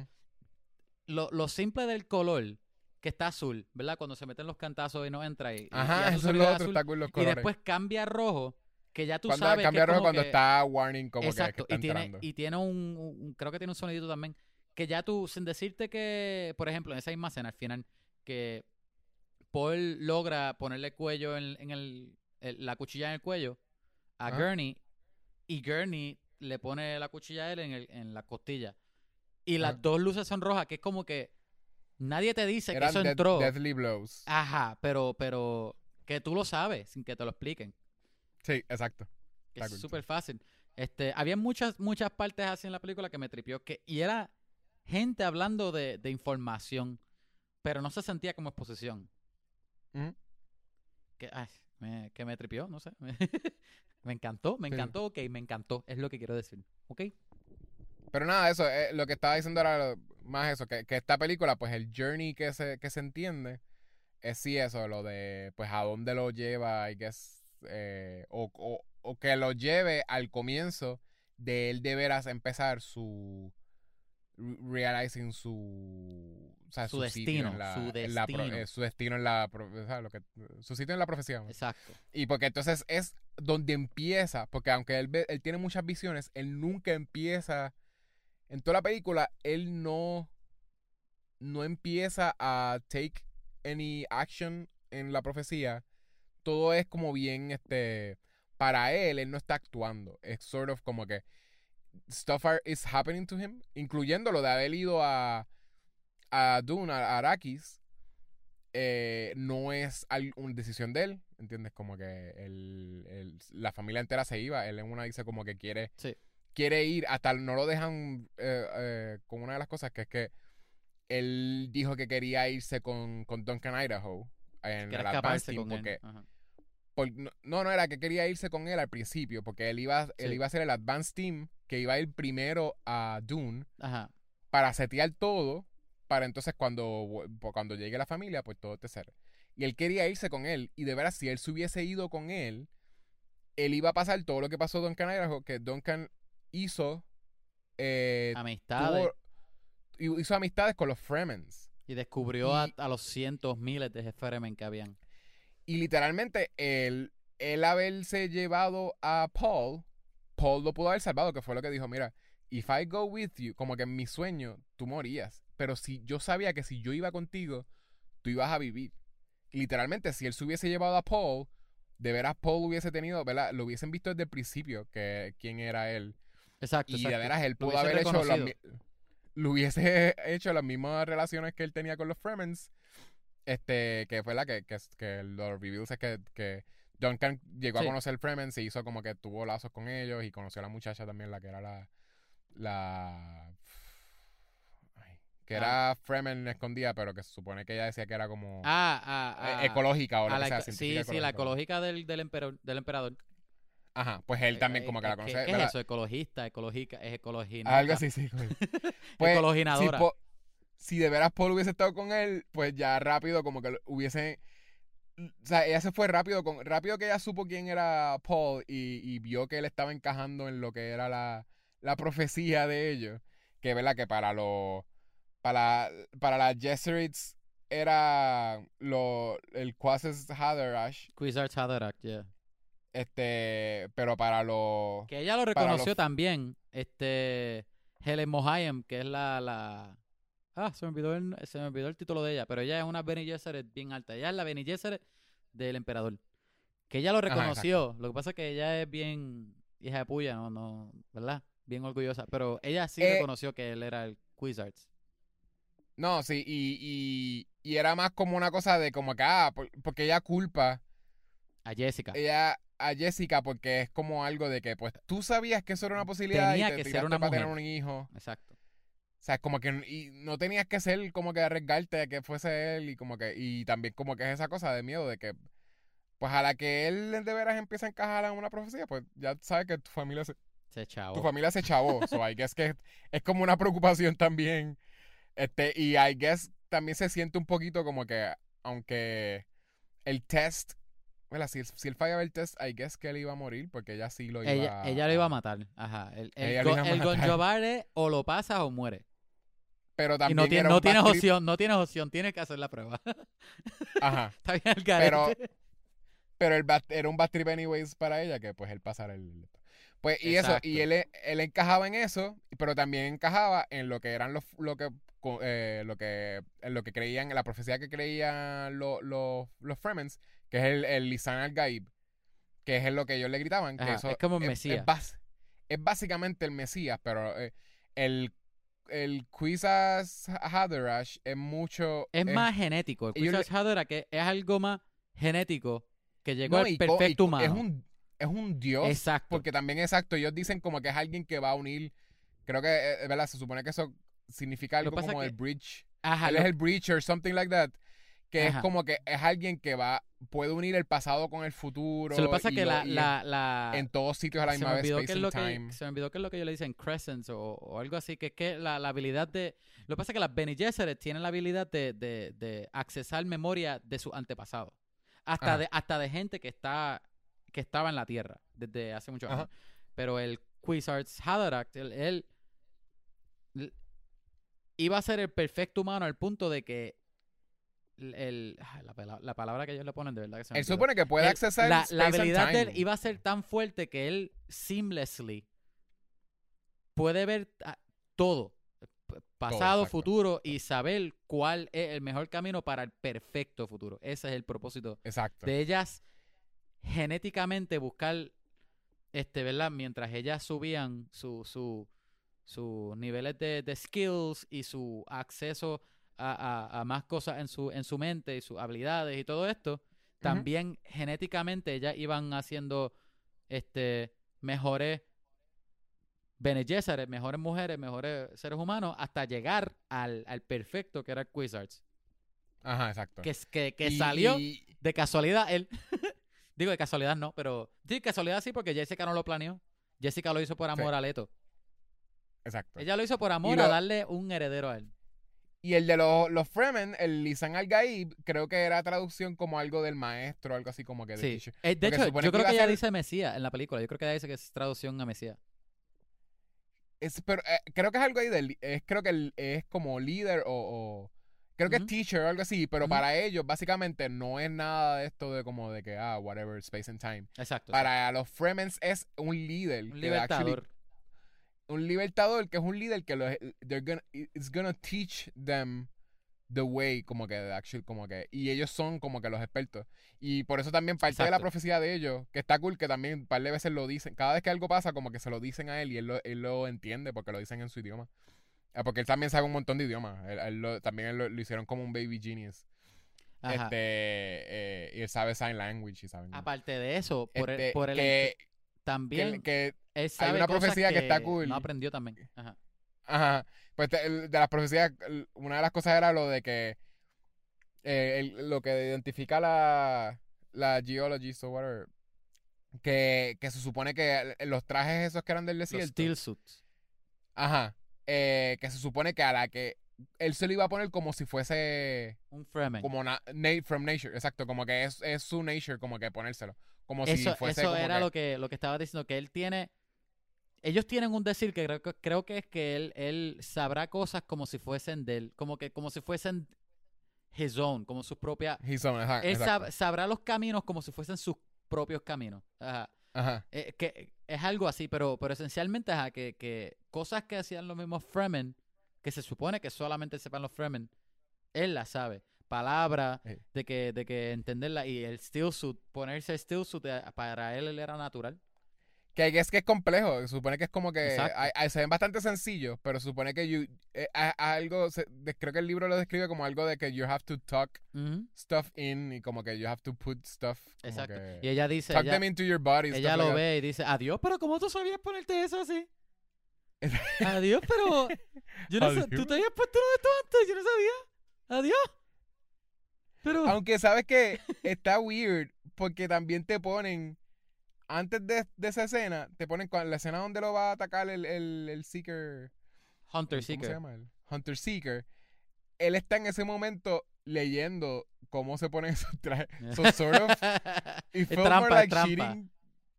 lo, lo simple del color, que está azul, ¿verdad? Cuando se meten los cantazos y no entra y- y Ajá, tú eso es lo que otro, azul, está cool los y colores. después cambia a rojo, que ya tú cuando sabes cambia que rojo como cuando que- está warning como que- que, Exacto, está y tiene, entrando. y tiene un, un- creo que tiene un sonidito también, que ya tú, sin decirte que, por ejemplo, en esa misma escena al final, que Paul logra ponerle cuello en, en el, el- la cuchilla en el cuello a Ajá. Gurney, y Gurney le pone la cuchilla a él en, el, en la costilla. Y las Ah. dos luces son rojas, que es como que nadie te dice que eso entró. deathly blows. Ajá, pero, pero que tú lo sabes sin que te lo expliquen. Sí, exacto. que es súper fácil. Este, había muchas, muchas partes así en la película que me tripió. Que, y era gente hablando de, de información, pero no se sentía como exposición. Que, ay, me, que me tripió, no sé. me encantó, me Sí. encantó, ok, me encantó, es lo que quiero decir. ¿Ok? Pero nada, eso, eh, lo que estaba diciendo era más eso, que, que esta película, pues el journey que se, que se entiende es sí eso, lo de pues a dónde lo lleva, I guess, eh, o, o, o que lo lleve al comienzo de él de veras empezar su realizing su o sea, Su destino, en la- su en la pro- destino. eh, su destino en la pro- o sea, lo que, su sitio en la vamos. Exacto. Y porque entonces es donde empieza, porque aunque él, ve- él tiene muchas visiones, él nunca empieza, en toda la película, él no, no empieza a take any action en la profecía. Todo es como bien, este, para él, él no está actuando. Es sort of como que stuff are- is happening to him, incluyendo lo de haber ido a, a Dune, a Arrakis, eh, no es una decisión de él, ¿entiendes? Como que el- el- la familia entera se iba, él en una dice como que quiere, Sí. quiere ir, hasta no lo dejan eh, eh, con una de las cosas que es que él dijo que quería irse con, con Duncan Idaho en el Team él. Por- no, no, era que quería irse con él al principio, porque él iba, él iba a ser el Advance Team, que iba a ir primero a Dune Ajá. para setear todo, para entonces cuando, vu- cuando llegue la familia, pues todo te será. Y él quería irse con él, y de veras, si él se hubiese ido con él, él iba a pasar todo lo que pasó Duncan Idaho, que Duncan hizo, eh, Amistades. tuvo- hizo amistades con los Fremens. Y descubrió a, a los cientos, miles de Fremen que habían. Y literalmente, el, el haberse llevado a Paul, Paul lo pudo haber salvado, que fue lo que dijo, mira, if I go with you, como que en mi sueño, tú morías. Pero si yo sabía que si yo iba contigo, tú ibas a vivir. Y literalmente, si él se hubiese llevado a Paul, de veras Paul hubiese tenido, ¿verdad? Lo hubiesen visto desde el principio, que quién era él. Exacto. Y de exacto. veras él pudo haber hecho las, lo hubiese hecho las mismas relaciones que él tenía con los Fremens. Este, que fue la que, que, que los reviews es que, que Duncan llegó Sí. a conocer Fremen, se hizo como que tuvo lazos con ellos y conoció a la muchacha también, la que era la. la ay, que Ah. era Fremen escondida, pero que se supone que ella decía que era como Ah, ah, eh, ah. ecológica o lo que la sea. sí, sí, la ecológica. del, del, emperador, del emperador. Ajá, pues él también Eh, como que eh, la ¿qué- conoce. ¿Qué, ¿verdad? es eso? Ecologista, ecológica, es ecologina. Algo así, sí. Pues, Ecologinadora. Po- si de veras Paul hubiese estado con él, pues ya rápido como que lo- hubiese... O sea, ella se fue rápido, con rápido que ella supo quién era Paul y, y vio que él estaba encajando en lo que era la, la profecía de ellos. Que verdad que para los... Para, para las Jesserites era lo, el Quasis Hatharash, Quizards Haderach, yeah. este, pero para los... Que ella lo reconoció los- también. Este. Helen Mohayem, que es la. la ah, se me, olvidó el, se me olvidó el título de ella. Pero ella es una Bene Gesserit bien alta. Ella es la Bene Gesserit del emperador. Que ella lo Ajá, reconoció. lo que pasa es que ella es bien hija de puya, no, no, ¿verdad? Bien orgullosa. Pero ella sí Eh, reconoció que él era el Quizards. No, sí, y, y, y era más como una cosa de como que, ah, por- porque ella culpa A Jessica. ella a Jessica porque es como algo de que, pues, tú sabías que eso era una posibilidad Tenía y te que ser una para tener un hijo. Exacto. O sea, es como que y no tenías que ser como que arriesgarte a que fuese él y como que, y también como que es esa cosa de miedo de que, pues a la que él de veras empieza a encajar en una profecía, pues ya sabes que tu familia se, Se chavo. tu familia se chavó. so I guess que es, es como una preocupación también. Este, y I guess también se siente un poquito como que, aunque el test, bueno, si, si él fallaba el test, I guess que él iba a morir porque ella sí lo iba Ella, a... ella lo iba a matar. Ajá. El, el, go- el. Gonjobare o lo pasas o muere. Pero Y también no, tiene, no tienes trip. opción, no tienes opción, tienes que hacer la prueba. Ajá. Está bien el Pero-. Pero el era un bad trip anyways para ella que pues él pasara el... Pues y eso, y Exacto. él, él encajaba en eso, pero también encajaba en lo que eran los, lo que, eh, lo que, en lo que creían, la profecía que creían los, los, los Fremens, que es el, el Lisan al Gaib, que es lo que ellos le gritaban, que Ajá, eso es como el es, Mesías. bas- es básicamente el Mesías, pero eh, el, el Quizas Haderach es mucho... Es más genético. El le- Quizás Hadera que es algo más genético que llegó no, al perfecto humano. Es un, es un dios. Exacto. Porque también, exacto, ellos dicen como que es alguien que va a unir... Creo que, eh, ¿verdad? Se supone que eso significa algo como que- el bridge. Ajá, Él lo- es el breacher, something like that. Que Ajá. es como que es alguien que va... Puede unir el pasado con el futuro. se lo pasa que la, y la, la- en todos sitios a la misma vez, space and lo que time. se me olvidó qué es lo que ellos le dicen crescents o, o algo así que es que la, la habilidad de lo que pasa es que las Bene Gesserit tienen la habilidad de, de, de accesar memoria de sus antepasados hasta Ajá. de hasta de gente que está que estaba en la tierra desde hace muchos Ajá. años pero el Quizards Haderach él, él- él iba a ser el perfecto humano al punto de que el, ah, la, pala- la palabra que ellos le ponen de verdad que se me Él olvidó. supone que puede accesar la, space la and habilidad de él iba a ser tan fuerte que él seamlessly puede ver ah, todo, pasado, futuro y saber cuál es el mejor camino para el perfecto futuro. Ese es el propósito Exacto. de ellas genéticamente buscar este, ¿verdad? Mientras ellas subían su, su, sus niveles de, de skills y su acceso a, a- a más cosas en su, en su mente y sus habilidades y todo esto, también genéticamente ellas iban haciendo este, mejores Bene Gesserit, mejores mujeres, mejores seres humanos, hasta llegar al, al perfecto que era Quizards. Ajá, exacto. Que, que, que Y- salió de casualidad él. Digo, de casualidad no, pero. Sí, casualidad sí, porque Jessica no lo planeó. Jessica lo hizo por amor a Leto. exacto. Ella lo hizo por amor lo- a darle un heredero a él. Y el de los, los Fremen, el Lisan al-Gaib, creo que era traducción como algo del maestro, algo así como que de Sí. teacher. Eh, de se hecho, yo que creo que ella ser- dice Mesías en la película. Yo creo que ella dice que es traducción a Mesías. Es, pero eh, creo que es algo ahí del, es creo que el- es como líder o, o- creo que es teacher o algo así, pero para ellos básicamente no es nada de esto de como de que ah whatever space and time. Exacto. Para los Fremens es un líder, un que actually- libertador. Un libertador que es un líder que los they're gonna, it's gonna teach them the way como que actual como que y ellos son como que los expertos. Y por eso también parte de la profecía de ellos que está cool que también un par de veces lo dicen cada vez que algo pasa como que se lo dicen a él y él lo, él lo entiende porque lo dicen en su idioma. Ah, porque él también sabe un montón de idiomas Él- él lo- también él lo, lo hicieron como un baby genius. Ajá. este eh, y él sabe sign language y sabe Aparte de eso, por el, Este, por el que, también que, que él sabe una cosas profecía que está cool. No aprendió también. Ajá. Ajá. Pues de las profecías, una de las cosas era lo de que eh, el- lo que identifica la, la geologist o whatever, que, que se supone que los trajes esos que eran del Los desierto, steel suits. ajá, eh, que se supone que a la que él se lo iba a poner como si fuese Un Fremen. como na- na- from nature, exacto, como que es, es su nature, como que ponérselo, como eso si fuese eso como era que- lo que lo que estaba diciendo que él tiene ellos tienen un decir que creo, que creo que es que él él sabrá cosas como si fuesen de él como que como si fuesen his own como sus propias on- ajá, él sab- sabrá los caminos como si fuesen sus propios caminos Ajá. Ajá. Eh, que es algo así pero pero esencialmente ajá, que, que cosas que hacían los mismos Fremen que se supone que solamente sepan los Fremen él las sabe palabras Sí. de que de que entenderla y el steel suit ponerse el steel suit eh, para él, él era natural Que es que es complejo, se supone que es como que hay- se ven bastante sencillos, pero se supone que you- eh, a- a algo, se- de- creo que el libro lo describe como algo de que you have to Ujú, stuff in y como que you have to put stuff. Exacto. que- Y ella dice, tuck ella, them into your body. ella lo like ve y dice, adiós, pero ¿cómo tú sabías ponerte eso así? adiós, pero yo no sé, Adiós. tú te habías puesto uno de estos antes, yo no sabía. Adiós. Pero Aunque sabes que está weird porque también te ponen, antes de, de esa escena, te ponen con la escena donde lo va a atacar el, el, el Seeker. Hunter ¿Cómo se Seeker. llama él? Hunter Seeker. Él está en ese momento leyendo cómo se ponen esos trajes. So, sort of, y Es fue trampa, more like trampa. cheating.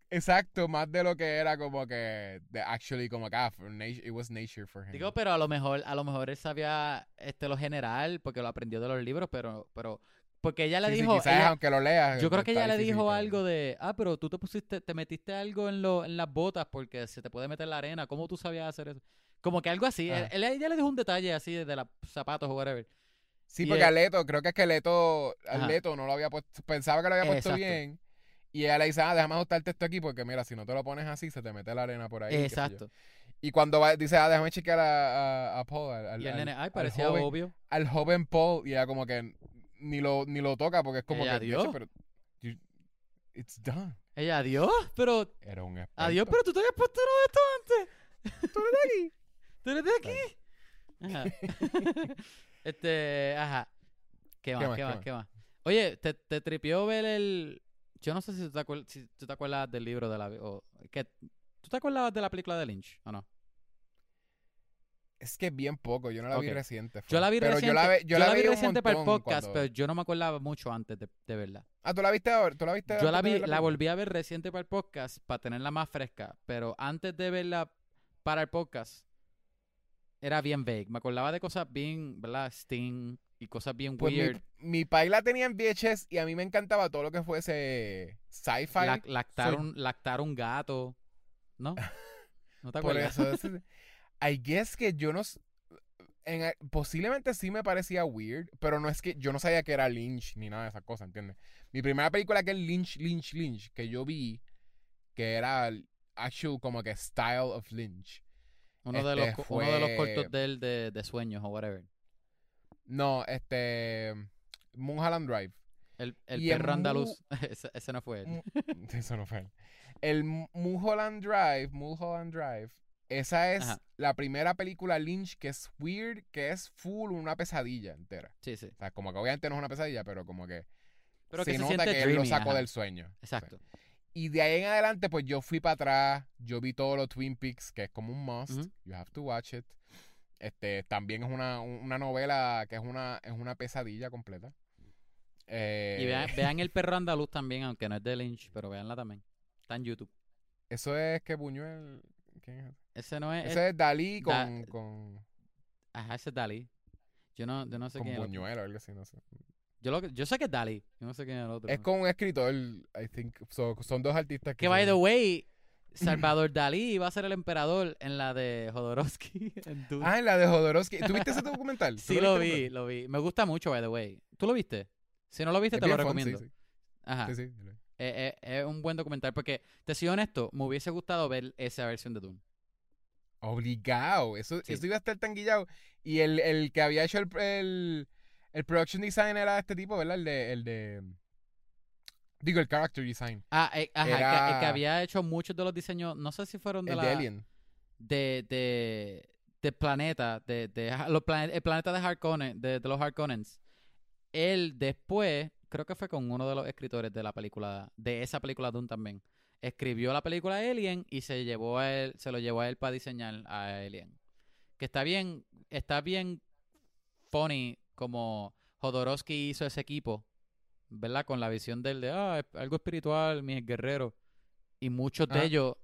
Exacto, más de lo que era como que de actually como ah, nature, it was nature for him. Digo, pero a lo mejor, a lo mejor él sabía este lo general porque lo aprendió de los libros, pero, pero porque ella le Sí, sí, dijo, quizás ella- aunque lo leas. yo creo que ella le dijo algo de, ah, pero tú te pusiste, te metiste algo en lo, en las botas porque se te puede meter la arena, ¿cómo tú sabías hacer eso? Como que algo así, él- ella le dijo un detalle así de, los zapatos o whatever. Sí, y porque él- a Leto, creo que es que Leto, a Ajá. Leto no lo había puesto, pensaba que lo había puesto Exacto. bien. Y ella le dice, ah, déjame ajustarte esto aquí porque mira, si no te lo pones así, se te mete la arena por ahí. Exacto. Y cuando va, dice, ah, déjame chequear a, a, a Paul, al, al- Y el al- nene, ay, al parecía joven, obvio. al joven Paul, y ella como que ni lo, ni lo toca porque es como Ella que, dio. "Bicho, pero you- it's done. Ella, adiós, pero, Era un experto. adiós, pero tú te habías puesto uno de esto antes. Tú eres de aquí. Tú eres de aquí. Ajá. este, ajá. ¿Qué más, más, qué qué más, más? qué más? Oye, ¿te, te tripió ver el... Yo no sé si tú te, acuer- si tú te acuerdas del libro de la... O, que, ¿Tú te acuerdas de la película de Lynch o no? Es que bien poco, yo no la vi reciente. Yo la vi pero reciente, Yo la, ve- yo la vi reciente para el podcast, cuando- pero yo no me acordaba mucho antes de, de verla. Ah, ¿tú la viste ahora? ¿Tú la viste Yo la vi, la volví a ver reciente para el podcast para tenerla más fresca, pero antes de verla para el podcast era bien vague. Me acordaba de cosas bien, ¿verdad? Sting y cosas bien Pues mi, weird. mi pai la tenía en VHS y a mí me encantaba todo lo que fuese sci-fi. Lac- lactar, un, lactar un gato, ¿no? ¿No te Por acuerdas? eso, es- I guess que yo no... en posiblemente sí me parecía weird, pero no es que yo no sabía que era Lynch ni nada de esas cosas, ¿entiendes? Mi primera película que es Lynch, Lynch, Lynch, que yo vi, que era actual como que style of Lynch. Uno, de los, este uno de los cortos de él de, de sueños o whatever. No, este... Mulholland Drive. El, el perro andaluz. ese, ese no fue él. Eso no fue él. El Mu- Mulholland Drive, Mulholland Drive, esa es Ajá. la primera película Lynch que es weird, que es full una pesadilla entera. Sí, sí. O sea, como que obviamente no es una pesadilla, pero como que Pero se que se nota que él lo sacó ajá. del sueño. Exacto. Y de ahí en adelante, pues yo fui para atrás, yo vi todos los Twin Peaks, que es como un must. You have to watch it. Este, también es una, una novela que es una, es una pesadilla completa. Eh, Y vean, vean el perro andaluz también, aunque no es de Lynch, pero veanla también. Está en YouTube. Eso es que Buñuel. ¿Quién es? Ese no es. Ese es Dalí con, Da- con, Ajá, ese es Dalí. Yo no, yo no sé con quién es. el otro. Buñuel o algo así, no sé. Yo, lo, yo sé que es Dalí. Yo no sé quién es el otro. Es con un escritor, I think. So, son dos artistas que. Que by the way, Salvador Dalí iba a ser el emperador en la de Jodorowsky. en. Ah, en la de Jodorowsky. ¿Tú viste ese documental? ¿Tú sí, lo vi, lo vi. Me gusta mucho, by the way. ¿Tú lo viste? Si no lo viste, Es te lo fun, recomiendo. Sí, sí. Ajá. Sí, sí, vi. Eh, eh, es un buen documental porque, te soy honesto, me hubiese gustado ver esa versión de Dune. Obligado. Eso, Sí. eso iba a estar tan guillado. Y el, el que había hecho el, el, el production design era este tipo, ¿verdad? El de. El de digo, el character design. Ah, eh, ajá, el que- había hecho muchos de los diseños, no sé si fueron de El la... de Alien. de, de, de planeta, de, de los plane- el planeta de Harkonnen, de, de los Harkonnens. Él después, creo que fue con uno de los escritores de la película, de esa película Dune también, escribió la película Alien y se llevó a él, se lo llevó a él para diseñar a Alien. Que está bien, está bien funny como Jodorowsky hizo ese equipo, ¿verdad? Con la visión del de, ah, es algo espiritual, mis guerreros. Y muchos de Ajá. ellos,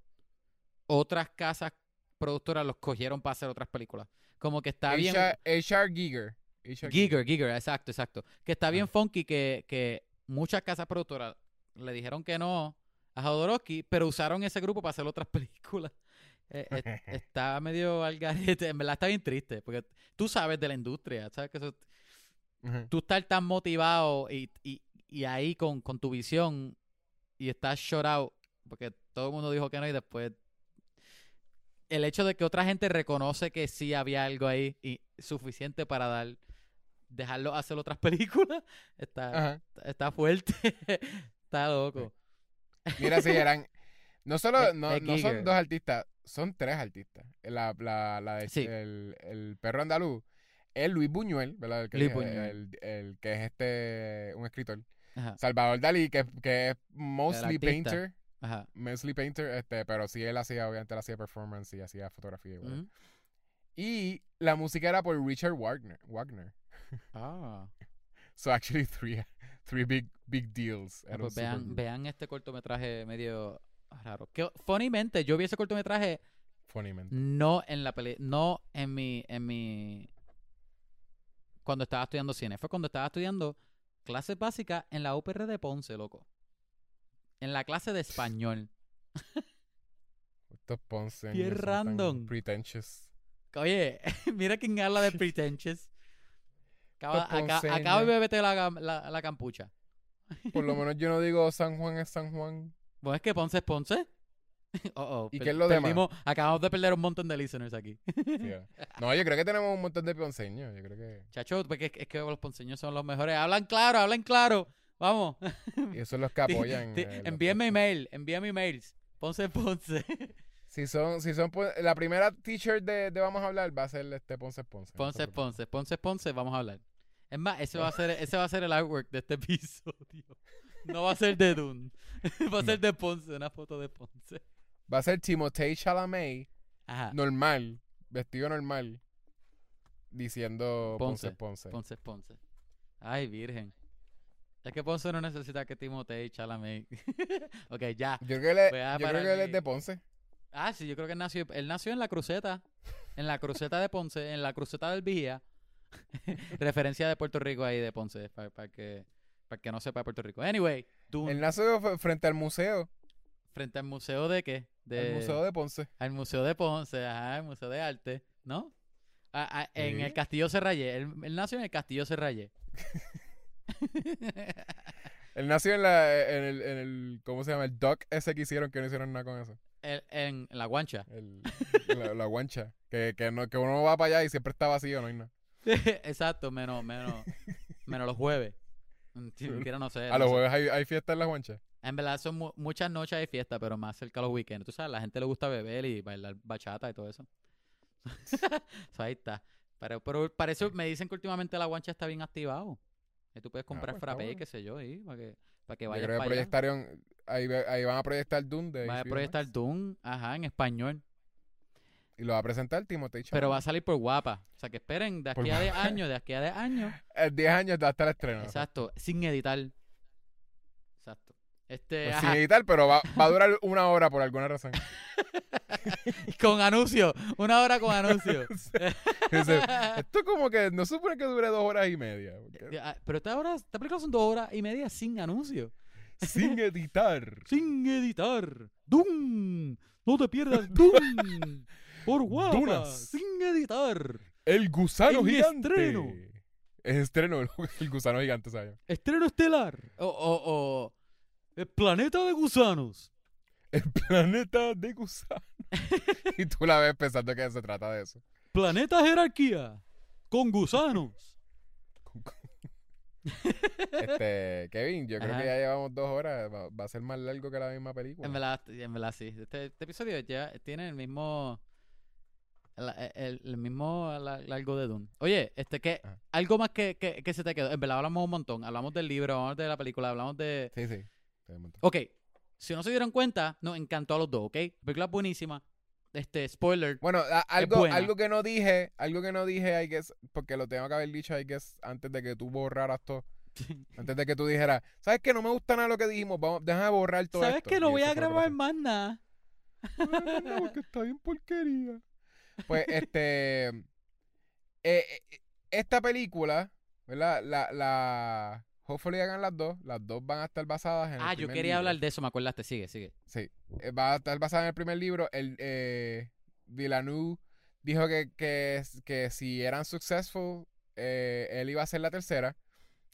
otras casas productoras los cogieron para hacer otras películas. Como que está bien... H.R. Giger. Giger, Giger, exacto, exacto. Que está bien Ah. funky que, que muchas casas productoras le dijeron que no a Jodorowsky, pero usaron ese grupo para hacer otras películas. Eh, eh, está medio al garete, en verdad está bien triste, porque tú sabes de la industria, sabes que eso, tú estar tan motivado y, y, y ahí con, con tu visión y estás short out, porque todo el mundo dijo que no y después el hecho de que otra gente reconoce que sí había algo ahí y suficiente para dar dejarlo hacer otras películas está, está fuerte está loco Mira, sí, eran. No solo, no, es no son dos artistas, son tres artistas. La, la, la de- Sí. el, el perro andaluz es Luis Buñuel, ¿verdad? El que, Luis el- Buñuel. El, el que es este, un escritor. Ajá, Salvador Dalí, que, que es mostly painter. ajá. Mostly painter, este, pero sí él hacía, obviamente él hacía performance y hacía fotografía. y la música era por Richard Wagner. Wagner. Ah, So actually three, three big, big deals. ah, pues vean, vean este cortometraje medio raro que funnymente yo vi ese cortometraje Funny, man. No en la peli, no en mi, en mi, cuando estaba estudiando cine. Fue cuando estaba estudiando clases básicas en la UPR de Ponce, loco. En la clase de español. Estos Ponce. Bien random. Pretentious. Oye, mira quién habla de pretentious. Acaba, Estos acá, acaba de beberte la, la, la campucha. Por lo menos yo no digo San Juan es San Juan. Bueno, es que Ponce es Ponce. Oh, oh, ¿Y qué es lo demás? Acabamos de perder un montón de listeners aquí. Ah. no, yo creo que tenemos un montón de ponceños. Yo creo que. Chacho, porque es, es que los ponceños son los mejores. Hablan claro, hablan claro. Vamos. Y esos son los que apoyan. Eh, los envíenme email, envíame emails. Ponce Ponce. Si son, si son pon- la primera t-shirt de, de Vamos a hablar va a ser este Ponce Ponce. Ponce. Ponce, Ponce Ponce, vamos a hablar. Es más, ese va a ser, ese va a ser el artwork de este episodio. No va a ser de Dune. Va a ser de Ponce, una foto de Ponce. Va a ser Timothée Chalamet Ajá. normal, vestido normal, diciendo Ponce Ponce, Ponce. Ponce. Ay, virgen. Es que Ponce no necesita que Timotei Chalamet. ok, ya. Yo creo que, él- es de Ponce. Ah, sí, yo creo que él nació, él nació en la cruceta. En la cruceta de Ponce, en la cruceta del Vigía. Referencia de Puerto Rico ahí de Ponce, para, que, para que no sepa de Puerto Rico. Anyway, Dune, Él nació frente al museo, frente al museo de qué? De, al museo de Ponce. al museo de Ponce, ajá, el museo de arte, ¿no? En Sí. el Castillo Serrayé. Él, él nació en el Castillo Serrayé. Él nació en, la, en, el, en el, ¿cómo se llama? El dock ese que hicieron que no hicieron nada con eso. El- en la guancha. El, la, la guancha. Que, que, no, que uno va para allá y siempre está vacío, no hay nada. Exacto, menos, menos, menos los jueves. No sé. A los jueves hay, hay fiesta en la guancha. En verdad son mu- muchas noches de fiesta, pero más cerca a los weekends. Tú sabes, la gente le gusta beber y bailar bachata y todo eso. So, ahí está. Pero, pero parece, me dicen que últimamente la guancha está bien activado. Que tú puedes comprar pues, frappé y bueno. qué sé yo, ahí, para que, para que Yo vayas creo que para allá. proyectaron, ahí, ahí van a proyectar Dune de Va a HBO proyectar Max. Doom, ajá, en español. Y lo va a presentar Timothée Pero va a Chalamet. salir por guapa. O sea, que esperen de Por aquí a 10 guapa. años, de aquí a 10 años. En 10 años hasta el estreno. Exacto, sin editar. Exacto. Este, Pues sin editar, pero va, va a durar una hora por alguna razón. con anuncio, una hora con anuncio. Dice, Esto como que no supone que dure dos horas y media. porque Ah, Pero esta hora, esta película son dos horas y media sin anuncio. sin editar. Sin editar. ¡Dum! No te pierdas Dum. Por guapa. Dunas. Sin editar. El gusano En gigante. estreno. Es estreno, el, el gusano gigante, ¿sabes? Estreno estelar. O, o, o El planeta de gusanos. El planeta de gusano. y tú la ves pensando que se trata de eso. Planeta jerarquía. Con gusanos. Este, Kevin, yo creo que ya llevamos dos horas. Va, va a ser más largo que la misma película. En verdad, en verdad sí. Este, este episodio ya tiene el mismo. El, el- el mismo la- largo de Dune. Oye, este que Ajá. algo más que, que, que se te quedó. En verdad hablamos un montón. Hablamos del libro, hablamos de la película, hablamos de. Sí, sí. Ok. Si no se dieron cuenta, nos encantó a los dos, ¿ok? La película es buenísima. Este, spoiler. Bueno, a- algo, algo que no dije, algo que no dije, I guess, porque lo tengo que haber dicho, I guess, antes de que tú borraras todo. Antes de que tú dijeras, ¿sabes qué? No me gusta nada lo que dijimos, vamos, déjame borrar todo ¿Sabes esto. que no voy a grabar más nada? No, no, no, porque está bien porquería. Pues, este, eh, eh, esta película, ¿verdad? La, la, hopefully hagan las dos, las dos van a estar basadas en el Ah, yo quería libro. hablar de eso, me acordaste. Sigue, sigue. Sí, eh, va a estar basada en el primer libro. El eh, Villeneuve dijo que, que, que si eran successful, eh, él iba a ser la tercera.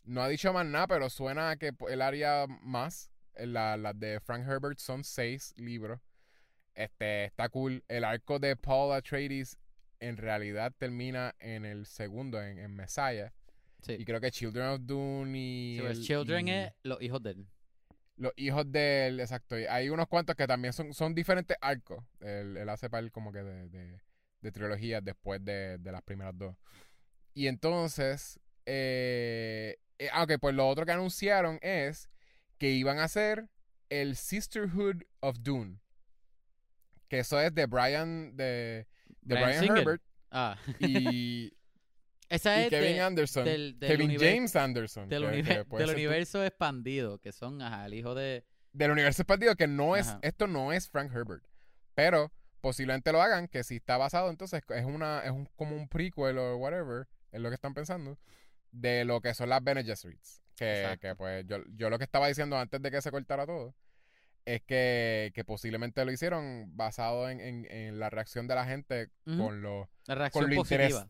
No ha dicho más nada, pero suena a que él haría más. Eh, la- Las de Frank Herbert son seis libros. Este, está cool. El arco de Paul Atreides en realidad termina en el segundo, en, en Messiah. Sí. Y creo que Children of Dune y... Sí, pues, el- Children y- es los hijos de él. los hijos del, exacto. y Hay unos cuantos que también son, son diferentes arcos. Él, él hace par como que de, de, de trilogías después de, de las primeras dos. Y entonces, eh, eh, ah, ok, pues lo otro que anunciaron es que iban a hacer el Sisterhood of Dune. Que eso es de Brian, de, de Brian, Singer. Herbert Ah. y, Esa y es Kevin de- Anderson. del, del Kevin James Anderson. del, que- que universo expandido, que son ajá, el hijo de... del universo expandido que no es Ajá. esto no es Frank Herbert pero posiblemente lo hagan que si está basado entonces es una es un, como un prequel o whatever es lo que están pensando de lo que son las Bene Gesserits que, que, pues yo, yo lo que estaba diciendo antes de que se cortara todo es que, que posiblemente lo hicieron basado en, en- en la reacción de la gente con lo La reacción lo interés-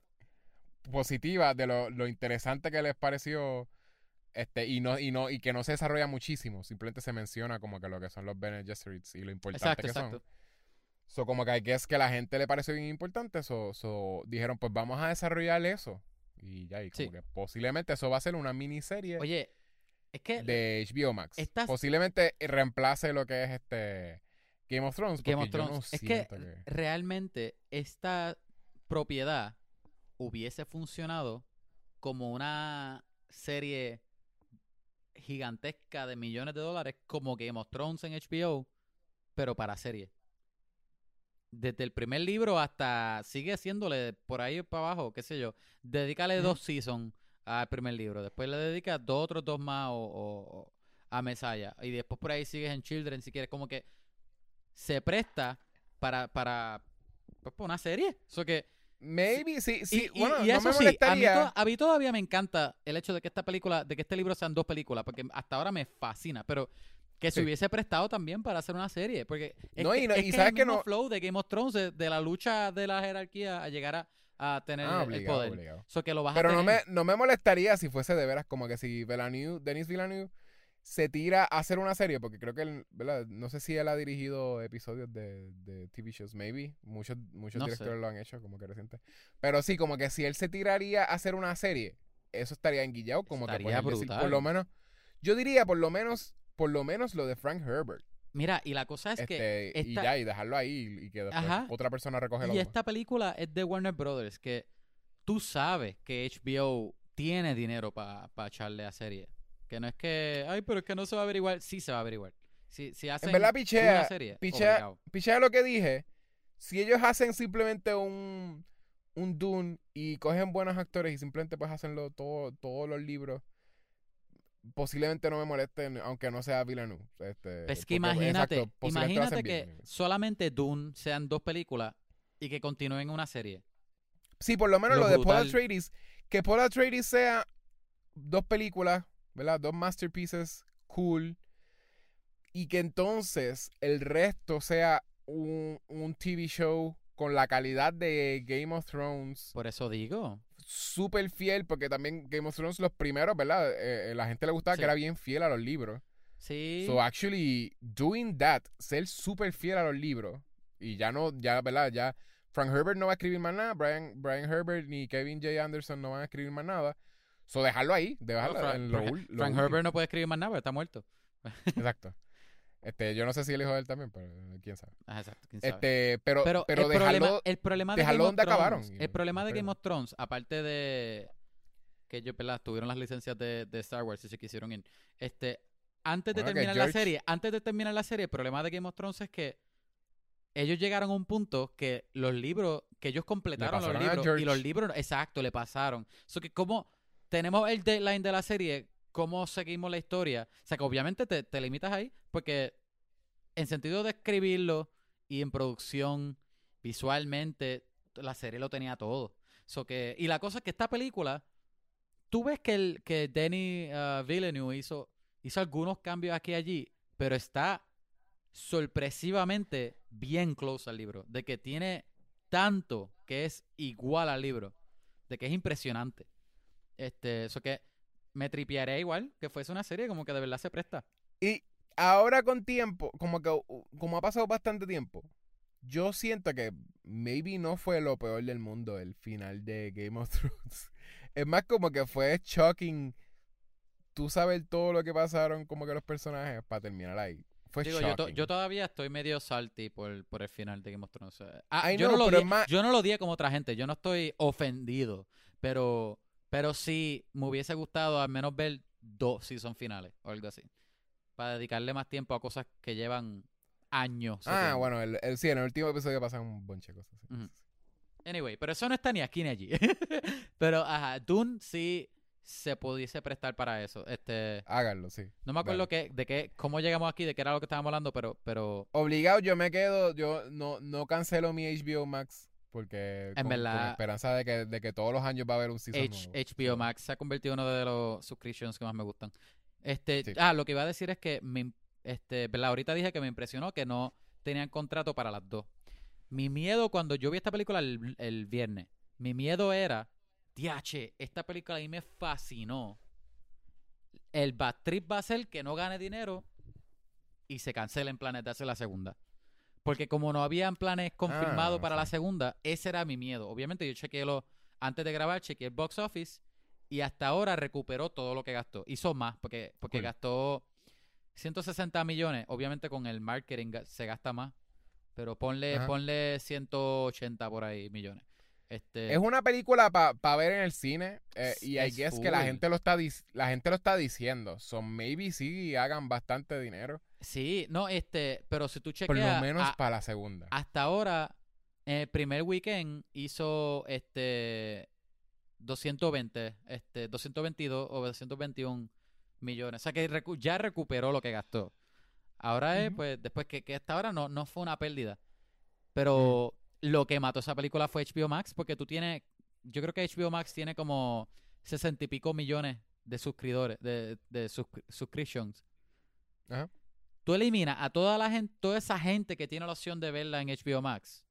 positiva. de lo, lo interesante que les pareció Este, y no, y no, y que no se desarrolla muchísimo. Simplemente se menciona como que lo que son los Bene Gesserits y lo importante Exacto, que exacto. son. So, como que hay que es que la gente le parece bien importante. So, so, dijeron, pues vamos a desarrollar eso. Y ya, y como Sí. que posiblemente eso va a ser una miniserie Oye, es que de HBO Max. Posiblemente reemplace lo que es este Game of Thrones. Game of no Thrones. es que- realmente esta propiedad hubiese funcionado como una serie gigantesca de millones de dólares como Game of Thrones en HBO, pero para serie. Desde el primer libro hasta sigue haciéndole por ahí para abajo, qué sé yo. Dedícale dos seasons al primer libro. Después le dedicas dos otros dos más o, o- o a Mesaya. Y después por ahí sigues en Children si quieres. Como que se presta para, para, pues, para una serie. Eso que, Maybe, sí, sí. y, bueno, y no eso me sí, a mí, molestaría. to- a mí todavía me encanta el hecho de que esta película, de que este libro sean dos películas, porque hasta ahora me fascina, pero que se Sí. hubiese prestado también para hacer una serie, porque es No, que, y no- es y que es sabes el que mismo no- flow de Game of Thrones, de, de la lucha de la jerarquía a llegar a, a tener Ah, el- poder. obligado. So que lo vas Pero a no me, no me molestaría si fuese de veras como que si Villeneuve, Denis Villeneuve se tira a hacer una serie, porque creo que él, ¿verdad? No sé si él ha dirigido episodios de, de TV shows, maybe. Muchos, muchos No sé. directores lo han hecho, como que reciente. Pero sí, como que si él se tiraría a hacer una serie, eso estaría enguillado, como que Estaría por, decir, por lo menos, yo diría por lo menos, por lo menos lo de Frank Herbert. Mira, y la cosa es que este, y esta- ya, y dejarlo ahí y que después Ajá. otra persona recoge Y esta película es de Warner Brothers, que tú sabes que HBO tiene dinero para echarle a serie. Que no es que, ay, pero es que no se va a averiguar. Sí se va a averiguar. Si, si hacen En verdad, una pichea, serie, pichea, lo que dije. Si ellos hacen simplemente un, un Dune y cogen buenos actores y simplemente pues hacenlo todo, todos los libros, posiblemente no me molesten, aunque no sea Villeneuve. Este, Es que pues, imagínate, exacto, imagínate hacen que bien. solamente Dune sean dos películas y que continúen una serie. Sí, por lo menos lo lo, de Paul. Atreides, que Paul Atreides sea dos películas, ¿verdad? Dos masterpieces cool y que entonces el resto sea un, un TV show con la calidad de Game of Thrones, Por eso digo. súper fiel, porque también Game of Thrones los primeros, ¿verdad? Eh, eh, la gente le gustaba Sí. que era bien fiel a los libros. Sí. So actually doing that, ser súper fiel a los libros y ya no, ya, ¿verdad? Ya Frank Herbert no va a escribir más nada, Brian, Brian Herbert ni Kevin J. Anderson no van a escribir más nada. So dejarlo ahí, dejarlo Frank- en lo, Frank- lo Frank. Herbert no puede escribir más nada porque está muerto. Exacto. Este, yo no sé si el hijo de él también, pero eh, quién sabe. Ah, exacto, quién sabe. Este, pero, Pero, pero, el, dejarlo, problema, el problema de dejarlo Game of donde acabaron, Thrones, y- el problema de. Game of Thrones, aparte de que ellos ¿verdad? tuvieron las licencias de, de Star Wars y se quisieron ir, este, antes de Bueno, terminar la serie, antes de terminar la serie, el problema de Game of Thrones es que ellos llegaron a un punto que los libros, que ellos completaron los libros y los libros, exacto, le pasaron. So que como tenemos el deadline de la serie, cómo seguimos la historia, o sea que obviamente te, te limitas ahí porque en sentido de escribirlo y en producción, visualmente, la serie lo tenía todo. So que, y la cosa es que esta película, tú ves que, el, que Denis uh, Villeneuve hizo, hizo algunos cambios aquí y allí, pero está sorpresivamente bien close al libro. De que tiene tanto que es igual al libro. De que es impresionante. Este, eso que me tripearía igual que fuese una serie como que de verdad se presta. Y ahora con tiempo, como que como ha pasado bastante tiempo, yo siento que maybe no fue lo peor del mundo el final de Game of Thrones. Es más como que fue shocking tú sabes todo lo que pasaron como que los personajes para terminar ahí. Fue Digo, yo, to- shocking. yo todavía estoy medio salty por, por el final de Game of Thrones. Ah, yo, know, no lo pero di- es más- yo no lo di como otra gente. Yo no estoy ofendido. Pero, pero sí me hubiese gustado al menos ver dos season finales o algo así. Para dedicarle más tiempo a cosas que llevan años. Ah, bueno, el, el- sí, en el último episodio pasan un bonche de cosas. sí. Anyway, pero eso no está ni aquí ni allí. pero, ajá, Dune sí se pudiese prestar para eso. Este, Háganlo, sí. no me acuerdo que, de qué, cómo llegamos aquí, de qué era lo que estábamos hablando, pero, pero Obligado, yo me quedo, yo no, no cancelo mi HBO Max porque En con, con verdad- esperanza de que, de que todos los años va a haber un season H- nuevo. HBO Max se ha convertido en uno de los subscriptions que más me gustan. Este, Sí. ah, lo que iba a decir es que me, este, ¿verdad? ahorita dije que me impresionó que no tenían contrato para las dos. Mi miedo cuando yo vi esta película el, el viernes, mi miedo era, diache, esta película a mí me fascinó. el bad trip va a ser que no gane dinero y se cancelen planes de hacer la segunda. Porque como no habían planes confirmados Ah, para la segunda, ese era mi miedo. Obviamente yo chequeé lo, antes de grabar, chequeé el box office y hasta ahora recuperó todo lo que gastó. Hizo más porque, porque Cool. gastó 160 millones. Obviamente con el marketing se gasta más. Pero ponle, Ajá. ponle 180 por ahí millones. Este, Es una película para ver en el cine eh, Es- y I es guess que la gente lo está la gente lo está diciendo. So maybe sí hagan bastante dinero, Sí, no, este, pero si tú por chequeas lo menos a- para la segunda. hasta ahora, en el primer weekend hizo este 220, este 222 o 221 millones. O sea que recu- ya recuperó lo que gastó. Ahora es, pues, después que, que hasta ahora no, no fue una pérdida. Pero lo que mató esa película fue HBO Max, porque tú tienes, yo creo que HBO Max tiene como sesenta y pico millones de suscriptores, de, de subscriptions. Ajá. Tú eliminas a toda la gente, toda esa gente que tiene la opción de verla en HBO Max.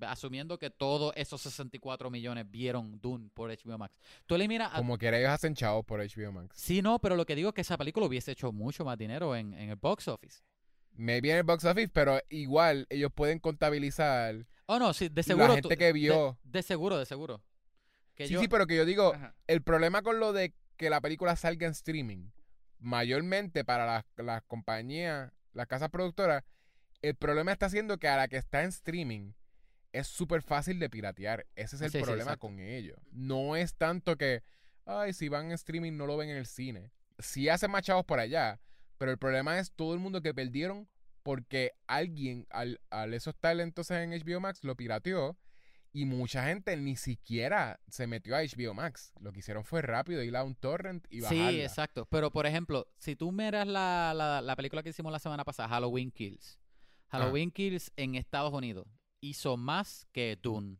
Asumiendo que todos esos 64 millones vieron Dune por HBO Max. Tú eliminas a Como quiera ellos hacen chavos por HBO Max. Sí, no, pero lo que digo es que esa película hubiese hecho mucho más dinero en, en el box office. Maybe en el box office, pero igual ellos pueden contabilizar Oh, no, sí, de seguro. la gente tú- que de- vio. De, seguro, de seguro. Que Sí, yo- sí, pero que yo digo, Ajá. el problema con lo de que la película salga en streaming, mayormente para las, las compañías, las casas productoras, el problema está siendo que a la que está en streaming es súper fácil de piratear. Ese es el Sí, problema con ellos. No es tanto que, ay, si van en streaming no lo ven en el cine. Sí hacen más chavos por allá, pero el problema es todo el mundo que perdieron porque alguien al, al eso estar entonces en HBO Max lo pirateó y mucha gente ni siquiera se metió a HBO Max. Lo que hicieron fue rápido ir a un torrent y bajarla. Sí, exacto. Pero, por ejemplo, si tú miras la, la, la película que hicimos la semana pasada, Halloween Kills. Ah. Halloween Kills en Estados Unidos hizo más que Dune.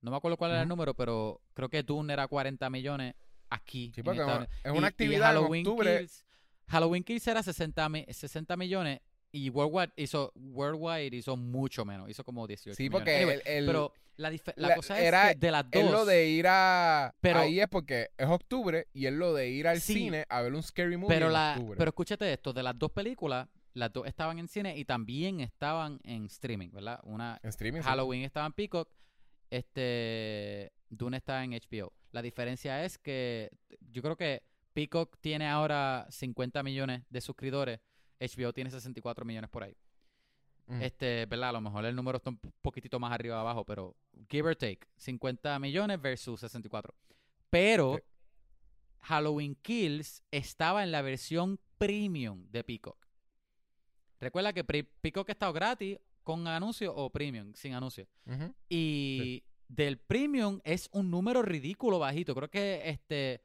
No me acuerdo cuál era el número, pero creo que Dune era 40 millones aquí. Sí, en porque es una Y- y actividad en Halloween octubre. Kills, Halloween Kills era 60, mi- 60 millones y Worldwide hizo, Worldwide hizo mucho menos. Hizo como 18 Sí, porque Anyway, el, el- pero la, la la- cosa es era- que de las es dos... lo de ir a... Pero- ahí es porque es octubre y es lo de ir al Sí. cine a ver un scary movie Pero, en la, octubre. pero escúchate esto, de las dos películas, las dos estaban en cine y también estaban en streaming, ¿verdad? Una en streaming. sí. Halloween estaba en Peacock, este Dune está en HBO. La diferencia es que yo creo que Peacock tiene ahora 50 millones de suscriptores, HBO tiene 64 millones por ahí. Ujú. Este, ¿verdad? A lo mejor el número está un poquitito más arriba o abajo, pero give or take, 50 millones versus 64. Pero. Halloween Kills estaba en la versión premium de Peacock. Recuerda que Peacock ha estado gratis con anuncio o premium, sin anuncio. Y del premium es un número ridículo bajito. Creo que este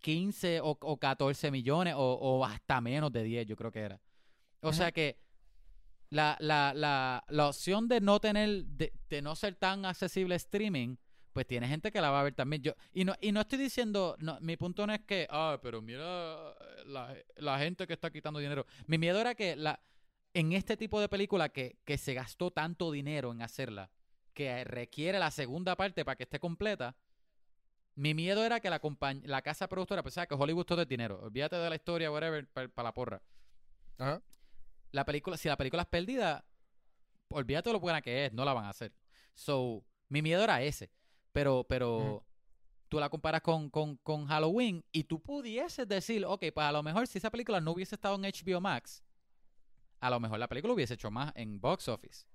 15 o, o 14 millones o, o hasta menos de 10, yo creo que era. O sea que la, la, la, la opción de no tener, de, de no ser tan accesible streaming, pues tiene gente que la va a ver también. Yo, y no, y no estoy diciendo, no, mi punto no es que, ah, pero mira la, la gente que está quitando dinero. Mi miedo era que la, en este tipo de película que, que se gastó tanto dinero en hacerla, que requiere la segunda parte para que esté completa, mi miedo era que la, la casa productora pensaba que Hollywood todo es dinero. Olvídate de la historia, whatever, para la porra. Ajá. La película, si la película es perdida, olvídate de lo buena que es, no la van a hacer. So, mi miedo era ese. Pero, pero tú la comparas con, con, con Halloween y tú pudieses decir, ok, pues a lo mejor si esa película no hubiese estado en HBO Max, a lo mejor la película hubiese hecho más en box office.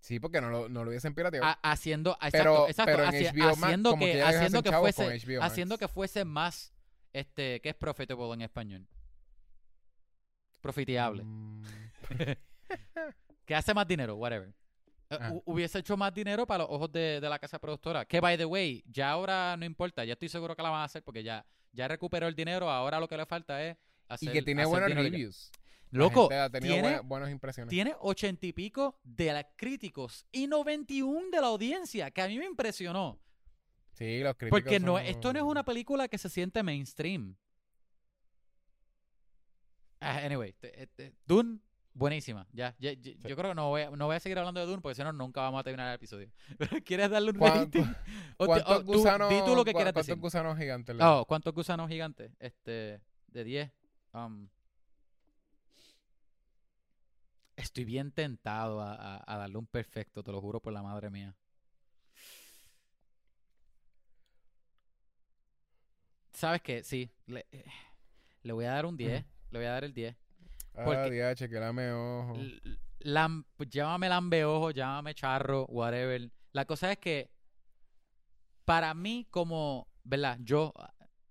Sí, porque no lo, no lo hubiesen pirateado. Ha- haciendo, Pero- exacto, pero en HBO haciendo que, haciendo que fuese, haciendo que fuese más, este, que es profitable en español. Profiteable. Mm, que hace más dinero, whatever. Eh, Ah. hu- hubiese hecho más dinero para los ojos de, de la casa productora. Que, by the way, ya ahora no importa. Ya estoy seguro que la van a hacer porque ya, ya recuperó el dinero. Ahora lo que le falta es y hacer que tiene buenos dinero La Loco, gente ha tenido tiene, buena- buenas impresiones. tiene ochenta y pico de los críticos y 91 de la audiencia, que a mí me impresionó. Sí, los críticos Porque no, son- esto no es una película que se siente mainstream. Ah, anyway, te- te- Dune, buenísima. Ya, ya- ya- Yo creo que no voy, a, no voy a seguir hablando de Dune porque si no, nunca vamos a terminar el episodio. ¿Quieres darle un ¿Cuán- rating? O ¿Cuántos o tú gusanos, di tú lo que ¿Cuántos decir. gusanos gigantes le Oh, ¿cuántos gusanos gigantes? Este, de 10. um, estoy bien tentado a, a- a darle un perfecto, te lo juro por la madre mía. ¿Sabes qué? Sí, le, eh, le voy a dar un 10. Le voy a dar el 10. Ah, diache, que lame ojo. Lam- llámame lambeojo, llámame charro, whatever. La cosa es que para mí como, ¿verdad? Yo,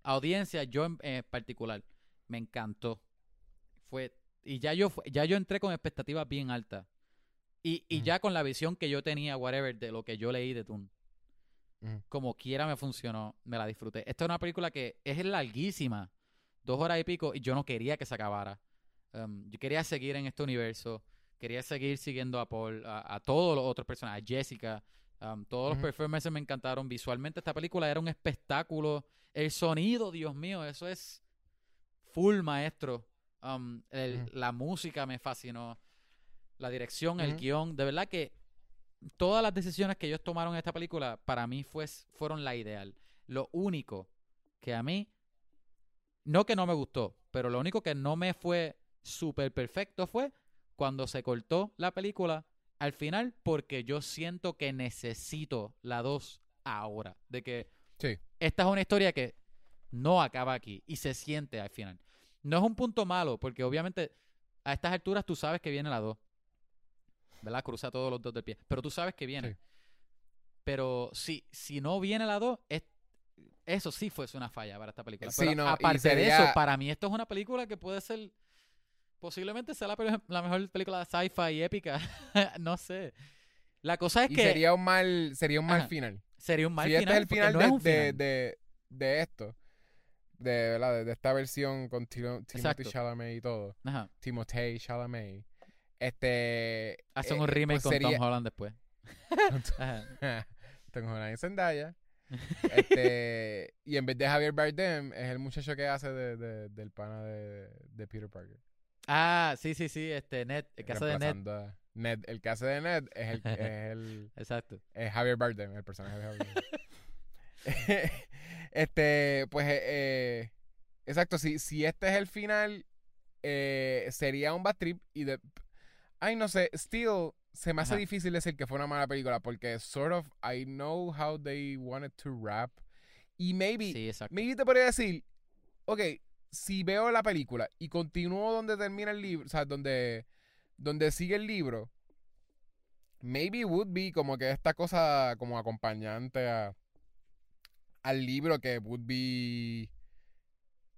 audiencia, yo en, en particular, me encantó. Fue y ya yo ya yo entré con expectativas bien altas. Y, y ya con la visión que yo tenía, whatever, de lo que yo leí de Toon. Como quiera me funcionó, me la disfruté. Esta es una película que es larguísima, dos horas y pico, y yo no quería que se acabara. Um, yo quería seguir en este universo, quería seguir siguiendo a Paul, a, a todos los otros personajes, a Jessica. um, todos los performances me encantaron. Visualmente esta película era un espectáculo. El sonido, Dios mío, eso es full maestro. Um, el-. La música me fascinó. La dirección, el guion. De verdad que todas las decisiones que ellos tomaron en esta película, para mí fue, fueron la ideal. Lo único que a mí, no que no me gustó, pero lo único que no me fue súper perfecto fue cuando se cortó la película al final, porque yo siento que necesito la 2 ahora. De que Sí. esta es una historia que no acaba aquí y se siente al final. No es un punto malo, porque obviamente a estas alturas tú sabes que viene la 2. ¿Verdad? Cruza todos los dos del pie. Pero tú sabes que viene. Sí. Pero si, si no viene la 2, es, eso sí fuese una falla para esta película. Sí, Pero no, aparte de eso, para mí esto es una película que puede ser. Posiblemente sea la, mejor película de sci-fi y épica. no sé. La cosa es Y que sería un mal, sería un mal Ajá. final. sería un mal si final. este es el final, no de, es un de, final. de, de esto, de, ¿verdad? de, de esta versión con Timo- Timothy. Chalamet y todo, Ajá. Timothée Chalamet, este... Hacen eh, un remake pues con sería- Tom Holland después. Tom Holland y Zendaya. este, y en vez de Javier Bardem, es el muchacho que hace de, de- del pana de, de Peter Parker. Ah, sí, sí, sí, este Ned, el caso de Ned. Ned. El que hace de Ned es el, es el Exacto. es Javier Bardem, el personaje de Javier Bardem. Este, pues, eh, eh, exacto, si, si este es el final, eh, sería un bad trip y de... Ay, no sé, still, se me hace Ajá. difícil decir que fue una mala película porque sort of I know how they wanted to rap y maybe, Sí, exacto. maybe te podría decir, ok, si veo la película y continúo donde termina el libro, o sea, donde, donde sigue el libro, maybe would be como que esta cosa como acompañante a, al libro que would be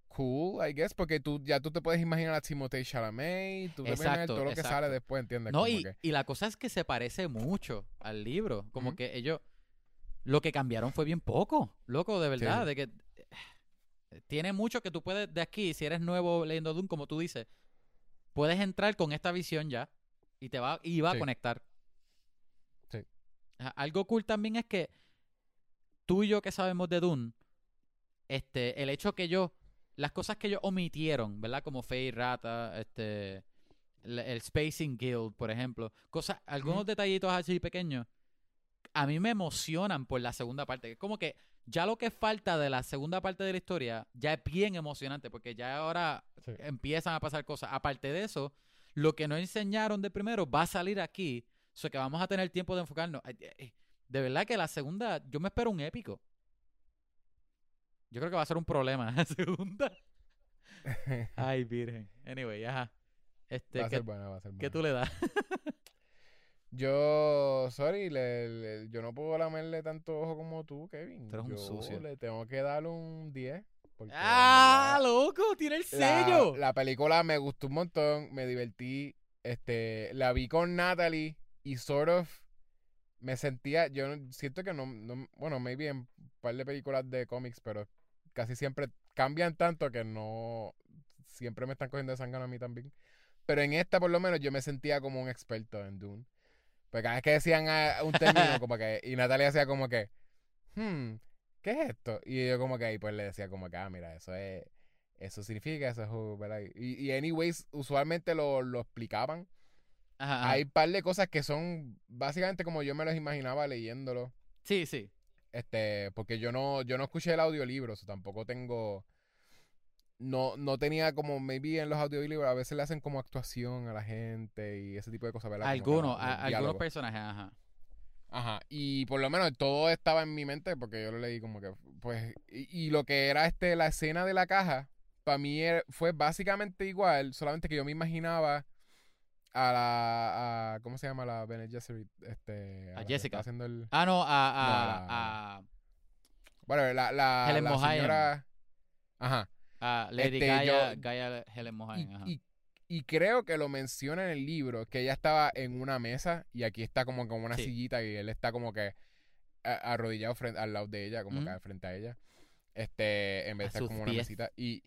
cool, I guess, porque tú ya tú te puedes imaginar a Timothée Chalamet, tú te puedes imaginar Exacto, todo lo que sale después, ¿entiendes? No, y, que- y la cosa es que se parece mucho al libro. Como que ellos. Lo que cambiaron fue bien poco. Loco, de verdad. Sí. De que. Tiene mucho que tú puedes. De aquí, si eres nuevo leyendo Doom, como tú dices. Puedes entrar con esta visión ya. Y te va, y va a conectar. Sí. Algo cool también es que. Tú y yo que sabemos de Dune. Este, el hecho que yo. Las cosas que ellos omitieron, ¿verdad? Como Fey Rata, este. el, el Spacing Guild, por ejemplo. Cosas, algunos Ujú. detallitos así pequeños. A mí me emocionan por la segunda parte. Es como que ya lo que falta de la segunda parte de la historia ya es bien emocionante porque ya ahora Sí. empiezan a pasar cosas. Aparte de eso, lo que no enseñaron de primero va a salir aquí. O sea que vamos a tener tiempo de enfocarnos. De verdad que la segunda, yo me espero un épico. Yo creo que va a ser un problema la segunda. Ay, virgen. Anyway, ajá. Este, va a ¿qué, ser buena, va a ser qué buena. tú le das? Yo, sorry, le- le- yo no puedo lamerle tanto ojo como tú, Kevin. Tú eres un yo sucio. le tengo que dar un 10. porque en ¡Ah, loco! ¡Tiene el la, sello! la película me gustó un montón, me divertí. Este, la vi con Natalie y sort of me sentía, yo siento que no, no- bueno, maybe en un par de películas de cómics, pero casi siempre cambian tanto que no, siempre me están cogiendo de sangre a mí también. Pero en esta por lo menos yo me sentía como un experto en Dune. Porque cada vez que decían ah, un término, como que, y Natalia hacía como que, hmm, ¿qué es esto? Y yo como que, y pues le decía como que, ah, mira, eso es, eso significa, eso es, ¿verdad? Y, y anyways, usualmente lo, lo explicaban. Ajá, ajá. Hay un par de cosas que son básicamente como yo me los imaginaba leyéndolo. Sí, sí. Este, porque yo no, yo no escuché el audiolibro, o sea, tampoco tengo no, no tenía como, maybe en los audiolibros a veces le hacen como actuación a la gente y ese tipo de cosas, Algunos, a- algunos personajes, ajá. Ajá, y por lo menos todo estaba en mi mente porque yo lo leí como que, pues, y, y lo que era este, la escena de la caja, para mí era- fue básicamente igual, solamente que yo me imaginaba a la, a, ¿cómo se llama la Bene Gesserit? Este, la que Jessica. está haciendo el, Ah, no, a, a, No, a, bueno, la, la, Helen la señora, ajá, a Lady Este, Gaia, yo- Gaia Helen y, Mohamed. ajá. y, y creo que lo menciona en el libro, que ella estaba en una mesa y aquí está como con una Sí. sillita y él está como que a- arrodillado frente, al lado de ella, como que frente a ella, este, en vez de A estar como una mesita y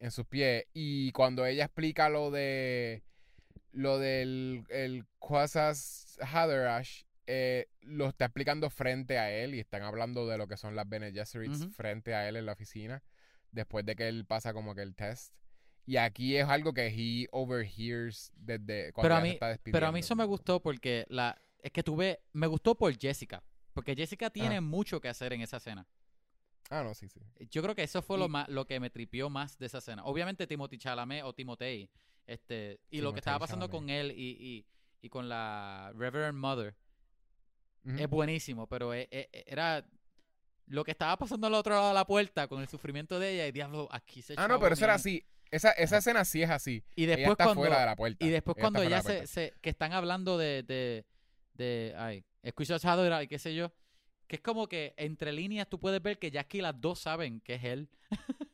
en sus pies. Y cuando ella explica lo de lo del el Quasas Hatherash, eh, lo está explicando frente a él y están hablando de lo que son las Bene Gesserits frente a él en la oficina después de que él pasa como que el test. Y aquí es algo que he overhears desde cuando Pero a se está despidiendo. Pero a mí eso me gustó porque la es que tuve, me gustó por Jessica. Porque Jessica tiene mucho que hacer en esa escena. Ah, no, sí, sí. Yo creo que eso fue lo más, lo que me tripió más de esa escena. Obviamente Timothy Chalamet o Timotei, este, y lo que estaba pasando Chalamet. con él y, y, y con la Reverend Mother es buenísimo, pero e- e- era lo que estaba pasando al otro lado de la puerta con el sufrimiento de ella y diablo, aquí se Ah, no, pero eso era así. Esa, esa escena sí es así. Y ella después está cuando fuera de la puerta. y después Ella cuando ya se, se que están hablando de de de ay, escucha y qué sé yo, que es como que entre líneas tú puedes ver que ya aquí las dos saben que es él.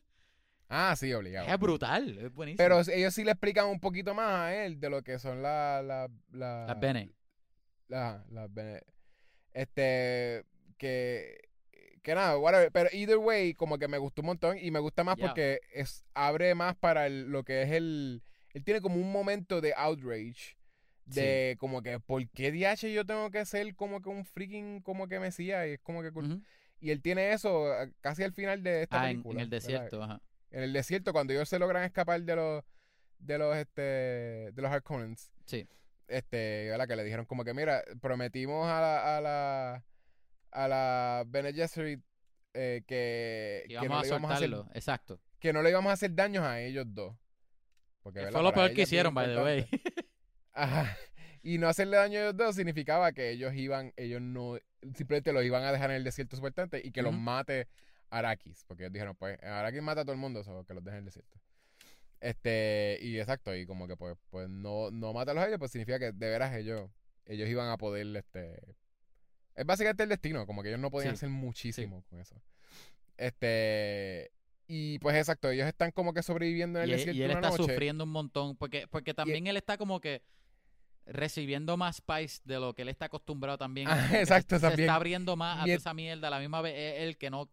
Ah, sí, obligado. Es brutal, es buenísimo. Pero ellos sí le explican un poquito más a él de lo que son las la, la, las Bene. la- las bene- este que que nada, whatever, pero either way como que me gustó un montón y me gusta más Yeah. porque es abre más para el- lo que es el él tiene como un momento de outrage de como que ¿por qué DH yo tengo que ser como que un freaking como que mesías? Y es como que cool. Ujú. y él tiene eso eh, casi al final de esta Ah, en, película. en el ¿verdad? desierto, ajá. En el desierto cuando ellos se logran escapar de los de los este de los Harkonnens Sí. este, ¿verdad? que le dijeron como que, mira, prometimos a la, a la, a la Bene Gesserit eh, que, que, no a le íbamos a hacer, exacto. que no le íbamos a hacer daños a ellos dos. Porque, fue lo peor que hicieron, by the way. Ajá. Y no hacerle daño a ellos dos significaba que ellos iban, ellos no, simplemente los iban a dejar en el desierto supuestamente y que los mate Arrakis. Porque ellos dijeron, pues, Arrakis mata a todo el mundo, so, que los dejen en el desierto. Este, y exacto, y como que pues, pues no, no mátalos a ellos, pues significa que de veras ellos, ellos iban a poder, este, es básicamente el destino, como que ellos no podían Sí, hacer muchísimo con eso. Este, y pues exacto, ellos están como que sobreviviendo en el y, él- desierto y él una está noche. sufriendo un montón. Porque, porque también él está como que recibiendo más spice de lo que él está acostumbrado también. Ah, se- exacto, se, también. está abriendo más a toda esa mierda. A la misma vez es él que no.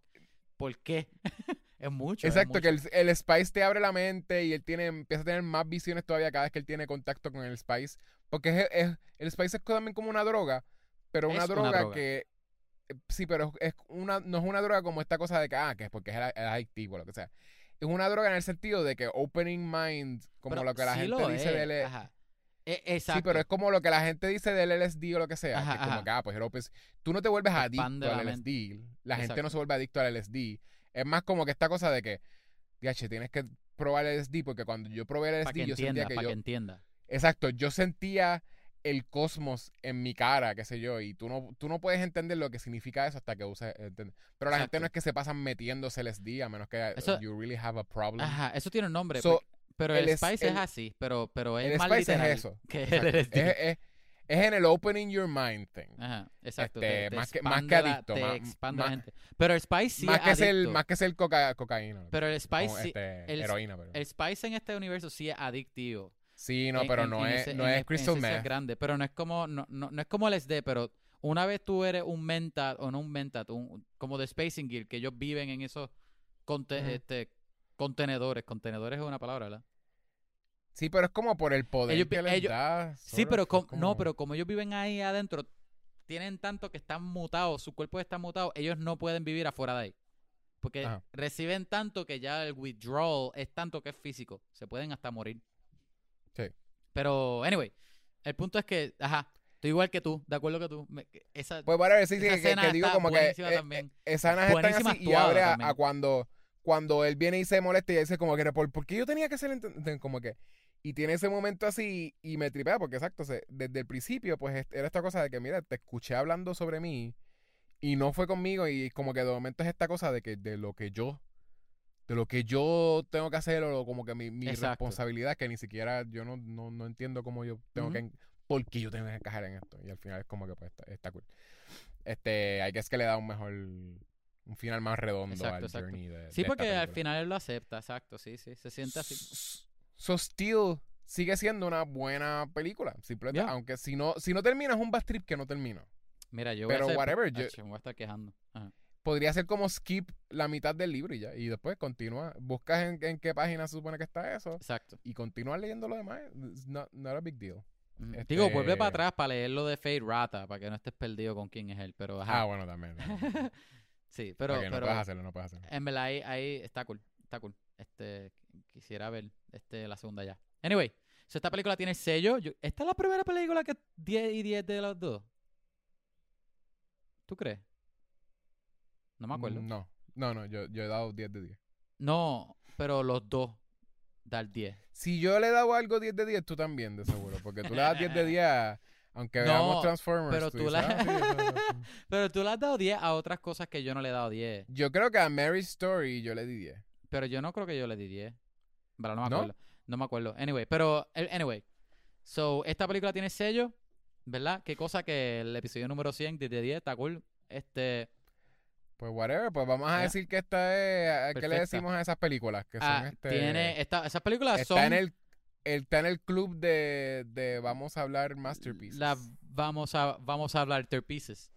¿Por qué? es mucho. es Exacto, que el, el Spice te abre la mente y él tiene, empieza a tener más visiones todavía cada vez que él tiene contacto con el Spice. Porque es, es- el Spice es también como una droga, pero una droga, que... Sí, pero es una, no es una droga como esta cosa de que, ah, que es porque es, es adictivo, lo que sea. Es una droga en el sentido de que opening mind, como Pero lo que la sí gente dice es, del... Ajá. E- exacto. Sí, pero es como lo que la gente dice del LSD o lo que sea. Ajá, que es como que, ah, pues el opens- Tú no te vuelves adicto Expande la al mente. LSD. La gente no se vuelve adicto al LSD. Es más como que esta cosa de que, DH, tienes que probar el LSD porque cuando yo probé el LSD que yo sentía entienda, que para yo... que entienda. Exacto, yo sentía el cosmos en mi cara, qué sé yo, y tú no, tú no puedes entender lo que significa eso hasta que uses... Pero la gente Exacto. no es que se pasan metiéndose LSD a menos que Eso- you really have a problem. Ajá, eso tiene un nombre. So, porque- pero el el, es- Spice es el- así, pero, pero es el más Spice es literal eso. que el. Es, es- es en el opening your mind thing. Ajá, exacto. Este, te- te más que- más que la- adicto, te más- la más- gente. Pero el Spice sí más, es que adicto. más que ser coca- cocaína. Pero el Spice como, sí, este, el- heroína, pero. el Spice en este universo sí es adictivo. sí, no, En- pero en- no en es, ese- no es es- crystal es meth. grande, pero no es como no, no, no es como el SD, pero una vez tú eres un mentat o no un mentat, un, como de Spacing Gear, que ellos viven en esos conte- Ujú. este, contenedores, contenedores es una palabra, ¿verdad? Sí, pero es como por el poder Ellos- que les ellos- da. Sí, pero of, es com- no, como- pero como ellos viven ahí adentro, tienen tanto que están mutados, su cuerpo está mutado, ellos no pueden vivir afuera de ahí. Porque Ajá. reciben tanto que ya el withdrawal es tanto que es físico. Se pueden hasta morir. Sí. Pero, anyway, el punto es que, ajá, estoy igual que tú, de acuerdo que tú. me- esa, Pues sí, sí, esa que, que digo como que eh, eh, esas están así y abre a cuando cuando él viene y se molesta y dice como que, ¿por, ¿por qué yo tenía que ser enten-?" como que y tiene ese momento así y me tripea porque exacto, se- desde el principio pues era esta cosa de que mira, te escuché hablando sobre mí y no fue conmigo y como que de momento es esta cosa de que de lo que yo de lo que yo tengo que hacer o como que mi, responsabilidad que ni siquiera yo no, no, no entiendo cómo yo tengo que Ujú. en- por qué yo tengo que encajar en esto y al final es como que pues está, está cool este hay que es que le da un mejor un final más redondo Exacto, al exacto. journey de, Sí, de esta porque al final él lo acepta, exacto, sí, sí, se siente así. So Steel sigue siendo una buena película, simplemente, Yeah. aunque si no si no termina es un bad trip que no termina. Mira, yo Pero voy a hacer, whatever, yo- me voy a estar quejando. Ajá. Podría ser como skip la mitad del libro y ya, y después continúa, buscas en, en qué página se supone que está eso Exacto. y continúas leyendo lo demás. It's not, not a big deal. Este- Digo, vuelve para atrás para leer lo de Fate Rata, para que no estés perdido con quién es él, pero ajá. Ah, bueno, también. también. sí, pero, Ok, no pero puedes hacerlo, no puedes hacerlo. en verdad ahí, ahí está cool, está cool. Este, quisiera ver este, la segunda ya. Anyway, so esta película tiene sello. yo- esta es la primera película que 10 y 10 de los dos. ¿Tú crees? No me acuerdo. Mm, No, no, no, yo, yo he dado 10 de 10. No, pero los dos dar 10. Si yo le he dado algo 10 de 10, tú también, de seguro, porque tú le das 10 de 10 a- aunque No, veamos Transformers. pero tú la- "Ah, sí, Pero tú le has dado 10 a otras cosas que yo no le he dado 10. Yo creo que a Mary's Story yo le di 10. Pero yo no creo que yo le di 10. Pero no me acuerdo. ¿No? me acuerdo. Anyway, pero, anyway. So, esta película tiene sello, ¿verdad? Qué cosa que el episodio número 100 10 de 10 está cool. Este, Pues whatever, pues vamos a decir que esta es, ¿qué le decimos a esas películas? Que son ah, este, tiene, esta, esas películas está son, en el, el- está en el club de, de vamos a hablar masterpieces. la, vamos a, vamos a hablar third pieces.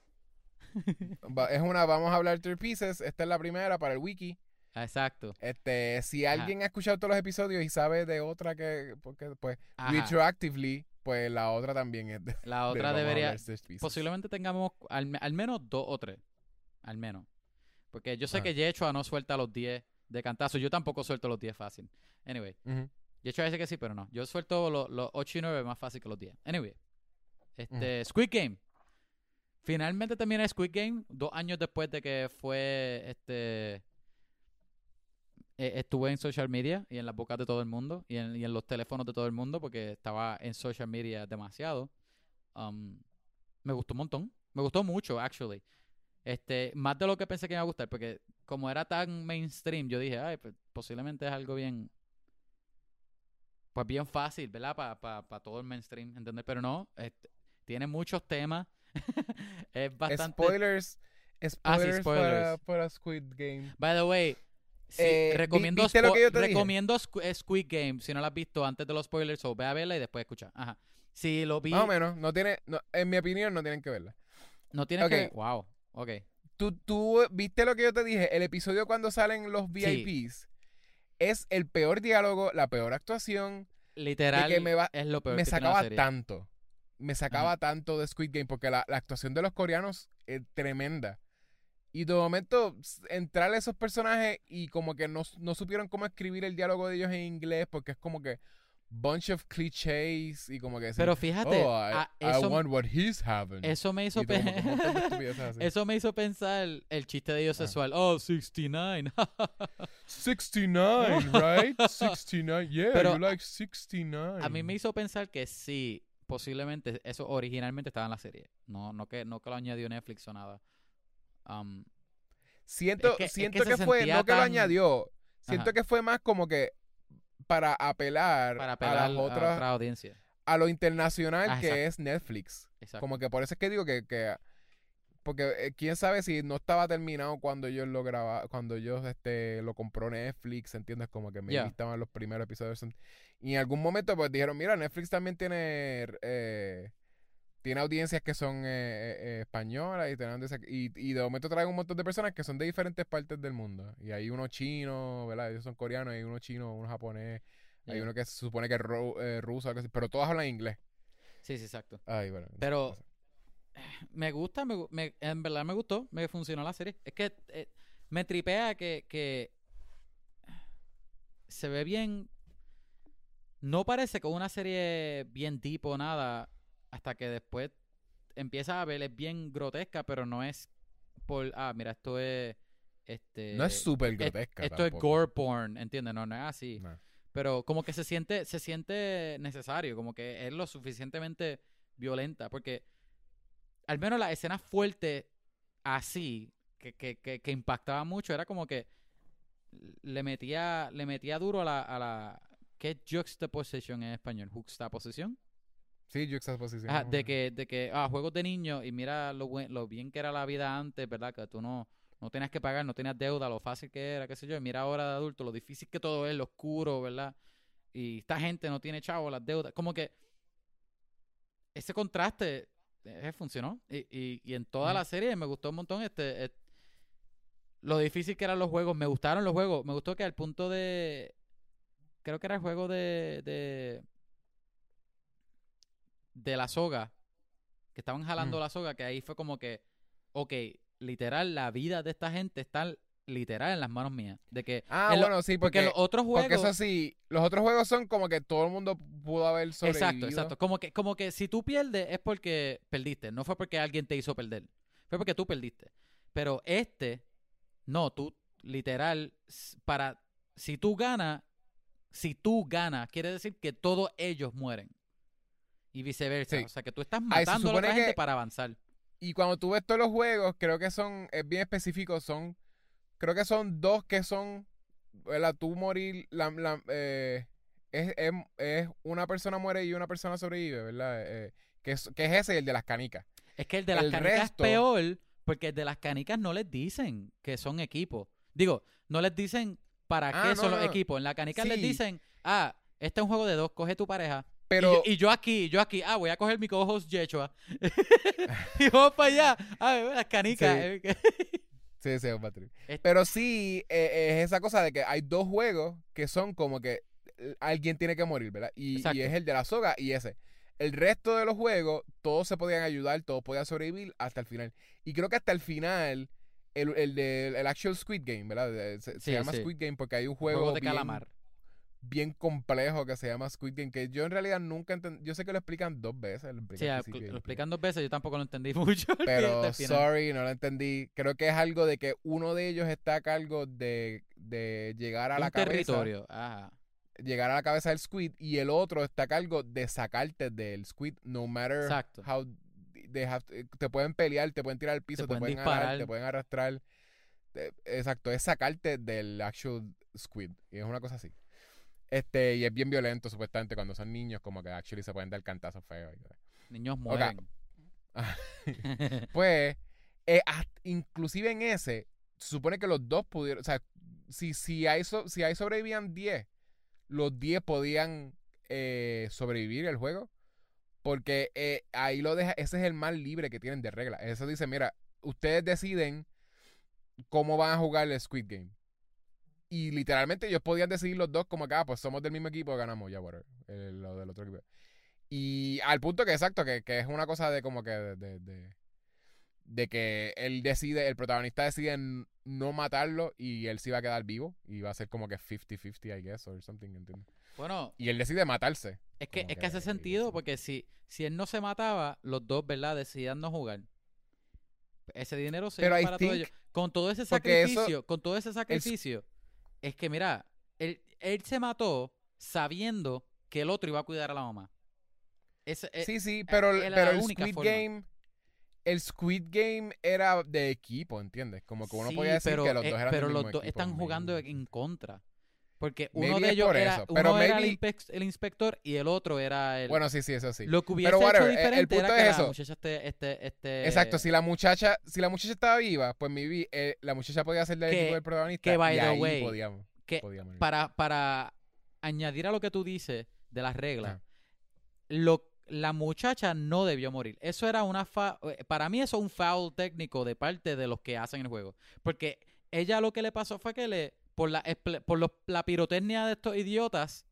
Va- es una vamos a hablar third pieces, esta es la primera para el wiki. Exacto. Este, si Ajá. alguien ha escuchado todos los episodios y sabe de otra que porque pues Ajá. retroactively, pues la otra también es de, La de otra a debería, posiblemente tengamos al, al menos dos o tres. Al menos. Porque yo sé Ajá. que Yechua no suelta los 10 de cantazo. Yo tampoco suelto los 10 fácil. Anyway. Ujú. Yechua dice que sí, pero no. Yo suelto los, los 8 y 9 más fácil que los 10. Anyway. Este, Squid Game. Finalmente termina Squid Game dos años después de que fue este eh, estuve en social media y en las bocas de todo el mundo y en, y en los teléfonos de todo el mundo porque estaba en social media demasiado. Um, me gustó un montón. Me gustó mucho, actually. Este, más de lo que pensé que me iba a gustar, porque como era tan mainstream, yo dije, ay, pues, posiblemente es algo bien, pues bien fácil, ¿verdad? Para todo el mainstream, ¿entender? Pero no, tiene muchos temas. es bastante... Spoilers, spoilers, Para, spoilers. para Squid Game. By the way, sí, Eh, recomiendo, ¿viste lo spo- que yo te dije? recomiendo eh, Squid Game, si no lo has visto antes de los spoilers, o ve a verla y después escucha. Ajá. Si lo vi, Más o menos, no tiene, no, en mi opinión no tienen que verla. no tienes Ok. que... Wow, ok. ¿Tú, tú viste lo que yo te dije, el episodio cuando salen los VIPs es el peor diálogo, la peor actuación, Literal, que me va- es lo peor me que tiene la sacaba serie. tanto. Me sacaba tanto de Squid Game porque la, la actuación de los coreanos es tremenda. Y de momento entrar a esos personajes y como que no, no supieron cómo escribir el diálogo de ellos en inglés porque es como que bunch of clichés y como que decir, Pero fíjate, oh, I, ah, I want what he's having. eso me hizo Y como pe- que un montón de estupideces así. eso me hizo pensar el chiste de ellos Ah. sexual. Oh, 69. 69, right? 69. Yeah, Pero you like 69. A mí me hizo pensar que sí, posiblemente eso originalmente estaba en la serie. No, no que, no que lo añadió Netflix o nada. Um, Siento, es que- es siento que que, se fue, no que lo añadió, siento Ajá. que fue más como que para apelar, para a las a otra audiencia. a lo internacional Ah, que es Netflix. Exacto. Como que por eso es que digo que, que porque eh, quién sabe si no estaba terminado cuando ellos lo graba, cuando ellos este lo compró Netflix, ¿entiendes? Como que me estaban los primeros episodios. Y en algún momento pues dijeron, mira, Netflix también tiene eh, tiene audiencias que son eh, eh, españolas y, tiene audiencias- y, y de momento traen un montón de personas que son de diferentes partes del mundo. Y hay uno chino, ¿verdad? Ellos son coreanos, hay uno chino, uno japonés, hay Yeah. uno que se supone que es ru- eh, ruso, algo así, pero todos hablan inglés. Sí, sí, exacto. Ay, bueno. Pero-. Me gusta, me, me- en verdad me gustó, me funcionó la serie. Es que eh, me tripea que, que se ve bien. No parece que una serie bien deep o nada, hasta que después empieza a ver, es bien grotesca, pero no es por, ah, mira, esto es este No es súper es- grotesca. esto es gore porn, ¿entiendes? No, no es así. No. Pero como que se siente, se siente necesario, como que es lo suficientemente violenta, porque al menos las escenas fuertes así, que, que, que, que impactaba mucho, era como que le metía, le metía duro a la, a la ¿qué es juxtaposition en español? Juxtaposición. Sí, juxtaposición. Ajá, de que, de que, ah, juegos de niños y mira lo, buen- lo bien que era la vida antes, ¿verdad? Que tú no, no tenías que pagar, no tenías deuda, lo fácil que era, qué sé yo. Y mira ahora de adulto, lo difícil que todo es, lo oscuro, ¿verdad? Y esta gente no tiene chavo, las deudas. Como que ese contraste eh, funcionó. Y, y, y en toda la serie me gustó un montón este, eh, lo difícil que eran los juegos. Me gustaron los juegos. Me gustó que al punto de... Creo que era el juego de... de de la soga, que estaban jalando Mm. la soga, que ahí fue como que, ok, literal, la vida de esta gente está literal en las manos mías. De que, Ah, en lo- bueno, sí, porque porque, los otros juegos... porque eso sí, los otros juegos son como que todo el mundo pudo haber sobrevivido. Exacto, exacto. Como que, como que si tú pierdes es porque perdiste, no fue porque alguien te hizo perder. Fue porque tú perdiste. Pero este, no, tú, literal, para, si tú ganas, si tú ganas, quiere decir que todos ellos mueren. Y viceversa. Sí. O sea, que tú estás matando a la gente que- para avanzar. Y cuando tú ves todos los juegos, creo que son, es bien específico, son, creo que son dos que son, ¿verdad? Tú morir, la, la- eh, es, es, es una persona muere y una persona sobrevive, ¿verdad? Eh, que, es, que es ese y el de las canicas. Es que el de las El canicas resto- es peor porque el de las canicas no les dicen que son equipos. Digo, no les dicen para Ah, qué no, son los no. equipos. En la canica les dicen, ah, este es un juego de dos, coge tu pareja. Pero, y, yo, y yo aquí, yo aquí, ah, voy a coger mi co-host Yechua. y vamos para allá. A ver, las canicas. Sí. eh, sí, sí. Es- Pero sí, eh, es esa cosa de que hay dos juegos que son como que eh, alguien tiene que morir, ¿verdad? Y, es el de la soga y ese. El resto de los juegos, todos se podían ayudar, todos podían sobrevivir hasta el final. Y creo que hasta el final, el, el de el actual Squid Game, ¿verdad? Se, llama sí. Squid Game porque hay un juego, juego, de bien, calamar. Bien complejo que se llama Squid Game, que yo en realidad nunca entendí. Yo sé que lo explican dos veces. Lo explican Sí, lo explican dos veces, yo tampoco lo entendí mucho. pero sorry, no lo entendí. Creo que es algo de que uno de ellos está a cargo de, de llegar a un la cabeza, territorio. Ajá. llegar a la cabeza del squid y el otro está a cargo de sacarte del squid no matter Exacto. how they have to- te pueden pelear, te pueden tirar al piso, te, pueden pueden, disparar. agarrar, te pueden arrastrar. Exacto, es sacarte del actual squid y es una cosa así. Este, y es bien violento supuestamente cuando son niños como que actually se pueden dar cantazos feos. Niños mueren. Pues, eh, hast- inclusive en ese, se supone que los dos pudieron, o sea, si, si, hay, so- si ahí sobrevivían 10, los 10 podían eh, sobrevivir el juego. Porque eh, ahí lo deja, ese es el más libre que tienen de regla. Eso dice, mira, ustedes deciden cómo van a jugar el Squid Game. Y literalmente ellos podían decidir los dos como que, ah, pues somos del mismo equipo, ganamos, ya, whatever. eh, lo del otro equipo. Y al punto que, exacto, que, que es una cosa de como que de, de, de- de que él decide, el protagonista decide no matarlo y él sí va a quedar vivo y va a ser como que 50-50, I guess, or something, ¿entiendes? Bueno, Y él decide matarse. es que, es que hace que- sentido porque si, si él no se mataba, los dos, ¿verdad? Decidían no jugar. Ese dinero se Pero iba para todo ello. Con todo ese sacrificio, con todo ese sacrificio, es que mira, él, él se mató sabiendo que el otro iba a cuidar a la mamá. Eh, sí, sí, pero, era pero el Squid forma. Game... El Squid Game era de equipo, ¿entiendes? Como que uno sí, podía decir pero, que los eh, dos eran pero del los dos están jugando en contra. Porque uno Maybe de ellos era, eso, uno era el, el inspector y el otro era el... Bueno, sí, sí, eso sí. Lo que hubiese Pero hecho whatever, el- el diferente era punto que es la eso. muchacha este, este, este... Exacto, si la muchacha, si la muchacha estaba viva, pues maybe eh, la muchacha podía ser del Que- protagonista que, by y the ahí way, podíamos, que podíamos para, para añadir a lo que tú dices de las reglas, lo, la muchacha no debió morir. Eso era una fa para mí eso es un foul técnico de parte de los que hacen el juego, porque ella lo que le pasó fue que le por la por los- la pirotecnia de estos idiotas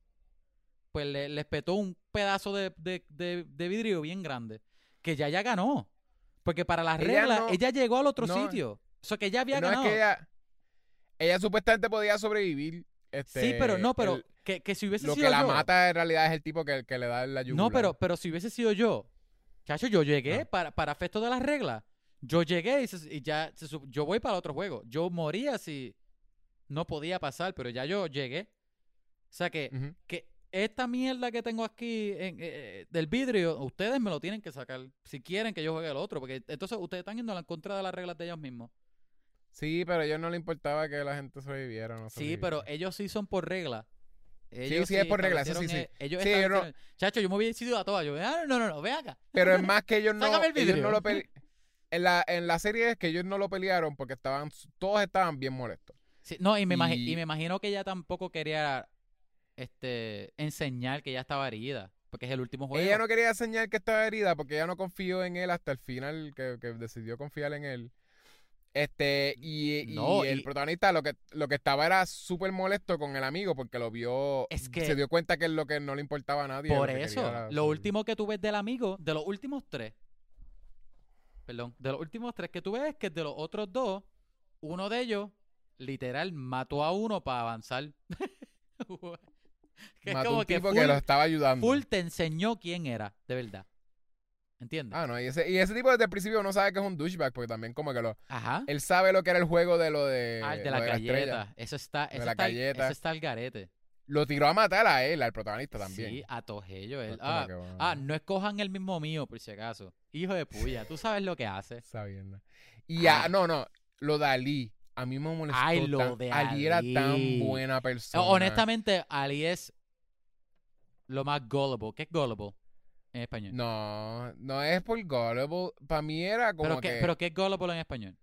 pues le, les petó un pedazo de, de- de- de vidrio bien grande que ya ya ganó. Porque para las Ella reglas no- ella llegó al otro no, sitio. O sea que ya había no ganado. es que ella, ella supuestamente podía sobrevivir. Este, sí, pero no, pero el- que, que si hubiese lo sido que la yo- mata en realidad es el tipo que, que le da la yugular. No, pero, pero si hubiese sido yo, chacho, yo llegué Ah. para, para efectos de las reglas. Yo llegué y, se- y ya se yo voy para el otro juego. Yo moría si no podía pasar, pero ya yo llegué. O sea que, que esta mierda que tengo aquí en, eh, eh, del vidrio, ustedes me lo tienen que sacar si quieren que yo juegue el otro, porque entonces ustedes están yendo en contra de las reglas de ellos mismos. Sí, pero a ellos no le importaba que la gente sobreviviera. o No Sí, sobreviviera. pero ellos sí son por regla. Ellos sí, es por regla, eso sí, sí. Ellos Sí, yo no- Chacho, yo me hubiera decidido a todas. Yo, ah, no, no, no, ven acá. Pero es más que ellos no, el ellos no lo pele- en la, en la serie es que ellos no lo pelearon porque estaban, todos estaban bien molestos. Sí, no, y me, imagi- Y- y me imagino que ella tampoco quería este enseñar que ella estaba herida, porque es el último juego. Ella no quería enseñar que estaba herida porque ella no confió en él hasta el final, que, que decidió confiar en él. Este, y, el y- protagonista lo que, lo que estaba era súper molesto con el amigo porque lo vio, Es que- se dio cuenta que es lo que no le importaba a nadie. Por eso, era lo último que tú ves del amigo, de los últimos tres, perdón, de los últimos tres que tú ves es que de los otros dos, uno de ellos, literal, mató a uno para avanzar. que es mató como un que tipo full, que lo estaba ayudando. full te enseñó quién era, de verdad. ¿Entiendes? Ah, no, y ese, y ese tipo desde el principio no sabe que es un douchebag porque también como que lo... Ajá. Él sabe lo que era el juego de lo de, Ah, el de la de galleta. Eso está, de eso la está, galleta. eso está al garete. Lo tiró a matar a él, al protagonista también. Sí, a Tojello. él. Es Ah, bueno, ah, no escojan el mismo mío, por si acaso. Hijo de puya, tú sabes lo que hace. sabiendo. Y ah, Ah. no, no, lo de Ali, a mí me molestó. Ay, lo tan- de Ali era Ali. tan buena persona. Honestamente, Ali es lo más gullible. ¿Qué es gullible en español? No, no es por gullible. Para mí era como ¿Pero, que... qué, ¿Pero qué es gullible en español?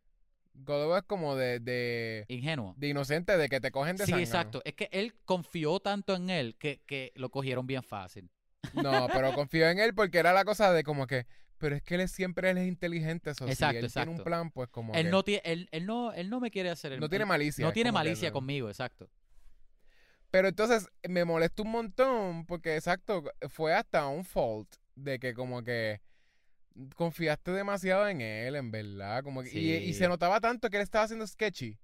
Gullible es como de, de, Ingenuo. de inocente, de que te cogen de Sí, exacto. Es que él confió tanto en él que, que lo cogieron bien fácil. No, pero confío en él porque era la cosa de como que... Pero es que él es, siempre él es inteligente. Eso, Exacto, si él tiene un exacto. plan, pues como Él que no, tiene, él, él no, él no me quiere hacer el no tiene malicia. No tiene que malicia conmigo, exacto. Pero entonces me molestó un montón porque, exacto, fue hasta un fault de que como que confiaste demasiado en él, en verdad. Como que, y, se notaba tanto que él estaba haciendo sketchy.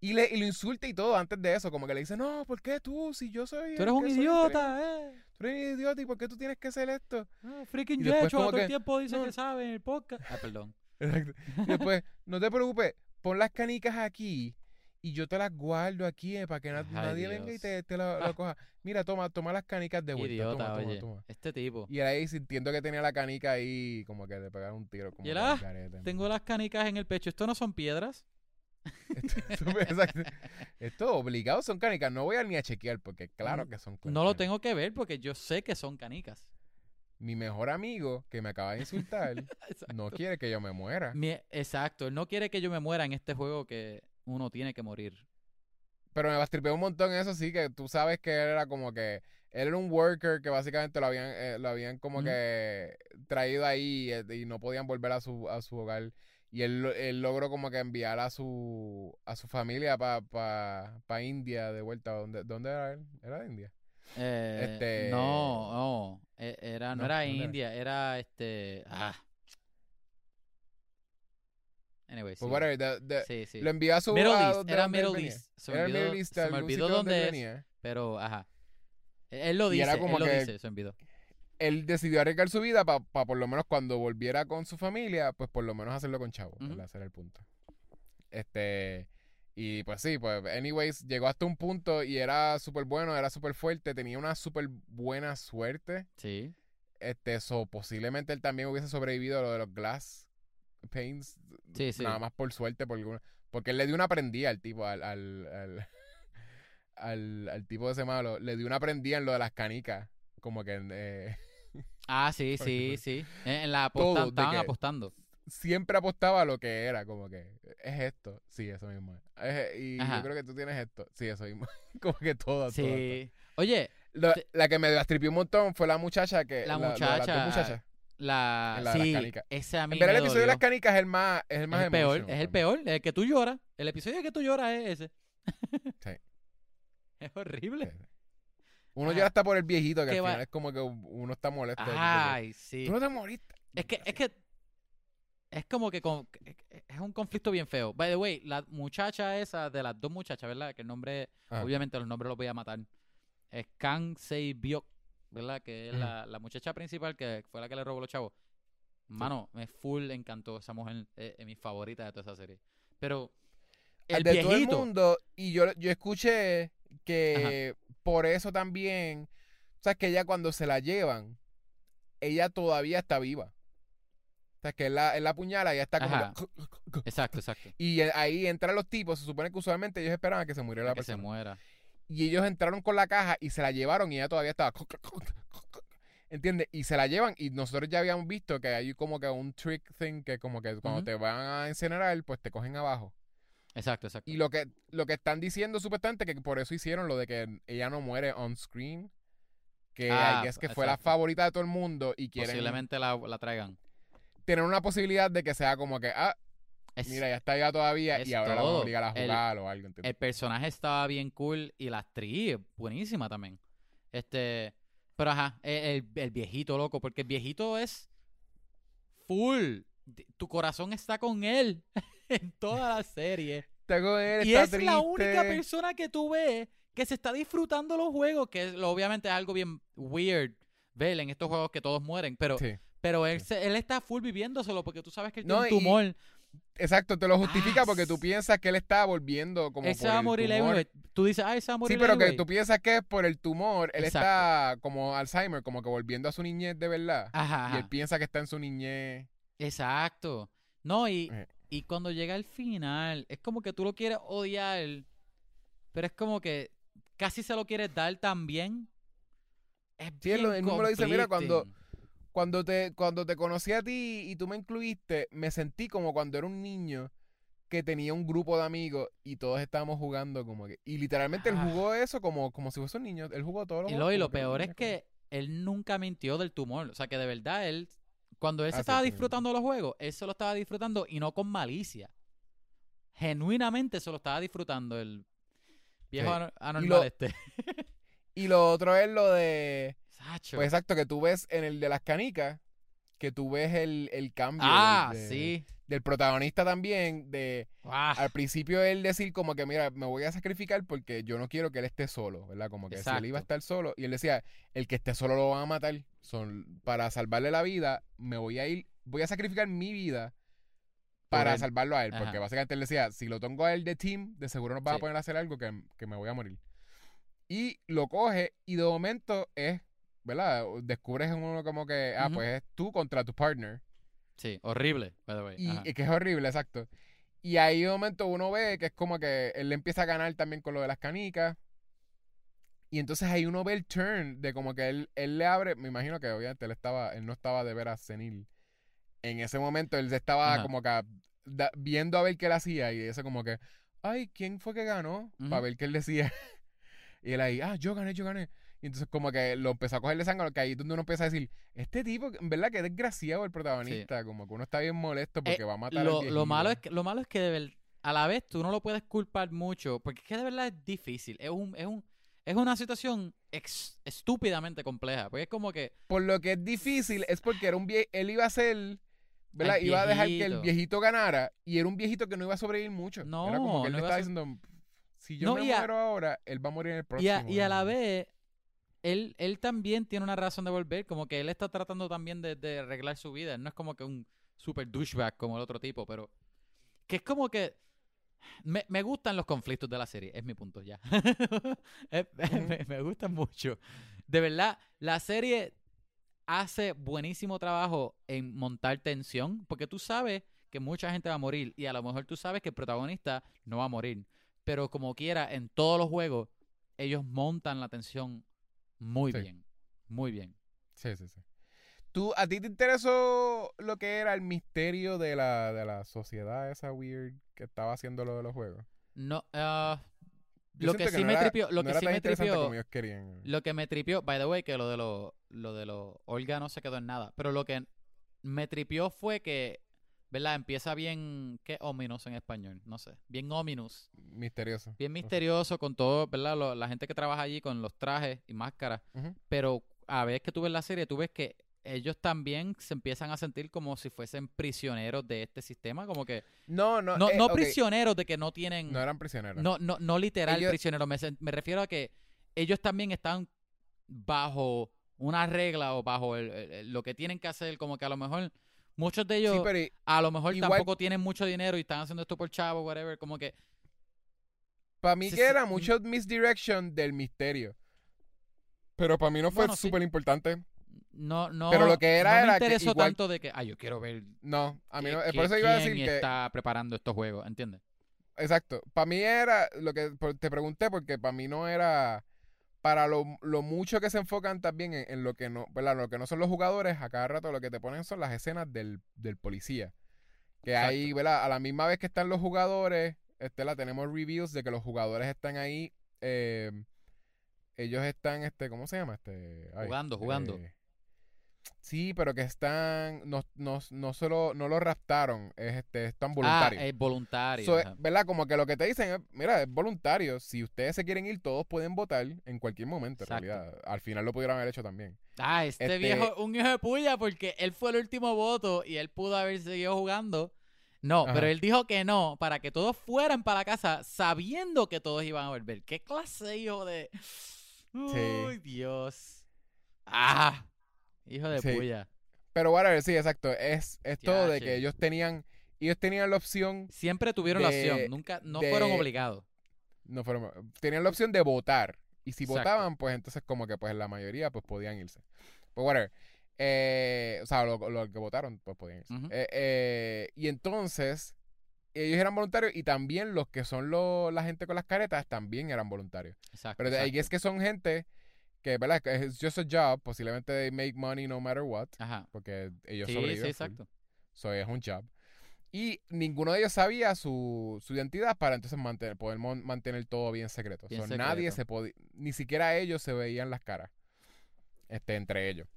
Y, le, y lo insulta y todo antes de eso. Como que le dice, no, ¿por qué tú? Si yo soy... Tú eres un idiota, eh. Tú eres un idiota y ¿por qué tú tienes que hacer esto? Ah, freaking Y después Yeshua como todo el tiempo dice no. que sabe en el podcast. Ah, perdón. Exacto. Y después, no te preocupes, pon las canicas aquí y yo te las guardo aquí eh, para que na- Ay, nadie venga y te, te la, la Ah. coja. Mira, toma, toma las canicas de vuelta. Idiota, toma, toma, oye. toma. Este tipo. Y él ahí sintiendo que tenía la canica ahí, como que le pegaron un tiro. Como Y él, ah, Tengo ¿no? las canicas en el pecho. ¿Esto no son piedras? Esto, exacto. Esto obligado son canicas. No voy a ni a chequear porque claro que son No lo canicas. tengo que ver porque yo sé que son canicas. Mi mejor amigo, que me acaba de insultar, no quiere que yo me muera. Mi- exacto. Él no quiere que yo me muera en este juego que uno tiene que morir. Pero me bastripeó un montón eso, sí, que tú sabes que él era como que. Él era un worker que básicamente lo habían, eh, lo habían como que traído ahí eh, y no podían volver a su, a su hogar. Y él, lo- él logró como que enviar a su, a su familia para pa, pa India de vuelta. ¿Dónde, ¿Dónde era él? ¿Era de India? Eh, Este- No, no. e- Era, no, No, era ¿dónde era? India, era este. Ah. Anyway, sí. Pues whatever, Sí, sí. Lo envió a su... Middle a East, era Middle venía. East. Se me olvidó, Middle East, se me olvidó dónde él es, venía. pero ajá. Él lo Y dice, era él lo dice, se olvidó. Él decidió arriesgar su vida para por lo menos cuando volviera con su familia, pues por lo menos hacerlo con Chavo, era el punto. Este... Y pues sí, pues anyways, llegó hasta un punto y era súper bueno, era súper fuerte, tenía una súper buena suerte. Sí. Este, so, posiblemente él también hubiese sobrevivido a lo de los glass pains. Sí, sí. Nada más por suerte, por alguna- porque él le dio una prendida al tipo, al, al, al, al, al tipo de ese malo, le dio una prendida en lo de las canicas. Como que eh, Ah, sí, sí, ejemplo. sí. En, la de estaban apostando. siempre apostaba a lo que era, como que es esto, sí, eso mismo. es. Y Ajá. yo creo que tú tienes esto, sí, eso mismo. como que todo, todo, Sí. Oye, Te- la que me astripió un montón fue la muchacha que. La de dos muchacha, la. La de las sí, canicas. ese a mí En el episodio de las canicas es el más, es el más Es el peor, es el peor, el que tú lloras. El episodio que tú lloras es ese. Sí. Es horrible. Sí. Uno ya está por el viejito, que ¿Qué al va? final es como que uno está molesto. Ay, sí. Tú no te moriste. Es que, es que es como que con- es un conflicto bien feo. By the way, la muchacha esa, de las dos muchachas, ¿verdad? Que el nombre, Ah. obviamente los nombres los voy a matar. Es Kang Sei Byok, ¿verdad? Que es la, la muchacha principal que fue la que le robó los chavos. Mano, me full encantó esa mujer. eh, Es, mi favorita de toda esa serie. Pero el de todo el mundo. Y yo, yo escuché que por eso también, o sea, que ella cuando se la llevan, ella todavía está viva. O sea, que él la, él la apuñala y ella está como... Exacto, exacto. Y eh, ahí entran los tipos, se supone que usualmente ellos esperaban que se muriera la que se persona. muera. Y ellos entraron con la caja y se la llevaron y ella todavía estaba... ¿Entiendes? Y se la llevan y nosotros ya habíamos visto que hay como que un trick thing que como que cuando te van a incinerar, pues te cogen abajo. Exacto, exacto. Y lo que, lo que están diciendo supuestamente que por eso hicieron lo de que ella no muere on screen. Que Ah, es que fue la favorita de todo el mundo y quieren Posiblemente la, la traigan. tener una posibilidad de que sea como que, ah, Es- mira, ya está viva todavía es y ahora la van a obligar a El- jugar o algo. ¿entiendes? el personaje estaba bien cool y la actriz buenísima también. Este, pero ajá, e, el, el viejito loco, porque el viejito es full. Tu corazón está con él en toda la serie. Él, y es la única persona que tú ves que se está disfrutando los juegos, que es- obviamente es algo bien weird ver en estos juegos que todos mueren, pero, Sí. pero él, se- él está full viviéndoselo porque tú sabes que él No, tiene un y- tumor. Exacto, te lo justifica Ah, porque tú piensas que él está volviendo como él por el tumor. anyway. Tú dices, ay, se va a morir Sí, pero que anyway". tú piensas que es por el tumor. Él Exacto. está como Alzheimer, como que volviendo a su niñez de verdad. Ajá, Y él piensa que está en su niñez. Exacto. No, y, Eh. Y cuando llega al final, es como que tú lo quieres odiar, pero es como que casi se lo quieres dar también. Es Sí, bien mismo lo dice, mira, cuando-. Cuando te, cuando te conocí a ti y tú me incluiste, me sentí como cuando era un niño que tenía un grupo de amigos y todos estábamos jugando como que... Y literalmente él Ah. jugó eso como, como si fuese un niño. Él jugó todos los Y lo, y lo peor es que él nunca mintió del tumor. O sea, que de verdad él, cuando él Ah, se sí, estaba disfrutando los juegos, él se lo estaba disfrutando y no con malicia. Genuinamente se lo estaba disfrutando el viejo Sí. Y anormal lo- este. Y lo otro es lo de... Sacho. Pues exacto, que tú ves en el de las canicas, que tú ves el, el cambio ah, del, de- sí. del protagonista también, de Ah, al principio él decir como que, mira, me voy a sacrificar porque yo no quiero que él esté solo, ¿verdad? Como que si él iba a estar solo, y él decía, el que esté solo lo van a matar, son, para salvarle la vida, me voy a ir, voy a sacrificar mi vida para él. salvarlo a él, porque básicamente él decía, si lo tengo a él de team, de seguro nos van a poner a hacer algo que, que me voy a morir. Y lo coge y de momento es, ¿verdad? Descubres en uno como que, ah, pues es tú contra tu partner. sí, horrible, by the way. Y, que es horrible, exacto. Y ahí de momento uno ve que es como que él le empieza a ganar también con lo de las canicas. Y entonces ahí uno ve el turn de como que él, él le abre, me imagino que obviamente él estaba, él no estaba de veras senil. En ese momento él estaba Ajá. como que da- viendo a ver qué él hacía y eso como que, ay, ¿quién fue que ganó? Para Ujú. ver qué él decía. y él ahí, ah, yo gané, yo gané. Y entonces como que lo empezó a cogerle sangre, que ahí es donde uno empieza a decir, este tipo, en verdad que desgraciado el protagonista, como que uno está bien molesto porque Eh, va a matar al lo, lo viejito. malo es que lo malo es que de ver- a la vez tú no lo puedes culpar mucho porque es que de verdad es difícil es un es un es una situación ex- estúpidamente compleja porque es como que Por lo que es difícil es porque era un vie él iba a ser, ¿verdad? Iba a dejar que el viejito. ganara y era un viejito que no iba a sobrevivir mucho. era como No, que él no le estaba a diciendo, si yo No, me a- muero ahora, él va a morir en el y próximo. a, y a la ¿no? vez él él también tiene una razón de volver como que él está tratando también de, de arreglar su vida él no es como que un super douchebag como el otro tipo pero que es como que me, me gustan los conflictos de la serie, es mi punto ya. Me, me gustan mucho. De verdad, la serie hace buenísimo trabajo en montar tensión, porque tú sabes que mucha gente va a morir y a lo mejor tú sabes que el protagonista no va a morir. Pero como quiera, en todos los juegos, ellos montan la tensión muy Sí. bien. Muy bien. Sí, sí, sí. ¿Tú, ¿A ti te interesó lo que era el misterio de la, de la sociedad esa weird que estaba haciendo lo de los juegos? No, Yo lo que sí no me era- tripió, lo no que sí me tripió, querían. Lo que me tripió, by the way, que lo de lo, lo de los Olga no se quedó en nada. Pero lo que me tripió fue que, ¿verdad? Empieza bien, ¿qué ominous en español? No sé. Bien ominous. Misterioso. Bien misterioso con todo, ¿verdad? Lo- la gente que trabaja allí con los trajes y máscaras. Pero a ver que tú ves la serie, tú ves que ellos también se empiezan a sentir como si fuesen prisioneros de este sistema. Como que, No, no. no, eh, no prisioneros de que no tienen... No eran prisioneros. No, no, no literal Ellos- prisionero. Me, me refiero a que ellos también están bajo una regla o bajo el- el- el- lo que tienen que hacer. Como que a lo mejor Muchos de ellos Sí, pero a lo mejor igual- tampoco tienen mucho dinero y están haciendo esto por chavo, whatever. Como que. para mí Sí, que era mm. mucho misdirection del misterio. Pero para mí no fue Bueno, súper importante. No, no, Pero lo que era no me era que interesó igual- tanto de que, ah, yo quiero ver No, a mí que- no. que- por eso iba a decir que. está preparando estos juegos, ¿entiendes? Exacto. Para mí era lo que te pregunté porque para mí no era para lo, lo mucho que se enfocan también en, en lo que no, ¿verdad? Lo que no son los jugadores, a cada rato lo que te ponen son las escenas del, del policía. Que Exacto. ahí, ¿verdad? A la misma vez que están los jugadores, este, la tenemos reviews de que los jugadores están ahí. eh, ellos están, este, ¿cómo se llama? Este, ay, Jugando, jugando. eh, sí, pero que están, no, no, no solo, no lo raptaron, es, este, están voluntarios. Ah, es voluntario. So, eh, ajá. ¿Verdad? Como que lo que te dicen es, mira, es voluntario. Si ustedes se quieren ir, todos pueden votar en cualquier momento, en realidad. Al final lo pudieron haber hecho también. Ah, este, este- viejo, un hijo de puya, porque él fue el último voto y él pudo haber seguido jugando. No, Ajá. pero él dijo que no, para que todos fueran para la casa sabiendo que todos iban a volver. ¿Qué clase hijo de...? Uy, Dios. Ah, hijo de Sí. puya. Pero whatever, sí, exacto. Es, es todo de que ellos tenían, ellos tenían la opción, Siempre tuvieron la opción, nunca, no de- fueron obligados. no fueron, tenían la opción de votar. Y si Exacto. votaban, pues entonces como que pues la mayoría pues podían irse. Pues whatever. Eh, o sea, los lo que votaron pues podían irse. Eh, eh, y entonces, ellos eran voluntarios y también los que son los, la gente con las caretas también eran voluntarios. Exacto. Pero de ahí exacto. es que son gente que, ¿verdad? Que es just a job, posiblemente they make money no matter what, Ajá. porque ellos Sí, sobreviven. sí, exacto. So, es un job. Y ninguno de ellos sabía su, su identidad para entonces mantener, poder mon- mantener todo bien secreto. Bien So, Nadie se podía, ni siquiera ellos se veían las caras este, entre ellos.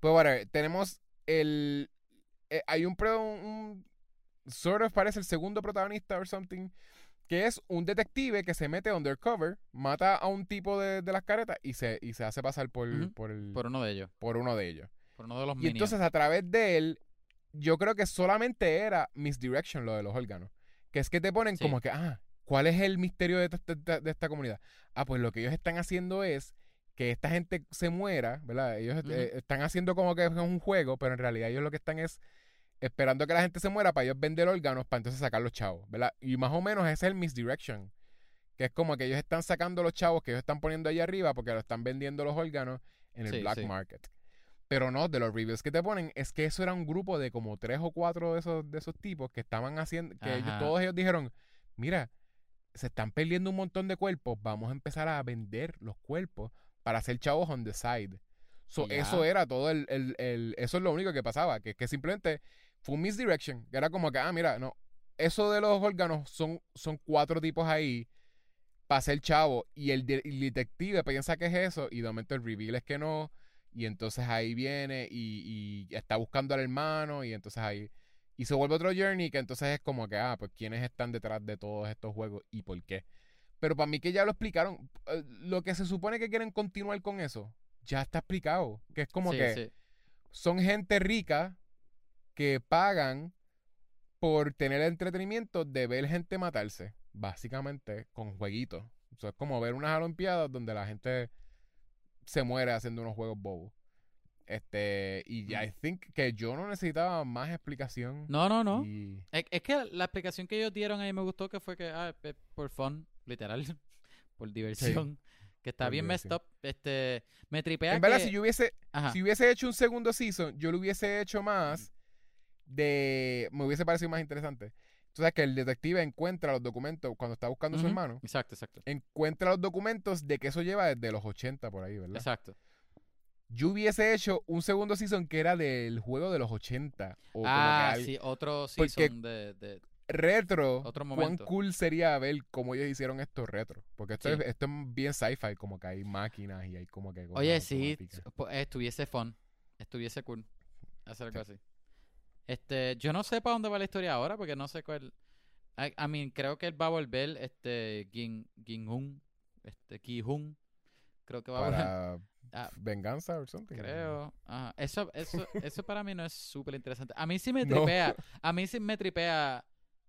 Pues bueno, tenemos el... eh, hay un, pro- un... Sort of parece el segundo protagonista or something, que es un detective que se mete undercover, mata a un tipo de, de las caretas y se, y se hace pasar por, por, el, Por uno de ellos. por uno de ellos. Por uno de los Y minions. entonces a través de él, yo creo que solamente era misdirection lo de los órganos. Que es que te ponen Sí. como que, ah, ¿cuál es el misterio de, esta- de- de esta comunidad? Ah, pues lo que ellos están haciendo es que esta gente se muera, ¿verdad? Ellos eh, están haciendo como que es un juego, pero en realidad ellos lo que están es esperando que la gente se muera para ellos vender órganos para entonces sacar los chavos, ¿verdad? Y más o menos ese es el misdirection. Que es como que ellos están sacando los chavos que ellos están poniendo ahí arriba porque lo están vendiendo los órganos en el Sí, black sí. market. Pero no, de los reviews que te ponen, es que eso era un grupo de como tres o cuatro de esos, de esos tipos que estaban haciendo, que ellos- todos ellos dijeron, mira, se están perdiendo un montón de cuerpos, vamos a empezar a vender los cuerpos para hacer chavos on the side. So, eso era todo el, el- el- eso es lo único que pasaba, que, que simplemente fue un misdirection, que era como que, ah, mira, no, eso de los órganos son, son cuatro tipos ahí para ser chavo y el, de- el detective piensa que es eso y de momento el reveal es que no y entonces ahí viene y, y está buscando al hermano y entonces ahí y se vuelve otro journey que entonces es como que ah pues quiénes están detrás de todos estos juegos y por qué pero para mí que ya lo explicaron eh, lo que se supone que quieren continuar con eso ya está explicado que es como Sí, que sí. son gente rica que pagan por tener el entretenimiento de ver gente matarse, básicamente con jueguitos. Eso es como ver unas olimpiadas donde la gente se muere haciendo unos juegos bobos. Este, y I think que yo no necesitaba más explicación. Mm. No, no, no. Y- Es, es que la explicación que ellos dieron ahí me gustó que fue que, ah, por fun, literal, por diversión, que está por bien messed up. Este, me tripea en verdad, si yo hubiese, Ajá. si hubiese hecho un segundo season, yo lo hubiese hecho más de. Me hubiese parecido más interesante. Entonces, que el detective encuentra los documentos cuando está buscando a su hermano. Exacto, exacto. Encuentra los documentos de que eso lleva desde los 80 por ahí, ¿verdad? Exacto. Yo hubiese hecho un segundo season que era del juego de los 80. O como Ah, que al- sí, otro season de, de- retro. Otro Cuán momento. cool sería ver cómo ellos hicieron esto retro. Porque esto, Sí. es, esto es bien sci-fi, como que hay máquinas y hay como que. Oye, sí, po- estuviese fun. Estuviese cool. Hacer algo así. Este, yo no sé para dónde va la historia ahora, porque no sé cuál. I, I mean, creo que él va a volver, este, Gin, este, Ki-hun. Creo que va a volver. Ah, venganza o something. Creo. Ajá. Eso, eso, eso para mí no es súper interesante. A mí sí me No. tripea. A mí sí me tripea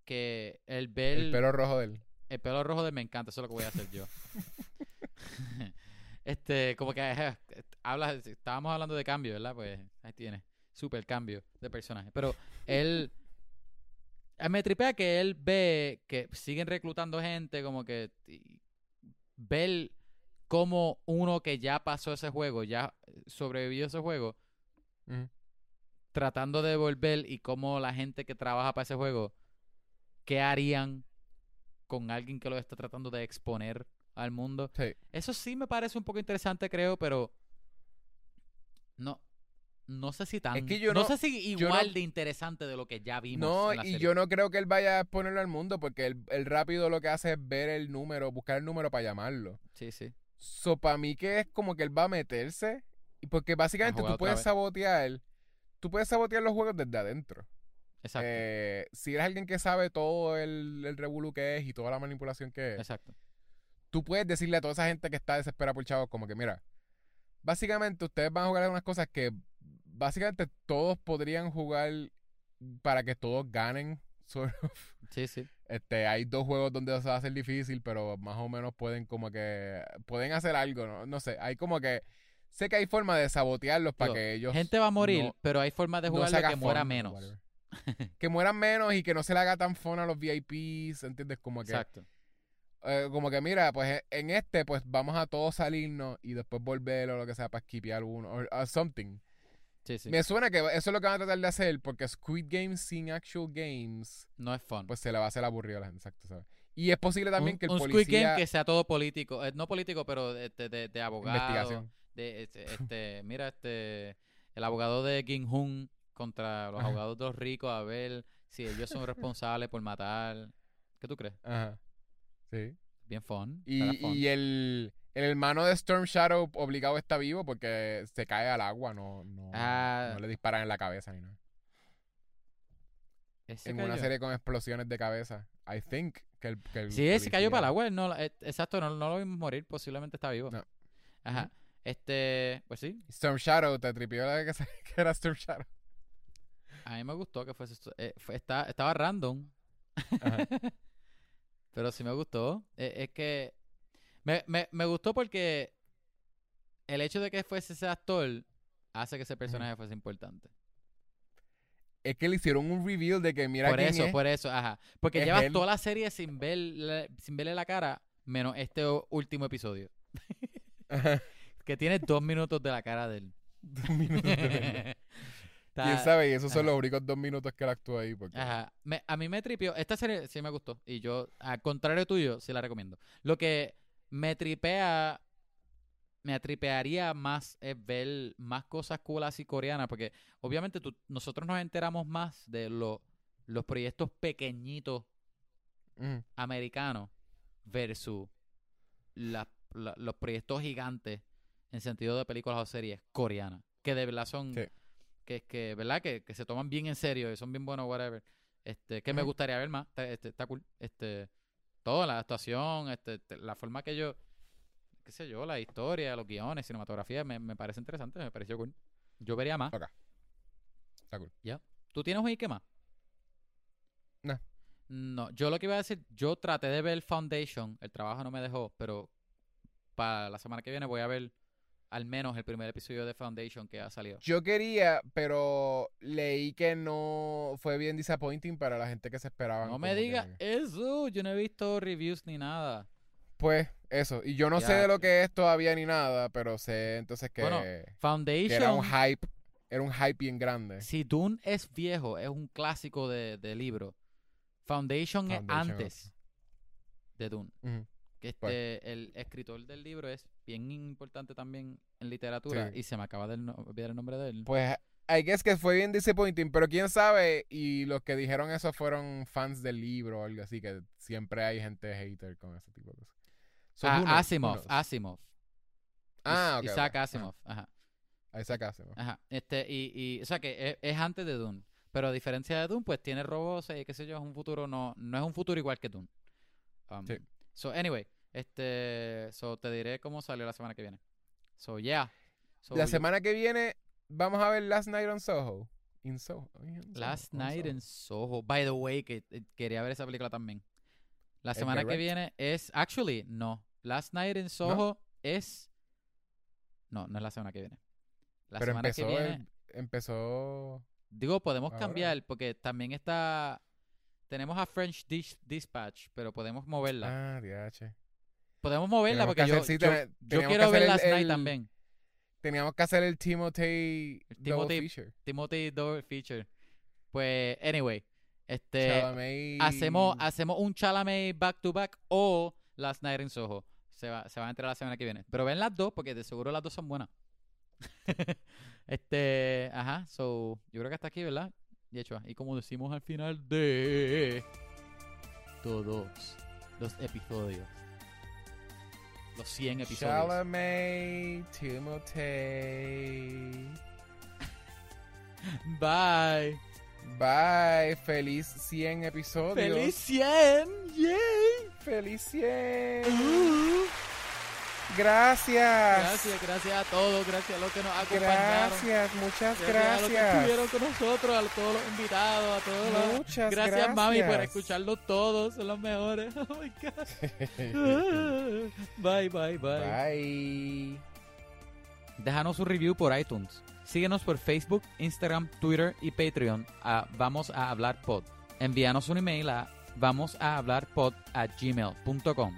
que el ver El pelo rojo de él. el pelo rojo de me encanta, eso es lo que voy a hacer yo. este, como que hablas, estábamos hablando de cambio, ¿verdad? Pues ahí tienes. Super cambio de personaje. Pero él. Me tripea que él ve que siguen reclutando gente, como que. Ver cómo uno que ya pasó ese juego, ya sobrevivió ese juego, tratando de volver y cómo la gente que trabaja para ese juego, ¿qué harían con alguien que lo está tratando de exponer al mundo? Sí. Eso sí me parece un poco interesante, creo, pero no no sé si tan que yo no, no- sé si igual no- de interesante de lo que ya vimos No, en la y serie. yo no creo que él vaya a ponerlo al mundo porque él, él rápido lo que hace es ver el número, buscar el número para llamarlo. Sí, sí. So, para mí que es como que él va a meterse. Porque básicamente tú puedes vez. sabotear. Tú puedes sabotear los juegos desde adentro. Exacto. Eh, si eres alguien que sabe todo el, el revolú que es y toda la manipulación que es, Exacto. tú puedes decirle a toda esa gente que está desesperada por chavos, como que mira, básicamente ustedes van a jugar unas cosas que básicamente todos podrían jugar para que todos ganen. sort of. Sí, sí. Este, hay dos juegos donde eso va a ser difícil, pero más o menos pueden como que pueden hacer algo, ¿no? No sé, hay como que sé que hay forma de sabotearlos para que ellos Gente va a morir, no- pero hay formas de no jugarlo se haga que muera fun, menos. whatever. que mueran menos y que no se le haga tan fun a los VIPs, ¿entiendes? Como que Exacto. eh, como que mira, pues en este pues vamos a todos salirnos y después volver o lo que sea para skipear uno o o something. Sí, sí. Me suena que eso es lo que van a tratar de hacer porque Squid Games sin actual games No es fun. pues se le va a hacer aburrido a la gente, exacto, ¿sabes? Y es posible también un, que el un policía Squid Game que sea todo político, eh, no político, pero de, de, de, abogado, investigación. de este, este, mira este el abogado de Kim Hun contra los Ajá. abogados de los ricos a ver si ellos son responsables por matar. ¿Qué tú crees? Ajá. Sí. Bien fun. Y, fun. y el, el hermano de Storm Shadow obligado está vivo porque se cae al agua, no, no, Ah. no le disparan en la cabeza ni nada. En una cayó. serie con explosiones de cabeza. I think que el, que el Sí, ese cayó policía- para el agua. No, eh, exacto, no, no lo vimos morir. Posiblemente está vivo. No. Ajá. Este, pues sí, Storm Shadow, te tripió la que, se- que era Storm Shadow. a mí me gustó que fuese. eh, fue- está, estaba random. Ajá. Pero sí me gustó. Eh, es que me, me, me gustó porque el hecho de que fuese ese actor hace que ese personaje fuese importante. Es que le hicieron un reveal de que mira por quién eso, es. por eso, ajá. Porque Es llevas él. toda la serie sin ver sin verle la cara, menos este último episodio. Ajá. Que tiene dos minutos de la cara de él. Dos minutos de. Está- ¿Quién sabe? Y esos son ajá. los únicos dos minutos que él actúa ahí. Porque... Ajá. Me- a mí me tripió. Esta serie sí me gustó. Y yo, al contrario tuyo, sí la recomiendo. Lo que me tripea, me atripearía más es ver más cosas cool así coreanas. Porque obviamente tú- nosotros nos enteramos más de lo- los proyectos pequeñitos Ujú. americanos versus la- la- los proyectos gigantes en sentido de películas o series coreanas. Que de verdad son Sí. que, que ¿verdad? Que, que se toman bien en serio y son bien buenos, whatever. Este, que me gustaría ver más. Está, este, está cool. Este, todo, la actuación, este, te- la forma que yo, qué sé yo, la historia, los guiones, cinematografía, me, me parece interesante, me pareció cool. Yo vería más. Ok. Está cool. ¿Tú tienes un Ike más? No. No, yo lo que iba a decir, yo traté de ver Foundation, el trabajo no me dejó, pero para la semana que viene voy a ver al menos el primer episodio de Foundation que ha salido. Yo quería, pero leí que no fue bien disappointing para la gente que se esperaba. No me digas eso, yo no he visto reviews ni nada. Pues eso. Y yo no sé de lo que es todavía ni nada, pero sé entonces que, Bueno, que Foundation, era un hype. Era un hype bien grande. si Dune es viejo, es un clásico de, de libro. Foundation, es antes de Dune. Que Pues. este, el escritor del libro es bien importante también en literatura Sí. y se me acaba de olvidar el nombre de él. Pues I guess que fue bien disappointing, pero quién sabe, y los que dijeron eso fueron fans del libro o algo así, que siempre hay gente hater con ese tipo de cosas. So, Ah, Asimov? Asimov. Ah, ok. Isaac ok. Ajá. Asimov, ajá. Isaac Asimov. Ajá. Este, y, y, o sea que es, es antes de Dune. Pero a diferencia de Dune, pues tiene robots y qué sé yo, es un futuro, no, no es un futuro igual que Dune. Um, Sí. So, anyway, este, so te diré cómo salió la semana que viene. So, yeah. So, La semana que viene vamos a ver Last Night on Soho. In Soho. in Soho, Last on Night Soho. in Soho. By the way, que eh, quería ver esa película también. La ¿Es semana que viene es, actually, no. Last Night in Soho es, no, no es la semana que viene. La Pero semana que empezó viene, el- empezó. Digo, podemos Ahora. cambiar porque también está... Tenemos a French Dis- Dispatch, pero podemos moverla. Ah, DH. podemos moverla tenemos porque yo, hacer- sí, yo, tene- yo teníamos que quiero ver hacer Last el- Night el- también. Teníamos que hacer el Timothy, El double Timothy- feature. Timothy Double Feature. Pues, anyway, este... Chalamet. hacemos, hacemos un Chalamet back to back o Last Night in Soho. Se va, se va a enterar la semana que viene. Pero ven las dos porque de seguro las dos son buenas. este, ajá, so, yo creo que hasta aquí, ¿verdad? Y hecho, y como decimos al final de todos los episodios. Los 100 episodios. Chalamet, Timothy. Bye. Bye. Feliz 100 episodios. ¡Feliz 100! ¡Yay! Feliz 100. Uh. Gracias. Gracias, gracias a todos, gracias a los que nos acompañaron. Gracias, muchas Gracias, a los que gracias. estuvieron con nosotros, a todos los invitados, a todos los... Muchas Gracias, gracias. mami, por escucharlos todos, son los mejores. Oh my God. bye, bye, bye, Bye. Déjanos un review por iTunes. Síguenos por Facebook, Instagram, Twitter y Patreon a Vamos a Hablar Pod. Envíanos un email a vamos a hablar pod a gmail.com.